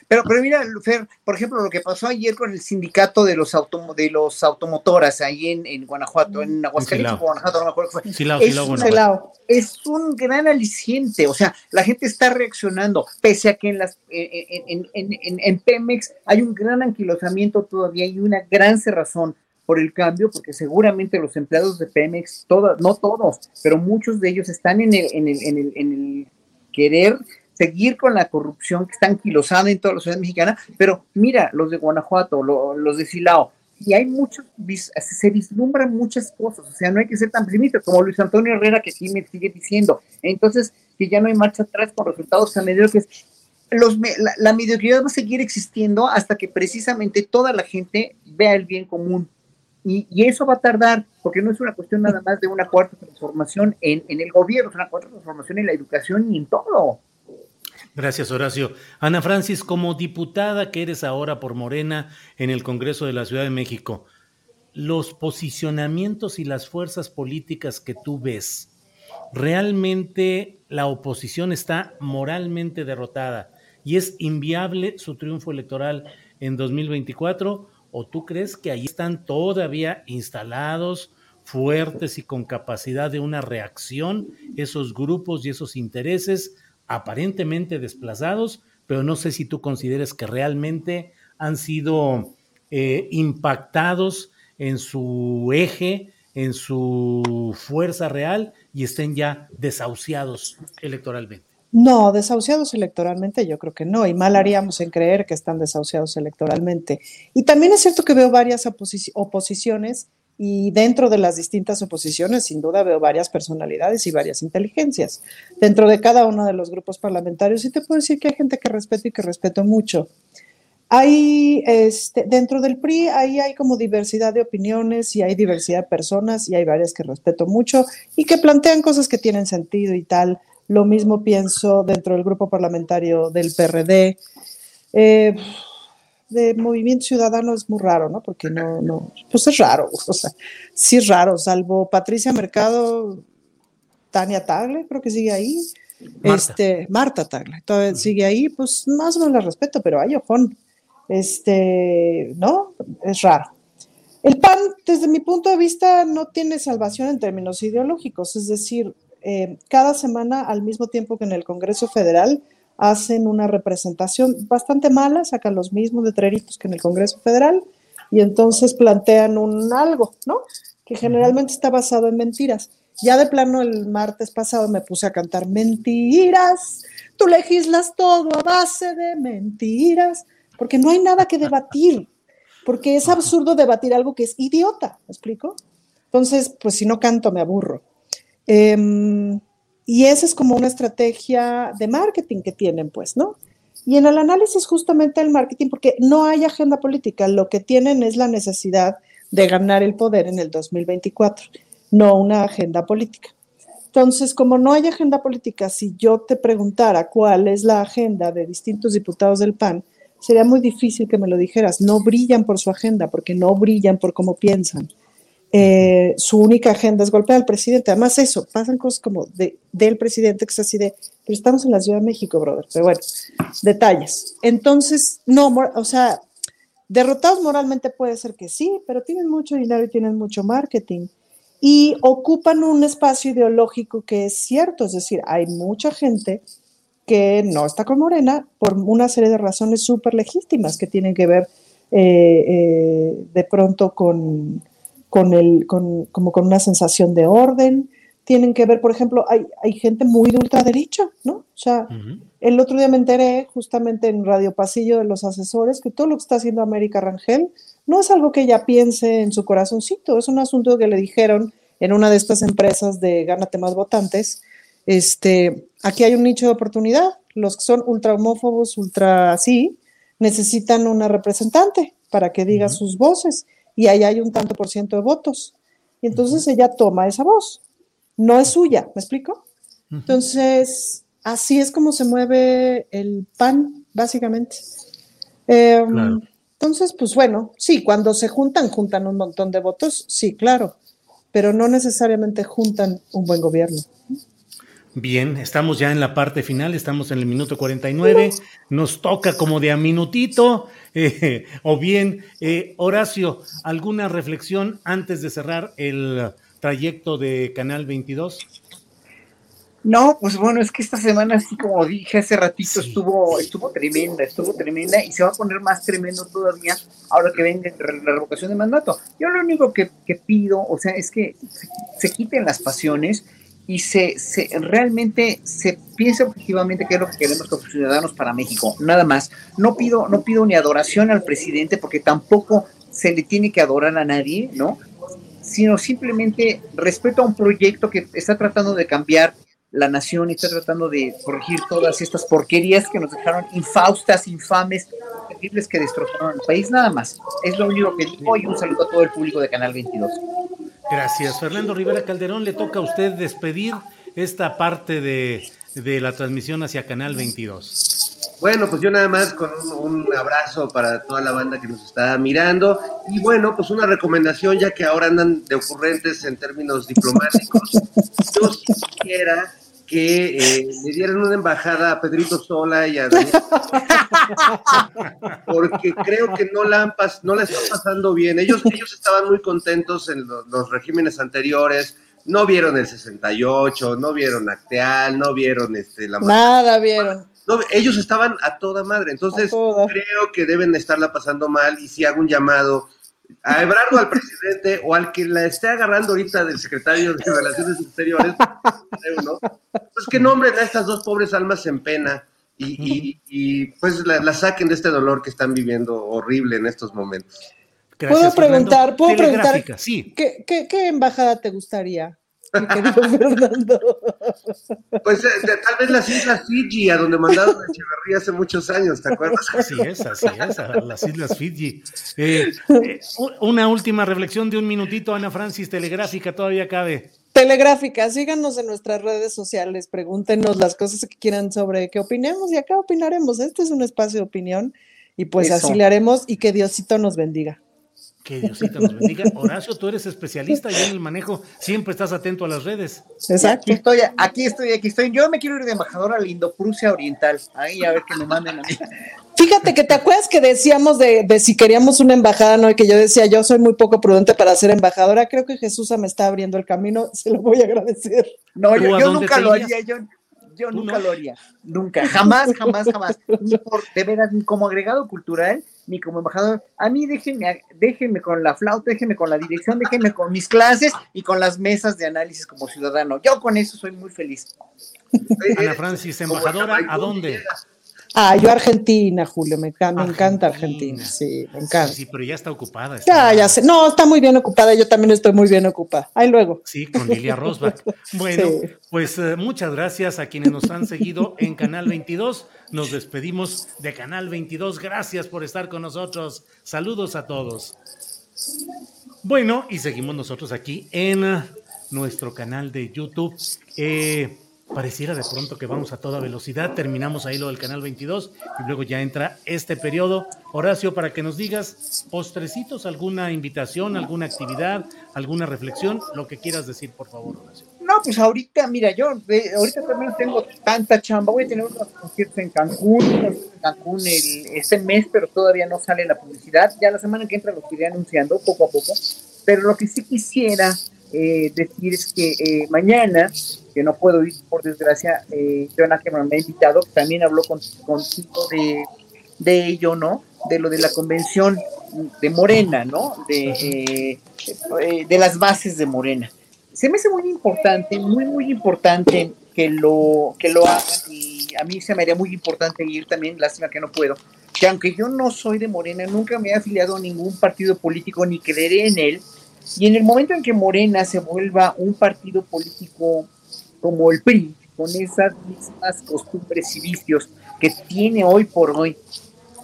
N: Pero, pero mira, Fer, por ejemplo, lo que pasó ayer con el sindicato de los, autom de los automotoras ahí en, en Guanajuato, en Aguascalientes, Guanajuato, no me acuerdo qué fue.
C: Silao,
N: es,
C: Silao,
N: un, es un gran aliciente, o sea, la gente está reaccionando, pese a que en, las, en, en, en, en Pemex hay un gran anquilosamiento todavía y una gran cerrazón por el cambio, porque seguramente los empleados de Pemex, todos, no todos, pero muchos de ellos están en el, en el, en el, en el querer seguir con la corrupción que está anquilosada en toda la ciudad mexicana, pero mira, los de Guanajuato, los de Silao, y hay muchos, se vislumbran muchas cosas, o sea, no hay que ser tan pesimista como Luis Antonio Herrera, que aquí me sigue diciendo, entonces, que ya no hay marcha atrás con resultados tan mediocres. Los, la, la mediocridad va a seguir existiendo hasta que precisamente toda la gente vea el bien común, y, eso va a tardar, porque no es una cuestión nada más de una cuarta transformación en, en, el gobierno, es una cuarta transformación en la educación y en todo.
C: Gracias, Horacio. Ana Francis, como diputada que eres ahora por Morena en el Congreso de la Ciudad de México, los posicionamientos y las fuerzas políticas que tú ves, ¿realmente la oposición está moralmente derrotada y es inviable su triunfo electoral en 2024? ¿O tú crees que ahí están todavía instalados, fuertes y con capacidad de una reacción esos grupos y esos intereses aparentemente desplazados? Pero no sé si tú consideres que realmente han sido eh, impactados en su eje, en su fuerza real y estén ya desahuciados electoralmente.
L: No, desahuciados electoralmente yo creo que no, y mal haríamos en creer que están desahuciados electoralmente. Y también es cierto que veo varias oposiciones y dentro de las distintas oposiciones, sin duda, veo varias personalidades y varias inteligencias. Dentro de cada uno de los grupos parlamentarios, y te puedo decir que hay gente que respeto y que respeto mucho. Hay, este, dentro del PRI, ahí hay como diversidad de opiniones y hay diversidad de personas y hay varias que respeto mucho y que plantean cosas que tienen sentido y tal. Lo mismo pienso dentro del grupo parlamentario del PRD. Eh, de Movimiento Ciudadano es muy raro, ¿no? Porque no, no, pues es raro, o sea, sí es raro, salvo Patricia Mercado, Tania Tagle, creo que sigue ahí. Marta, este, Marta Tagle, todavía sigue ahí, pues más o menos la respeto, pero hay ojón. Este, no, es raro. El PAN, desde mi punto de vista, no tiene salvación en términos ideológicos, es decir, eh, cada semana, al mismo tiempo que en el Congreso Federal, hacen una representación bastante mala, sacan los mismos letreritos que en el Congreso Federal y entonces plantean un algo, ¿no? Que generalmente está basado en mentiras. Ya de plano el martes pasado me puse a cantar mentiras, tú legislas todo a base de mentiras, porque no hay nada que debatir, porque es absurdo debatir algo que es idiota, ¿me explico? Entonces, pues si no canto me aburro. Em, y esa es como una estrategia de marketing que tienen, pues, ¿no? Y en el análisis justamente del marketing, porque no hay agenda política, lo que tienen es la necesidad de ganar el poder en el 2024, no una agenda política. Entonces, como no hay agenda política, si yo te preguntara cuál es la agenda de distintos diputados del PAN, sería muy difícil que me lo dijeras. No brillan por su agenda, porque no brillan por cómo piensan. Eh, su única agenda es golpear al presidente. Además, eso, pasan cosas como de, del presidente que es así de, pero estamos en la Ciudad de México, brother. Pero bueno, detalles. Entonces, no, o sea, derrotados moralmente puede ser que sí, pero tienen mucho dinero y tienen mucho marketing. Y ocupan un espacio ideológico que es cierto, es decir, hay mucha gente que no está con Morena por una serie de razones súper legítimas que tienen que ver eh, eh, de pronto con con el, con, como con una sensación de orden, tienen que ver, por ejemplo, hay, hay gente muy de ultraderecha, ¿no? O sea, el otro día me enteré justamente en Radio Pasillo de los asesores que todo lo que está haciendo América Rangel no es algo que ella piense en su corazoncito, es un asunto que le dijeron en una de estas empresas de gánate más votantes, este, aquí hay un nicho de oportunidad, los que son ultra homófobos, ultra así, necesitan una representante para que diga sus voces y ahí hay un tanto por ciento de votos. Y entonces ella toma esa voz. No es suya, ¿me explico? Entonces, así es como se mueve el PAN, básicamente. Em, entonces, pues bueno, sí, cuando se juntan, juntan un montón de votos, sí, claro, pero no necesariamente juntan un buen gobierno.
C: Bien, estamos ya en la parte final, estamos en el minuto 49, nos toca como de a minutito, eh, o bien, eh, Horacio, ¿alguna reflexión antes de cerrar el trayecto de Canal 22?
N: No, pues bueno, es que esta semana, así como dije hace ratito, estuvo, estuvo tremenda, estuvo tremenda y se va a poner más tremendo todavía ahora que venga la revocación de mandato. Yo lo único que, pido, o sea, es que se quiten las pasiones y se, se, realmente se piensa objetivamente qué es lo que queremos como ciudadanos para México, nada más. No pido, no pido ni adoración al presidente porque tampoco se le tiene que adorar a nadie, ¿no? Sino simplemente respeto a un proyecto que está tratando de cambiar la nación y está tratando de corregir todas estas porquerías que nos dejaron infaustas, infames, terribles que destrozaron el país, nada más. Es lo único que digo y un saludo a todo el público de Canal 22.
C: Gracias. Fernando Rivera Calderón, le toca a usted despedir esta parte de, la transmisión hacia Canal 22.
M: Bueno, pues yo nada más con un, abrazo para toda la banda que nos está mirando. Y bueno, pues una recomendación, ya que ahora andan de ocurrentes en términos diplomáticos. yo quisiera que eh, le dieran una embajada a Pedrito Sola y a Daniel, porque creo que no la, han no la están pasando bien. Ellos, ellos estaban muy contentos en los, regímenes anteriores, no vieron el 68, no vieron Acteal, no vieron este, la...
L: Nada vieron.
M: No, ellos estaban a toda madre, entonces creo que deben estarla pasando mal y si hago un llamado a Ebrardo, al presidente, o al que la esté agarrando ahorita del secretario de Relaciones Exteriores, ¿no? pues que nombren a estas dos pobres almas en pena y, y- y, pues la, la saquen de este dolor que están viviendo horrible en estos momentos.
L: ¿Puedo preguntar, puedo preguntar,
C: sí.
L: ¿qué, qué, qué embajada te gustaría? Fernando?
M: Pues eh, de- tal vez las islas Fiji, a donde mandaron a Echeverría hace muchos años, ¿te acuerdas?
C: Así es, así es, a las Islas Fiji. Eh, eh, una última reflexión de un minutito, Ana Francis, telegráfica, todavía cabe.
L: Telegráfica, síganos en nuestras redes sociales, pregúntenos las cosas que quieran sobre qué opinemos y acá opinaremos. Este es un espacio de opinión y pues
N: Eso.
L: así le haremos y que Diosito nos bendiga.
C: Que Diosito nos bendiga. Horacio, tú eres especialista y en el manejo siempre estás atento a las redes.
N: Aquí estoy, aquí estoy, aquí estoy. Yo me quiero ir de embajador a la Indoprusia Oriental. Ahí a ver que me manden a mí.
L: Fíjate que te acuerdas que decíamos de, de si queríamos una embajada, ¿no? Y que yo decía, yo soy muy poco prudente para ser embajadora. Creo que Jesús me está abriendo el camino, se lo voy a agradecer.
N: No,
L: ¿Tú
N: yo, yo nunca lo haría, yo, yo nunca lo haría. Nunca, jamás, jamás, jamás. Ni por, de veras, ni como agregado cultural, ni como embajador. A mí déjenme, déjenme con la flauta, déjenme con la dirección, déjenme con mis clases y con las mesas de análisis como ciudadano. Yo con eso soy muy feliz.
C: Ana Francis, embajadora, ¿a dónde?
L: Ah, yo Argentina, Julio, me, enca- me encanta Argentina, sí, me encanta.
C: Sí, pero ya está ocupada. está-
L: Ya, ya sé. No, está muy bien ocupada, yo también estoy muy bien ocupada. Ahí luego.
C: Sí, con Lilia Rosbach. Bueno,
L: Sí.
C: pues eh, muchas gracias a quienes nos han seguido en Canal 22. Nos despedimos de Canal 22. Gracias por estar con nosotros. Saludos a todos. Bueno, y seguimos nosotros aquí en eh, nuestro canal de YouTube. Eh, pareciera de pronto que vamos a toda velocidad. Terminamos ahí lo del canal 22 y luego ya entra este periodo. Horacio, para que nos digas postrecitos, alguna invitación, alguna actividad, alguna reflexión, lo que quieras decir, por favor, Horacio.
N: No, pues ahorita, mira, yo eh, ahorita también tengo tanta chamba. Voy a tener unos conciertos en Cancún, en Cancún el, este mes, pero todavía no sale la publicidad. Ya la semana que entra los iré anunciando poco a poco. Pero lo que sí quisiera eh, decir es que eh, mañana, que no puedo ir por desgracia, eh, John Ackerman me ha invitado, que también habló con- contigo de, de ello, ¿no? De lo de la convención de Morena, ¿no? De, eh, eh, de las bases de Morena se me hace muy importante, muy, muy importante que lo, que lo hagan y a mí se me haría muy importante ir también, lástima que no puedo, que aunque yo no soy de Morena, nunca me he afiliado a ningún partido político ni creeré en él, y en el momento en que Morena se vuelva un partido político como el PRI, con esas mismas costumbres y vicios que tiene hoy por hoy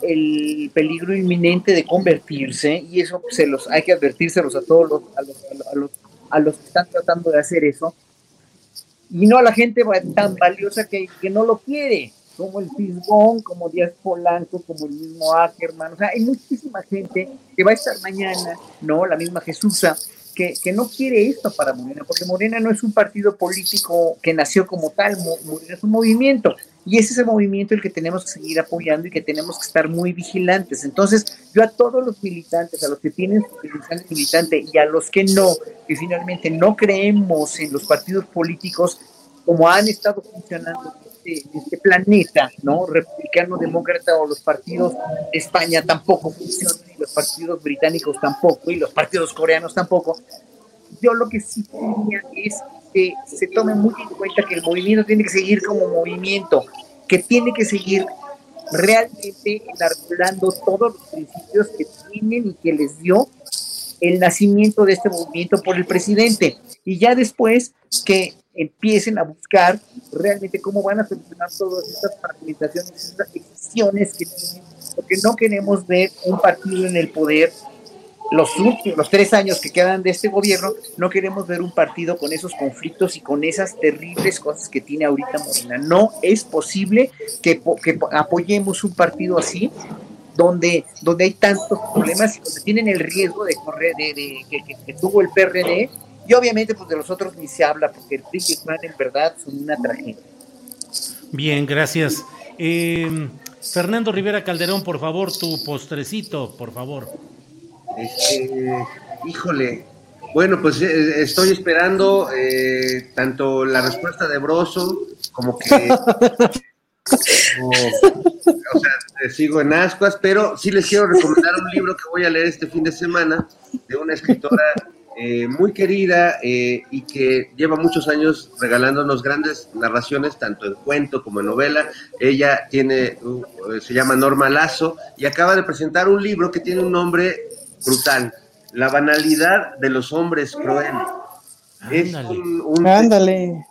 N: el peligro inminente de convertirse, y eso se los hay que advertírselos a todos los, a los, a los, a los, que están tratando de hacer eso, y no a la gente tan valiosa que, que no lo quiere, como el Fisgón, como Díaz Polanco, como el mismo Ackerman, o sea, hay muchísima gente que va a estar mañana, ¿no? La misma Jesusa, que, no quiere esto para Morena, porque Morena no es un partido político que nació como tal, Mo- Morena es un movimiento, y ese es el movimiento el que tenemos que seguir apoyando y que tenemos que estar muy vigilantes. Entonces, yo a todos los militantes, a los que tienen de militante y a los que no, que finalmente no creemos en los partidos políticos como han estado funcionando en este, este planeta, ¿no? Republicano, demócrata o los partidos de España tampoco funcionan, y los partidos británicos tampoco, y los partidos coreanos tampoco. Yo lo que sí diría es que se tome muy en cuenta que el movimiento tiene que seguir como movimiento, que tiene que seguir realmente enarbolando todos los principios que tienen y que les dio el nacimiento de este movimiento por el presidente. Y ya después que empiecen a buscar realmente cómo van a solucionar todas estas fragmentaciones, estas decisiones que tienen, porque no queremos ver un partido en el poder los últimos, los tres años que quedan de este gobierno, no queremos ver un partido con esos conflictos y con esas terribles cosas que tiene ahorita Morena. No es posible que, que po- apoyemos un partido así, donde, donde hay tantos problemas y donde tienen el riesgo de correr, de, de- que, que- que tuvo el PRD, y obviamente pues de los otros ni se habla, porque el PRI y en verdad son una tragedia.
C: Bien, gracias. Eh, Fernando Rivera Calderón, por favor, tu postrecito, por favor.
M: Este, híjole, bueno, pues eh, estoy esperando eh, tanto la respuesta de Broso como que o, o sea, sigo en ascuas, pero sí les quiero recomendar un libro que voy a leer este fin de semana de una escritora eh, muy querida eh, y que lleva muchos años regalándonos grandes narraciones, tanto en cuento como en novela. Ella tiene, uh, se llama Norma Lazo y acaba de presentar un libro que tiene un nombre brutal, La banalidad de los hombres crueles. Es un-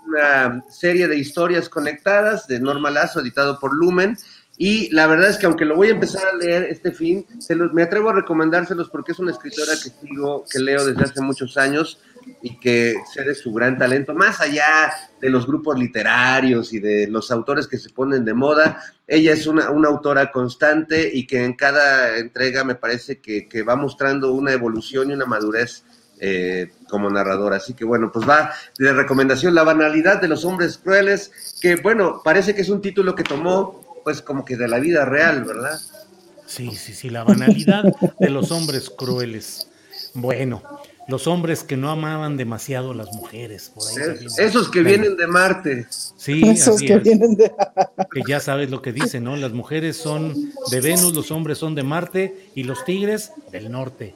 M: una serie de historias conectadas de Norma Lazo, editado por Lumen. Y la verdad es que aunque lo voy a empezar a leer este fin, me atrevo a recomendárselos porque es una escritora que sigo, que leo desde hace muchos años y que sé de su gran talento, más allá de los grupos literarios y de los autores que se ponen de moda, ella es una, una autora constante y que en cada entrega me parece que, que va mostrando una evolución y una madurez eh, como narradora. Así que bueno, pues va de recomendación La banalidad de los hombres crueles, que bueno, parece que es un título que tomó pues como que de la vida real, ¿verdad?
C: Sí, sí, sí, la banalidad de los hombres crueles. Bueno, los hombres que no amaban demasiado a las mujeres. Por ahí
M: Es- esos que
C: Bueno,
M: vienen de Marte.
C: Sí,
L: Esos
C: así
L: que
C: es.
L: vienen de...
C: Que ya sabes lo que dice, ¿no? Las mujeres son de Venus, los hombres son de Marte y los tigres del norte.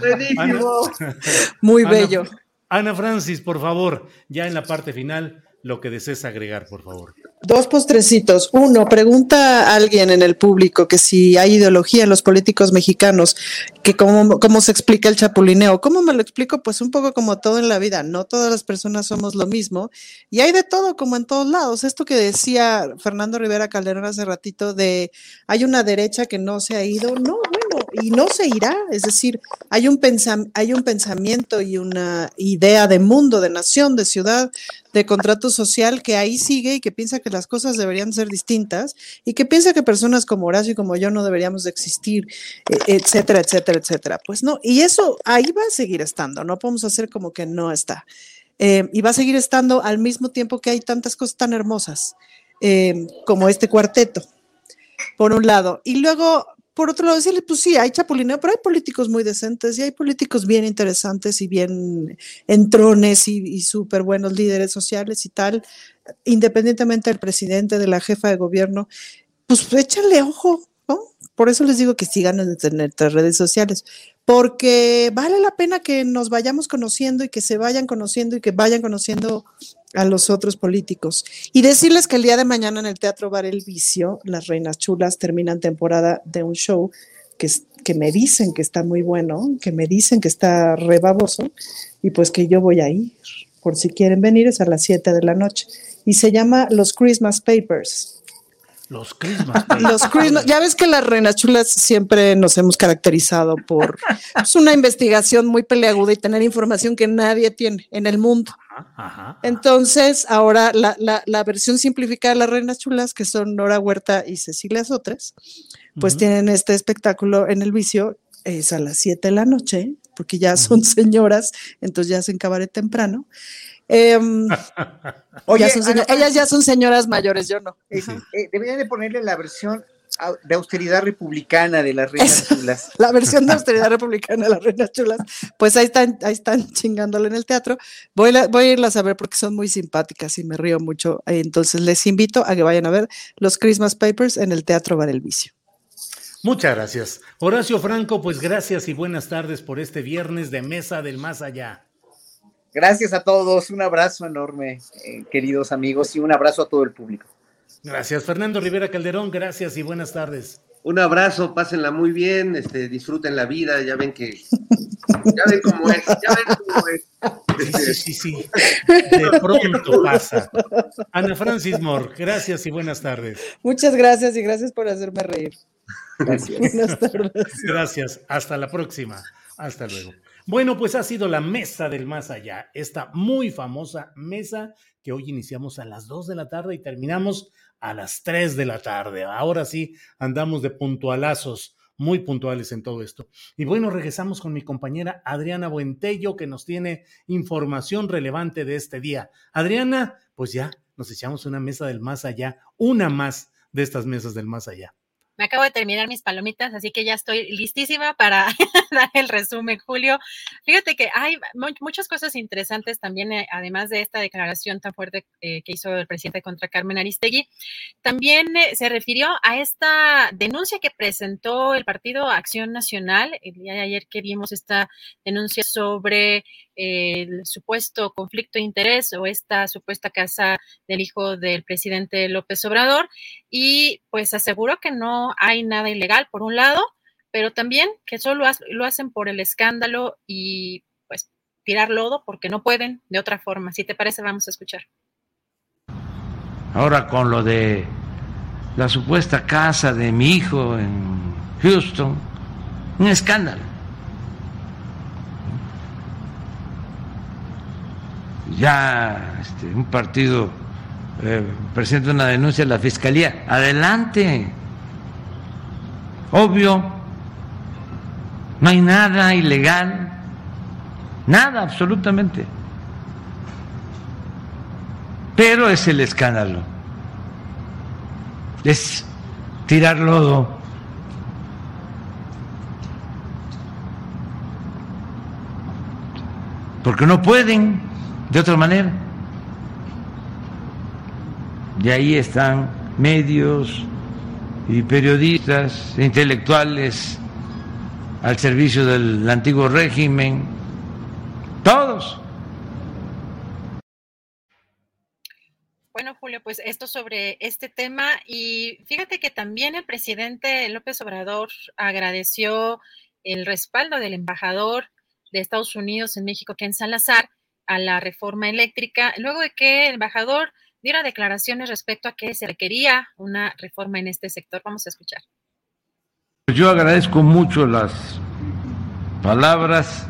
M: Buenísimo.
L: Muy
C: Ana-
L: bello.
C: Ana Francis, por favor, ya en la parte final, lo que desees agregar, por favor.
L: Dos postrecitos. Uno, pregunta a alguien en el público que si hay ideología en los políticos mexicanos, que cómo, cómo se explica el chapulineo. ¿Cómo me lo explico? Pues un poco como todo en la vida. No todas las personas somos lo mismo y hay de todo como en todos lados. Esto que decía Fernando Rivera Calderón hace ratito de hay una derecha que no se ha ido. No, y no se irá. Es decir, hay un, hay un pensamiento y una idea de mundo, de nación, de ciudad, de contrato social que ahí sigue y que piensa que las cosas deberían ser distintas y que piensa que personas como Horacio y como yo no deberíamos de existir, eh, etcétera, etcétera, etcétera. Pues no, y eso ahí va a seguir estando, no podemos hacer como que no está. Eh, y va a seguir estando al mismo tiempo que hay tantas cosas tan hermosas eh, como este cuarteto, por un lado. Y luego, por otro lado, decirle, pues sí, hay chapulineo, pero hay políticos muy decentes y hay políticos bien interesantes y bien entrones y, súper buenos líderes sociales y tal, independientemente del presidente, de la jefa de gobierno, pues échale ojo, ¿no? Por eso les digo que sigan en nuestras redes sociales, porque vale la pena que nos vayamos conociendo y que se vayan conociendo y que vayan conociendo a los otros políticos. Y decirles que el día de mañana en el Teatro Bar El Vicio, las Reinas Chulas terminan temporada de un show que, que me dicen que está muy bueno, que me dicen que está rebaboso, y pues que yo voy a ir. Por si quieren venir, es a las 7 de la noche. Y se llama Los Christmas Papers.
C: Los Christmas.
L: Los Christmas, ya ves que las reinas chulas siempre nos hemos caracterizado por pues, una investigación muy peleaguda y tener información que nadie tiene en el mundo.
C: Ajá.
L: Entonces, ahora la, la- la versión simplificada de las reinas chulas, que son Nora Huerta y Cecilia Sotres, pues tienen este espectáculo en el vicio, es a las 7 de la noche, porque ya son señoras, entonces ya hacen cabaret temprano. Em,
N: Oye,
L: ya
N: Ana
L: ellas ya son señoras mayores, yo no.
N: Eh, eh, deberían de ponerle la versión de austeridad republicana de las reinas chulas.
L: la versión de austeridad republicana de las reinas chulas, pues ahí están, ahí están chingándole en el teatro. Voy, a- voy a irlas a ver porque son muy simpáticas y me río mucho. Entonces les invito a que vayan a ver los Christmas Papers en el Teatro Bar El Vicio.
C: Muchas gracias. Horacio Franco, pues gracias y buenas tardes por este viernes de Mesa del Más Allá.
N: Gracias a todos, un abrazo enorme, eh, queridos amigos, y un abrazo a todo el público.
C: Gracias. Fernando Rivera Calderón, gracias y buenas tardes.
M: Un abrazo, pásenla muy bien, este, disfruten la vida, ya ven que, ya ven cómo es, ya ven cómo es.
C: Sí, sí, sí, sí. De pronto pasa. Ana Francis Moore, gracias y buenas tardes.
L: Muchas gracias y gracias por hacerme reír. Buenas tardes.
C: Gracias. Hasta la próxima. Hasta luego. Bueno, pues ha sido la mesa del más allá, esta muy famosa mesa que hoy iniciamos a las 2 de la tarde y terminamos a las 3 de la tarde. Ahora sí, andamos de puntualazos, muy puntuales en todo esto. Y bueno, regresamos con mi compañera Adriana Buentello, que nos tiene información relevante de este día. Adriana, pues ya nos echamos una mesa del más allá, una más de estas mesas del más allá.
D: Me acabo de terminar mis palomitas, así que ya estoy listísima para dar el resumen, Julio. Fíjate que hay muchas cosas interesantes también, eh, además de esta declaración tan fuerte eh, que hizo el presidente contra Carmen Aristegui. También eh, se refirió a esta denuncia que presentó el Partido Acción Nacional el día de ayer que vimos esta denuncia sobre el supuesto conflicto de interés o esta supuesta casa del hijo del presidente López Obrador y pues aseguró que no hay nada ilegal por un lado, pero también que solo lo hacen por el escándalo y pues tirar lodo porque no pueden de otra forma. Si te parece, vamos a escuchar.
E: Ahora con lo de la supuesta casa de mi hijo en Houston, un escándalo. Ya este, un partido eh, presenta una denuncia a la fiscalía, adelante. Obvio, no hay nada ilegal, nada absolutamente. Pero es el escándalo, es tirar lodo. Porque no pueden de otra manera. Y ahí están medios y periodistas, intelectuales al servicio del antiguo régimen, todos.
D: Bueno, Julio, pues esto sobre este tema y fíjate que también el presidente López Obrador agradeció el respaldo del embajador de Estados Unidos en México, Ken Salazar, a la reforma eléctrica, luego de que el embajador diera declaraciones respecto a que se requería una reforma en este sector. Vamos a escuchar.
E: Yo agradezco mucho las palabras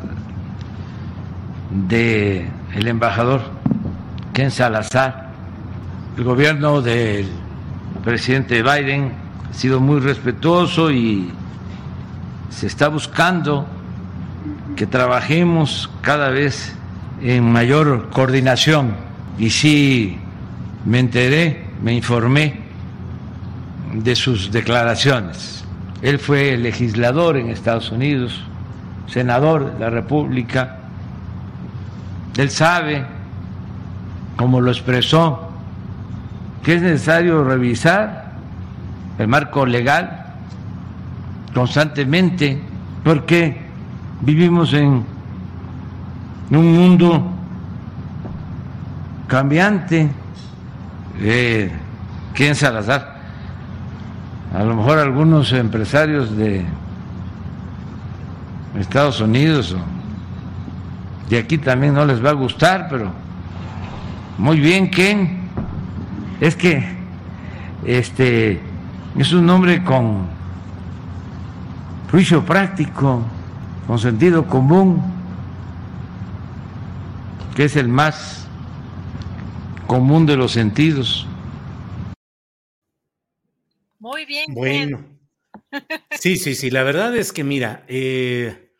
E: de embajador Ken Salazar. El gobierno del presidente Biden ha sido muy respetuoso y se está buscando que trabajemos cada vez en mayor coordinación y sí me enteré, me informé de sus declaraciones. Él fue legislador en Estados Unidos, senador de la República. Él sabe, como lo expresó, que es necesario revisar el marco legal constantemente porque vivimos en un mundo cambiante. Eh, ¿Quién Salazar? A lo mejor algunos empresarios de Estados Unidos o de aquí también no les va a gustar, pero muy bien, ¿quién? Es que este es un hombre con juicio práctico, con sentido común que es el más común de los sentidos.
D: Muy bien.
C: Bueno. Sí, sí, sí. La verdad es que, mira, eh,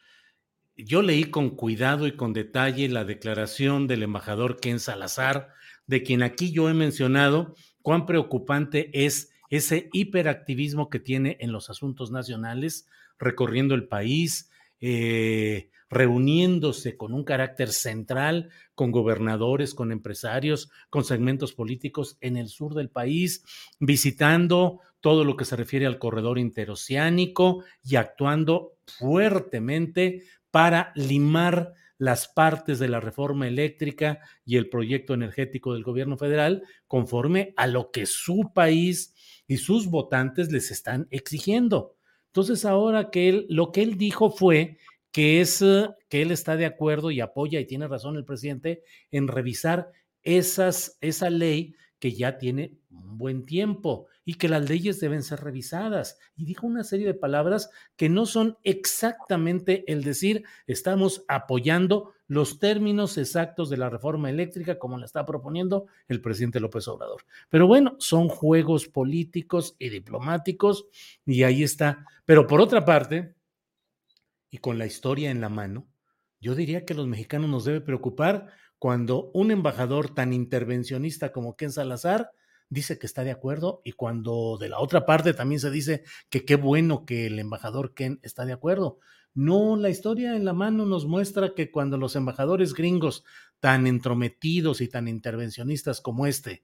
C: yo leí con cuidado y con detalle la declaración del embajador Ken Salazar, de quien aquí yo he mencionado cuán preocupante es ese hiperactivismo que tiene en los asuntos nacionales, recorriendo el país, eh, reuniéndose con un carácter central, con gobernadores, con empresarios, con segmentos políticos en el sur del país, visitando todo lo que se refiere al corredor interoceánico y actuando fuertemente para limar las partes de la reforma eléctrica y el proyecto energético del gobierno federal conforme a lo que su país y sus votantes les están exigiendo. Entonces ahora que él, lo que él dijo fue que es eh, que él está de acuerdo y apoya, y tiene razón el presidente, en revisar esas, esa ley que ya tiene un buen tiempo y que las leyes deben ser revisadas. Y dijo una serie de palabras que no son exactamente el decir estamos apoyando los términos exactos de la reforma eléctrica como la está proponiendo el presidente López Obrador. Pero bueno, son juegos políticos y diplomáticos y ahí está. Pero por otra parte, y con la historia en la mano, yo diría que los mexicanos nos debe preocupar cuando un embajador tan intervencionista como Ken Salazar dice que está de acuerdo y cuando de la otra parte también se dice que qué bueno que el embajador Ken está de acuerdo. No, la historia en la mano nos muestra que cuando los embajadores gringos tan entrometidos y tan intervencionistas como este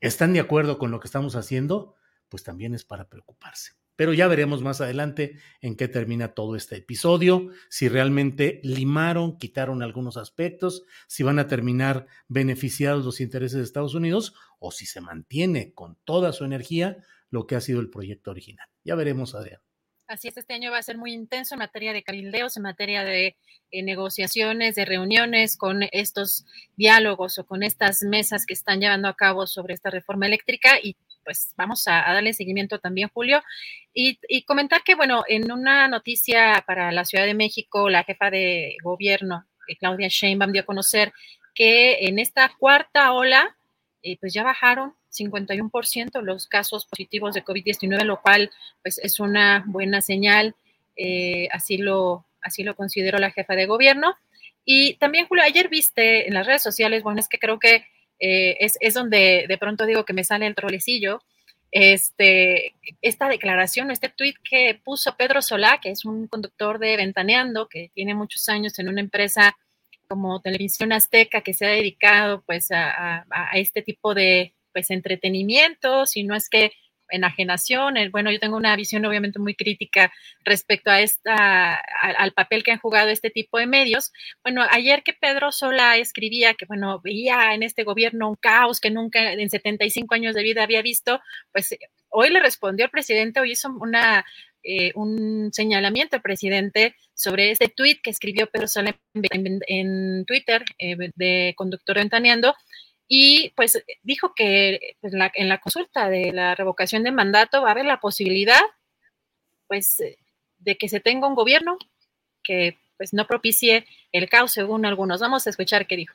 C: están de acuerdo con lo que estamos haciendo, pues también es para preocuparse. Pero ya veremos más adelante en qué termina todo este episodio, si realmente limaron, quitaron algunos aspectos, si van a terminar beneficiados los intereses de Estados Unidos o si se mantiene con toda su energía lo que ha sido el proyecto original. Ya veremos, Adrián.
D: Así es, este año va a ser muy intenso en materia de cabildeos, en materia de eh, negociaciones, de reuniones con estos diálogos o con estas mesas que están llevando a cabo sobre esta reforma eléctrica y pues vamos a, darle seguimiento también, Julio. Y, comentar que, bueno, en una noticia para la Ciudad de México, la jefa de gobierno, eh, Claudia Sheinbaum, dio a conocer que en esta cuarta ola, eh, pues ya bajaron 51% los casos positivos de COVID-19, lo cual pues es una buena señal, eh, así, lo, así lo consideró la jefa de gobierno. Y también, Julio, ayer viste en las redes sociales, bueno, es que creo que eh, es, donde de pronto digo que me sale el trolecillo, este, esta declaración, este tweet que puso Pedro Solá, que es un conductor de Ventaneando, que tiene muchos años en una empresa como Televisión Azteca, que se ha dedicado pues a, este tipo de pues entretenimiento, si no es que enajenación. Bueno, yo tengo una visión obviamente muy crítica respecto a esta, al papel que han jugado este tipo de medios. Bueno, ayer que Pedro Sola escribía que, bueno, veía en este gobierno un caos que nunca en 75 años de vida había visto, pues hoy le respondió el presidente, hoy hizo una, eh, un señalamiento al presidente sobre este tuit que escribió Pedro Sola en, Twitter eh, de Conductor Ventaneando, y pues dijo que pues, en la consulta de la revocación de mandato va a haber la posibilidad pues de que se tenga un gobierno que pues no propicie el caos según algunos. Vamos a escuchar qué dijo.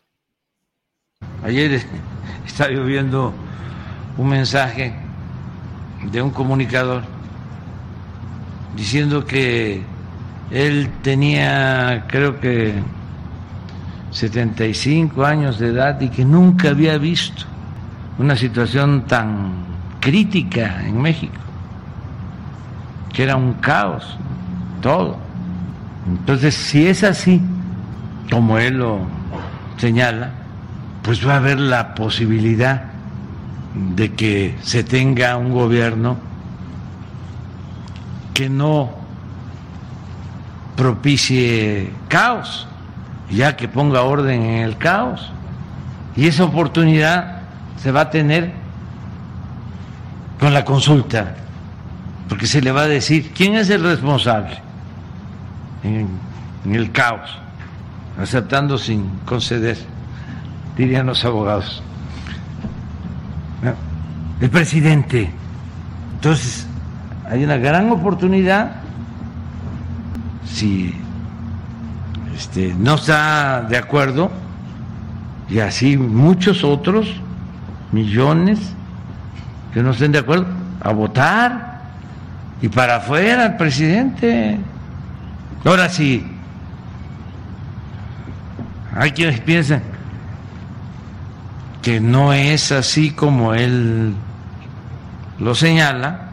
E: Ayer estaba viendo un mensaje de un comunicador diciendo que él tenía, creo que 75 años de edad y que nunca había visto una situación tan crítica en México, que era un caos, todo. Entonces, si es así, como él lo señala, pues va a haber la posibilidad de que se tenga un gobierno que no propicie caos ya que ponga orden en el caos. Y esa oportunidad se va a tener con la consulta, porque se le va a decir quién es el responsable en, el caos, aceptando sin conceder, dirían los abogados. El presidente. Entonces, hay una gran oportunidad si este, no está de acuerdo, y así muchos otros, millones, que no estén de acuerdo, a votar y para afuera el presidente. Ahora sí, hay quienes piensan que no es así como él lo señala,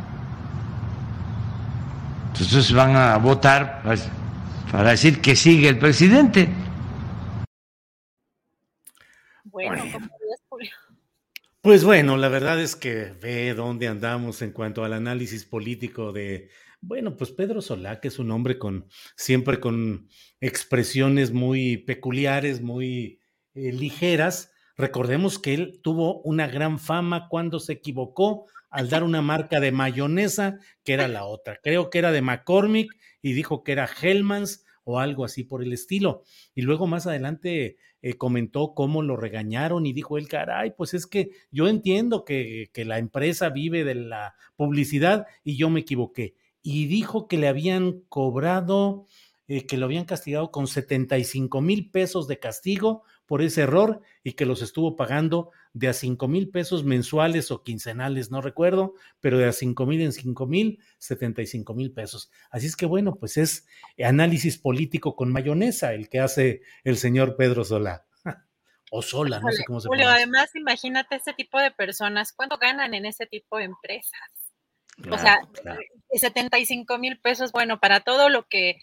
E: entonces van a votar pues, para decir que sigue el presidente.
C: Bueno, pues bueno, la verdad es que ve dónde andamos en cuanto al análisis político de, bueno, pues Pedro Solá, que es un hombre con siempre con expresiones muy peculiares, muy eh, ligeras. Recordemos que él tuvo una gran fama cuando se equivocó al dar una marca de mayonesa que era la otra. Creo que era de McCormick y dijo que era Hellmans o algo así por el estilo. Y luego más adelante eh, comentó cómo lo regañaron y dijo él, caray, pues es que yo entiendo que, que la empresa vive de la publicidad y yo me equivoqué. Y dijo que le habían cobrado, eh, que lo habían castigado con 75 mil pesos de castigo por ese error y que los estuvo pagando de a 5 mil pesos mensuales o quincenales, no recuerdo, pero de a 5 mil en 5 mil, 75 mil pesos. Así es que bueno, pues es análisis político con mayonesa el que hace el señor Pedro Solá. o sola, no sé cómo se
D: Julio, además, imagínate ese tipo de personas, ¿cuánto ganan en ese tipo de empresas? o sea, 75 mil pesos, bueno, para todo lo que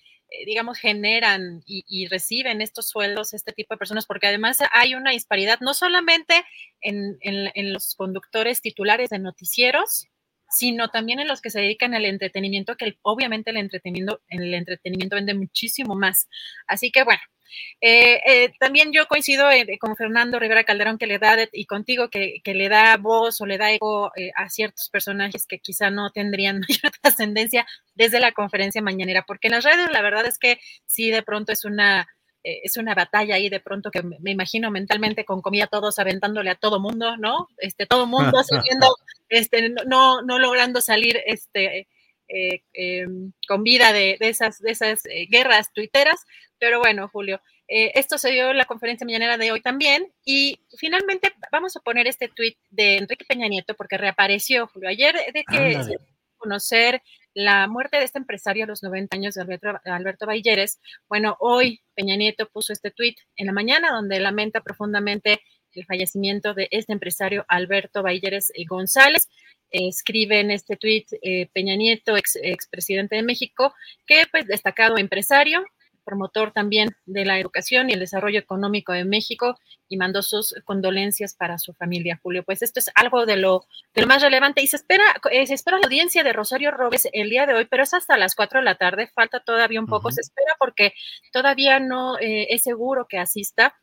D: digamos, generan y, reciben estos sueldos este tipo de personas, porque además hay una disparidad no solamente en, los conductores titulares de noticieros, sino también en los que se dedican al entretenimiento, que obviamente el entretenimiento, el entretenimiento vende muchísimo más. Así que bueno, eh, eh, también yo coincido eh, con Fernando Rivera Calderón que le da, y contigo, que, le da voz o le da eco a ciertos personajes que quizá no tendrían mayor trascendencia desde la conferencia mañanera, porque en las redes la verdad es que sí, de pronto es una es una batalla ahí de pronto que me imagino mentalmente con comida todos aventándole a todo mundo, ¿no? Este, todo mundo saliendo, este, no, no logrando salir, este, em, con vida de, esas, de esas guerras tuiteras, pero bueno, Julio, eh, esto se dio en la conferencia mañanera de hoy también. Y finalmente vamos a poner este tuit de Enrique Peña Nieto porque reapareció, Julio, ayer de que conocer la muerte de este empresario a los 90 años de Alberto, Alberto Bueno, hoy Peña Nieto puso este tuit en la mañana donde lamenta profundamente el fallecimiento de este empresario Alberto Balleres eh, González. escribe en este tuit eh, Peña Nieto, ex, expresidente de México, que pues destacado empresario, promotor también de la educación y el desarrollo económico de México y mandó sus condolencias para su familia, Julio. Pues esto es algo de lo, más relevante y se espera, eh, se espera la audiencia de Rosario Robes el día de hoy, pero es hasta las 4 de la tarde, falta todavía un poco, se espera porque todavía no eh, es seguro que asista.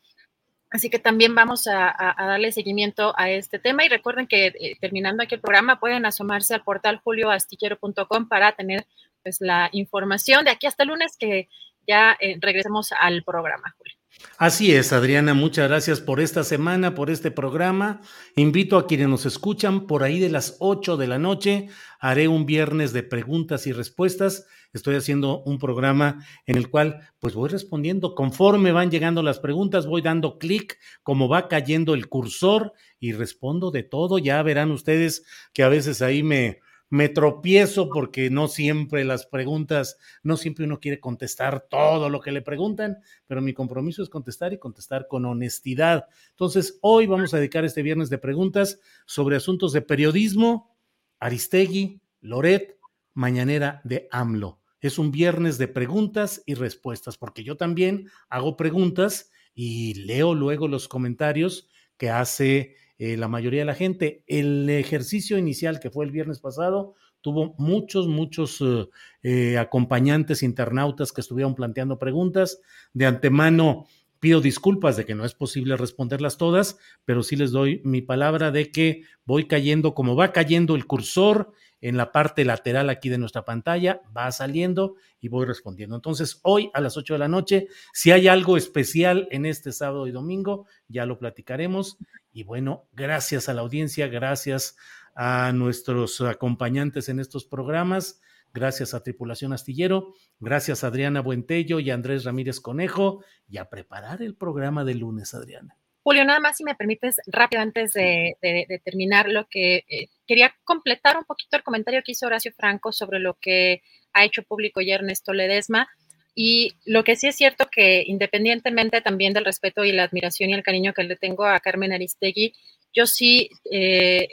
D: Así que también vamos a, darle seguimiento a este tema y recuerden que eh, terminando aquí el programa pueden asomarse al portal julioastillero.com para tener pues la información de aquí hasta el lunes que ya eh, regresemos al programa, Julio.
C: Así es, Adriana, muchas gracias por esta semana, por este programa. Invito a quienes nos escuchan por ahí de las 8 de la noche. Haré un viernes de preguntas y respuestas. Estoy haciendo un programa en el cual pues voy respondiendo conforme van llegando las preguntas, voy dando clic como va cayendo el cursor y respondo de todo. Ya verán ustedes que a veces ahí me, me tropiezo porque no siempre las preguntas, no siempre uno quiere contestar todo lo que le preguntan, pero mi compromiso es contestar y contestar con honestidad. Entonces, hoy vamos a dedicar este viernes de preguntas sobre asuntos de periodismo, Aristegui, Loret, Mañanera de AMLO. Es un viernes de preguntas y respuestas, porque yo también hago preguntas y leo luego los comentarios que hace eh, la mayoría de la gente. El ejercicio inicial que fue el viernes pasado tuvo muchos, muchos eh, eh, acompañantes internautas que estuvieron planteando preguntas. De antemano pido disculpas de que no es posible responderlas todas, pero sí les doy mi palabra de que voy cayendo como va cayendo el cursor en la parte lateral aquí de nuestra pantalla, va saliendo y voy respondiendo. Entonces, hoy a las 8 de la noche, si hay algo especial en este sábado y domingo, ya lo platicaremos y bueno, gracias a la audiencia, gracias a nuestros acompañantes en estos programas, gracias a Tripulación Astillero, gracias a Adriana Buentello y Andrés Ramírez Conejo, y a preparar el programa de lunes, Adriana.
D: Julio, nada más si me permites rápido antes de, terminar lo que eh, quería completar un poquito el comentario que hizo Horacio Franco sobre lo que ha hecho público ya Ernesto Ledesma. Y lo que sí es cierto que independientemente también del respeto y la admiración y el cariño que le tengo a Carmen Aristegui, yo sí eh,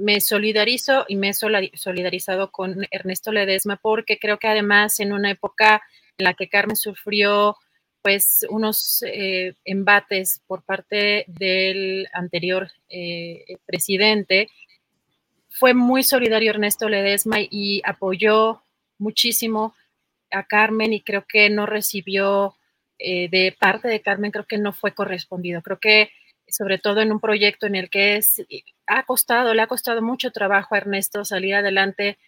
D: me solidarizo y me he solidarizado con Ernesto Ledesma porque creo que además en una época en la que Carmen sufrió pues unos eh, embates por parte del anterior eh, presidente, fue muy solidario Ernesto Ledesma y apoyó muchísimo a Carmen y creo que no recibió eh, de parte de Carmen, creo que no fue correspondido. Creo que sobre todo en un proyecto en el que es, ha costado, le ha costado mucho trabajo a Ernesto salir adelante,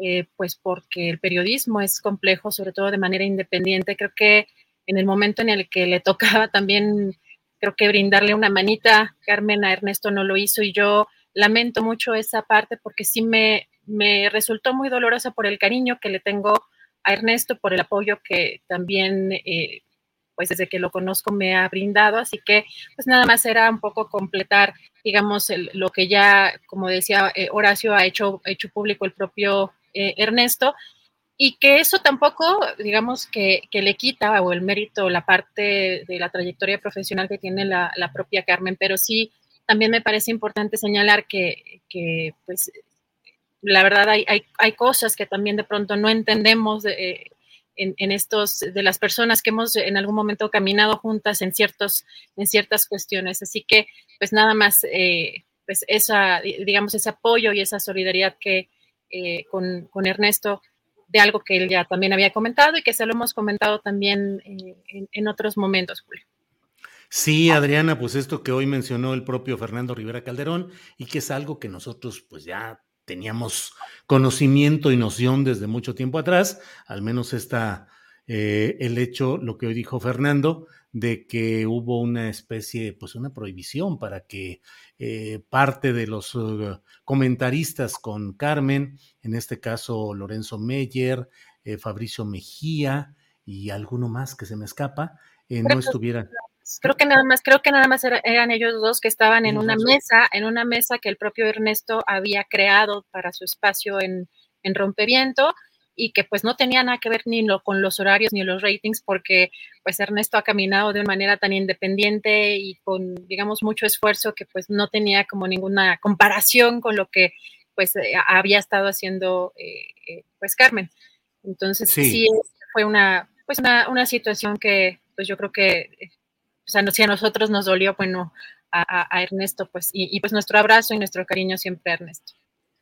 D: eh, pues porque el periodismo es complejo, sobre todo de manera independiente. Creo que en el momento en el que le tocaba también, creo que brindarle una manita, Carmen a Ernesto no lo hizo y yo lamento mucho esa parte porque sí me, me resultó muy dolorosa por el cariño que le tengo a Ernesto por el apoyo que también, eh, pues desde que lo conozco me ha brindado. Así que, pues nada más era un poco completar, digamos, lo que ya, como decía eh, Horacio, ha hecho, hecho público el propio eh, Ernesto. y que eso tampoco, digamos, que, que, le quita o el mérito, la parte de la trayectoria profesional que tiene la, la propia Carmen, pero sí, también me parece importante señalar que, que pues, la verdad hay, hay, cosas que también de pronto no entendemos de, eh, en, estos, de las personas que hemos en algún momento caminado juntas en, ciertos, en ciertas cuestiones. Así que, pues nada más, eh, pues esa, digamos, ese apoyo y esa solidaridad que eh, con, con, Ernesto de algo que él ya también había comentado y que se lo hemos comentado también eh, en, en, otros momentos, Julio.
C: Sí, Adriana, pues esto que hoy mencionó el propio Fernando Rivera Calderón y que es algo que nosotros pues ya teníamos conocimiento y noción desde mucho tiempo atrás, al menos está eh, el hecho, lo que hoy dijo Fernando, de que hubo una especie, pues una prohibición para que eh, parte de los uh, comentaristas con Carmen, en este caso Lorenzo Meyer, eh, Fabricio Mejía y alguno más que se me escapa, eh, no estuvieran
D: creo que nada más, creo que nada más era, eran ellos dos que estaban en una mesa, en una mesa que el propio Ernesto había creado para su espacio en, en Rompeviento y que pues no tenía nada que ver ni lo, con los horarios ni los ratings porque pues Ernesto ha caminado de una manera tan independiente y con digamos mucho esfuerzo que pues no tenía como ninguna comparación con lo que pues eh, había estado haciendo eh, eh, pues Carmen. Entonces sí, sí fue una pues una, una situación que pues yo creo que o sea, si a nosotros nos dolió, bueno, a, Ernesto, pues, y, y, pues nuestro abrazo y nuestro cariño siempre a Ernesto.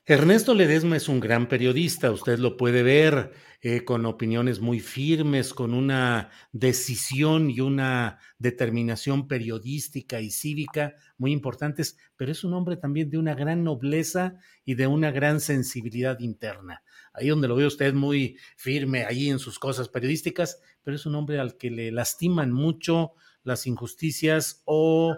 C: Ernesto Ledesma es un gran periodista, usted lo puede ver eh, con opiniones muy firmes, con una decisión y una determinación periodística y cívica muy importantes, pero es un hombre también de una gran nobleza y de una gran sensibilidad interna. Ahí donde lo ve usted muy firme, ahí en sus cosas periodísticas, pero es un hombre al que le lastiman mucho las injusticias o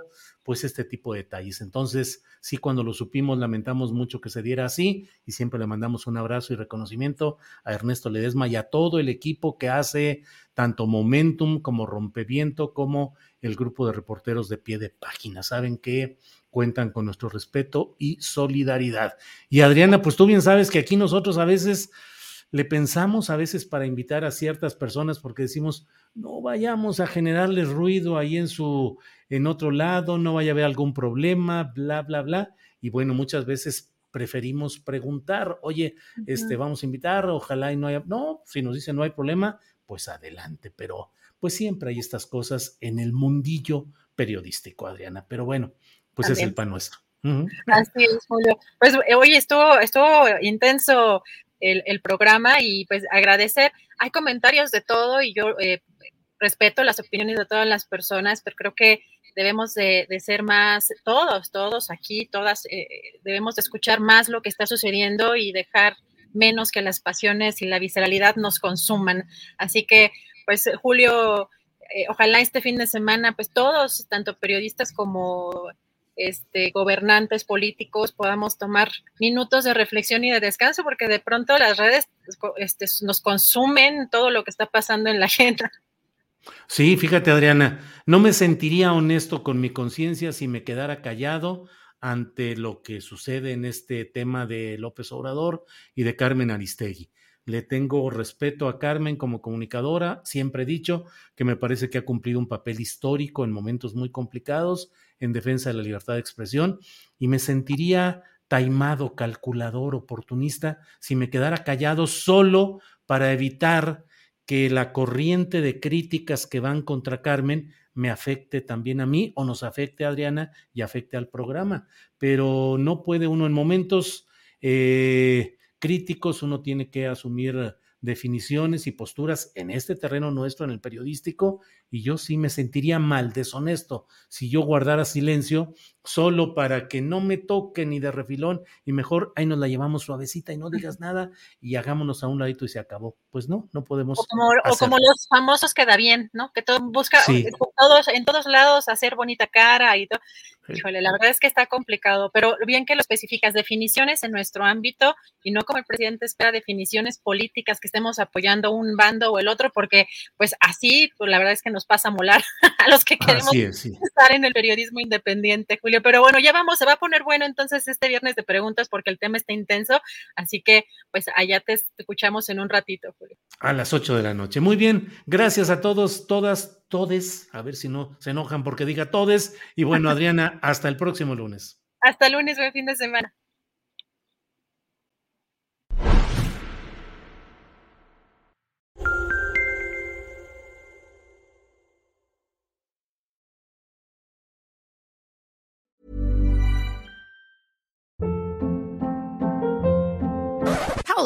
C: pues este tipo de detalles. Entonces, sí, cuando lo supimos, lamentamos mucho que se diera así y siempre le mandamos un abrazo y reconocimiento a Ernesto Ledesma y a todo el equipo que hace tanto Momentum como Rompeviento como el grupo de reporteros de pie de página. Saben que cuentan con nuestro respeto y solidaridad. Y Adriana, pues tú bien sabes que aquí nosotros a veces le pensamos a veces para invitar a ciertas personas porque decimos, no vayamos a generarles ruido ahí en su, en otro lado, no vaya a haber algún problema, bla, bla, bla. Y bueno, muchas veces preferimos preguntar, oye, uh -huh. este, vamos a invitar, ojalá y no haya, no, si nos dicen no hay problema, pues adelante, pero pues siempre hay estas cosas en el mundillo periodístico, Adriana, pero bueno, pues También. es el pan nuestro. Uh -huh.
D: Así es, Julio. Pues hoy estuvo, estuvo intenso el, programa y pues agradecer. Hay comentarios de todo y yo eh, respeto las opiniones de todas las personas, pero creo que debemos de, de ser más, todos, todos aquí, todas, eh, debemos de escuchar más lo que está sucediendo y dejar menos que las pasiones y la visceralidad nos consuman. Así que, pues, Julio, eh, ojalá este fin de semana, pues todos, tanto periodistas como este, gobernantes políticos podamos tomar minutos de reflexión y de descanso, porque de pronto las redes este, nos consumen todo lo que está pasando en la agenda.
C: Sí, fíjate Adriana, no me sentiría honesto con mi conciencia si me quedara callado ante lo que sucede en este tema de López Obrador y de Carmen Aristegui. Le tengo respeto a Carmen como comunicadora, siempre he dicho que me parece que ha cumplido un papel histórico en momentos muy complicados en defensa de la libertad de expresión y me sentiría taimado, calculador, oportunista si me quedara callado solo para evitar que la corriente de críticas que van contra Carmen me afecte también a mí o nos afecte a Adriana y afecte al programa. Pero no puede uno en momentos eh, críticos, uno tiene que asumir definiciones y posturas en este terreno nuestro, en el periodístico, y yo sí me sentiría mal, deshonesto, si yo guardara silencio solo para que no me toque ni de refilón y mejor ahí nos la llevamos suavecita y no digas nada y hagámonos a un ladito y se acabó. Pues no, no podemos.
D: O como, o como los famosos queda bien, ¿no? Que todo busca sí. todos, en todos lados hacer bonita cara y todo. Híjole, la verdad es que está complicado, pero bien que lo especificas, definiciones en nuestro ámbito y no como el presidente espera definiciones políticas que estemos apoyando un bando o el otro, porque pues así, pues la verdad es que nos nos pasa a molar a los que queremos estar en el periodismo independiente, Julio. Pero bueno, ya vamos, se va a poner bueno entonces este viernes de preguntas porque el tema está intenso, así que pues allá te escuchamos en un ratito, Julio.
C: A las 8 de la noche. Muy bien, gracias a todos, todas, todes, a ver si no se enojan porque diga todes. Y bueno, Adriana, hasta el próximo lunes.
D: Hasta el lunes, buen fin de semana.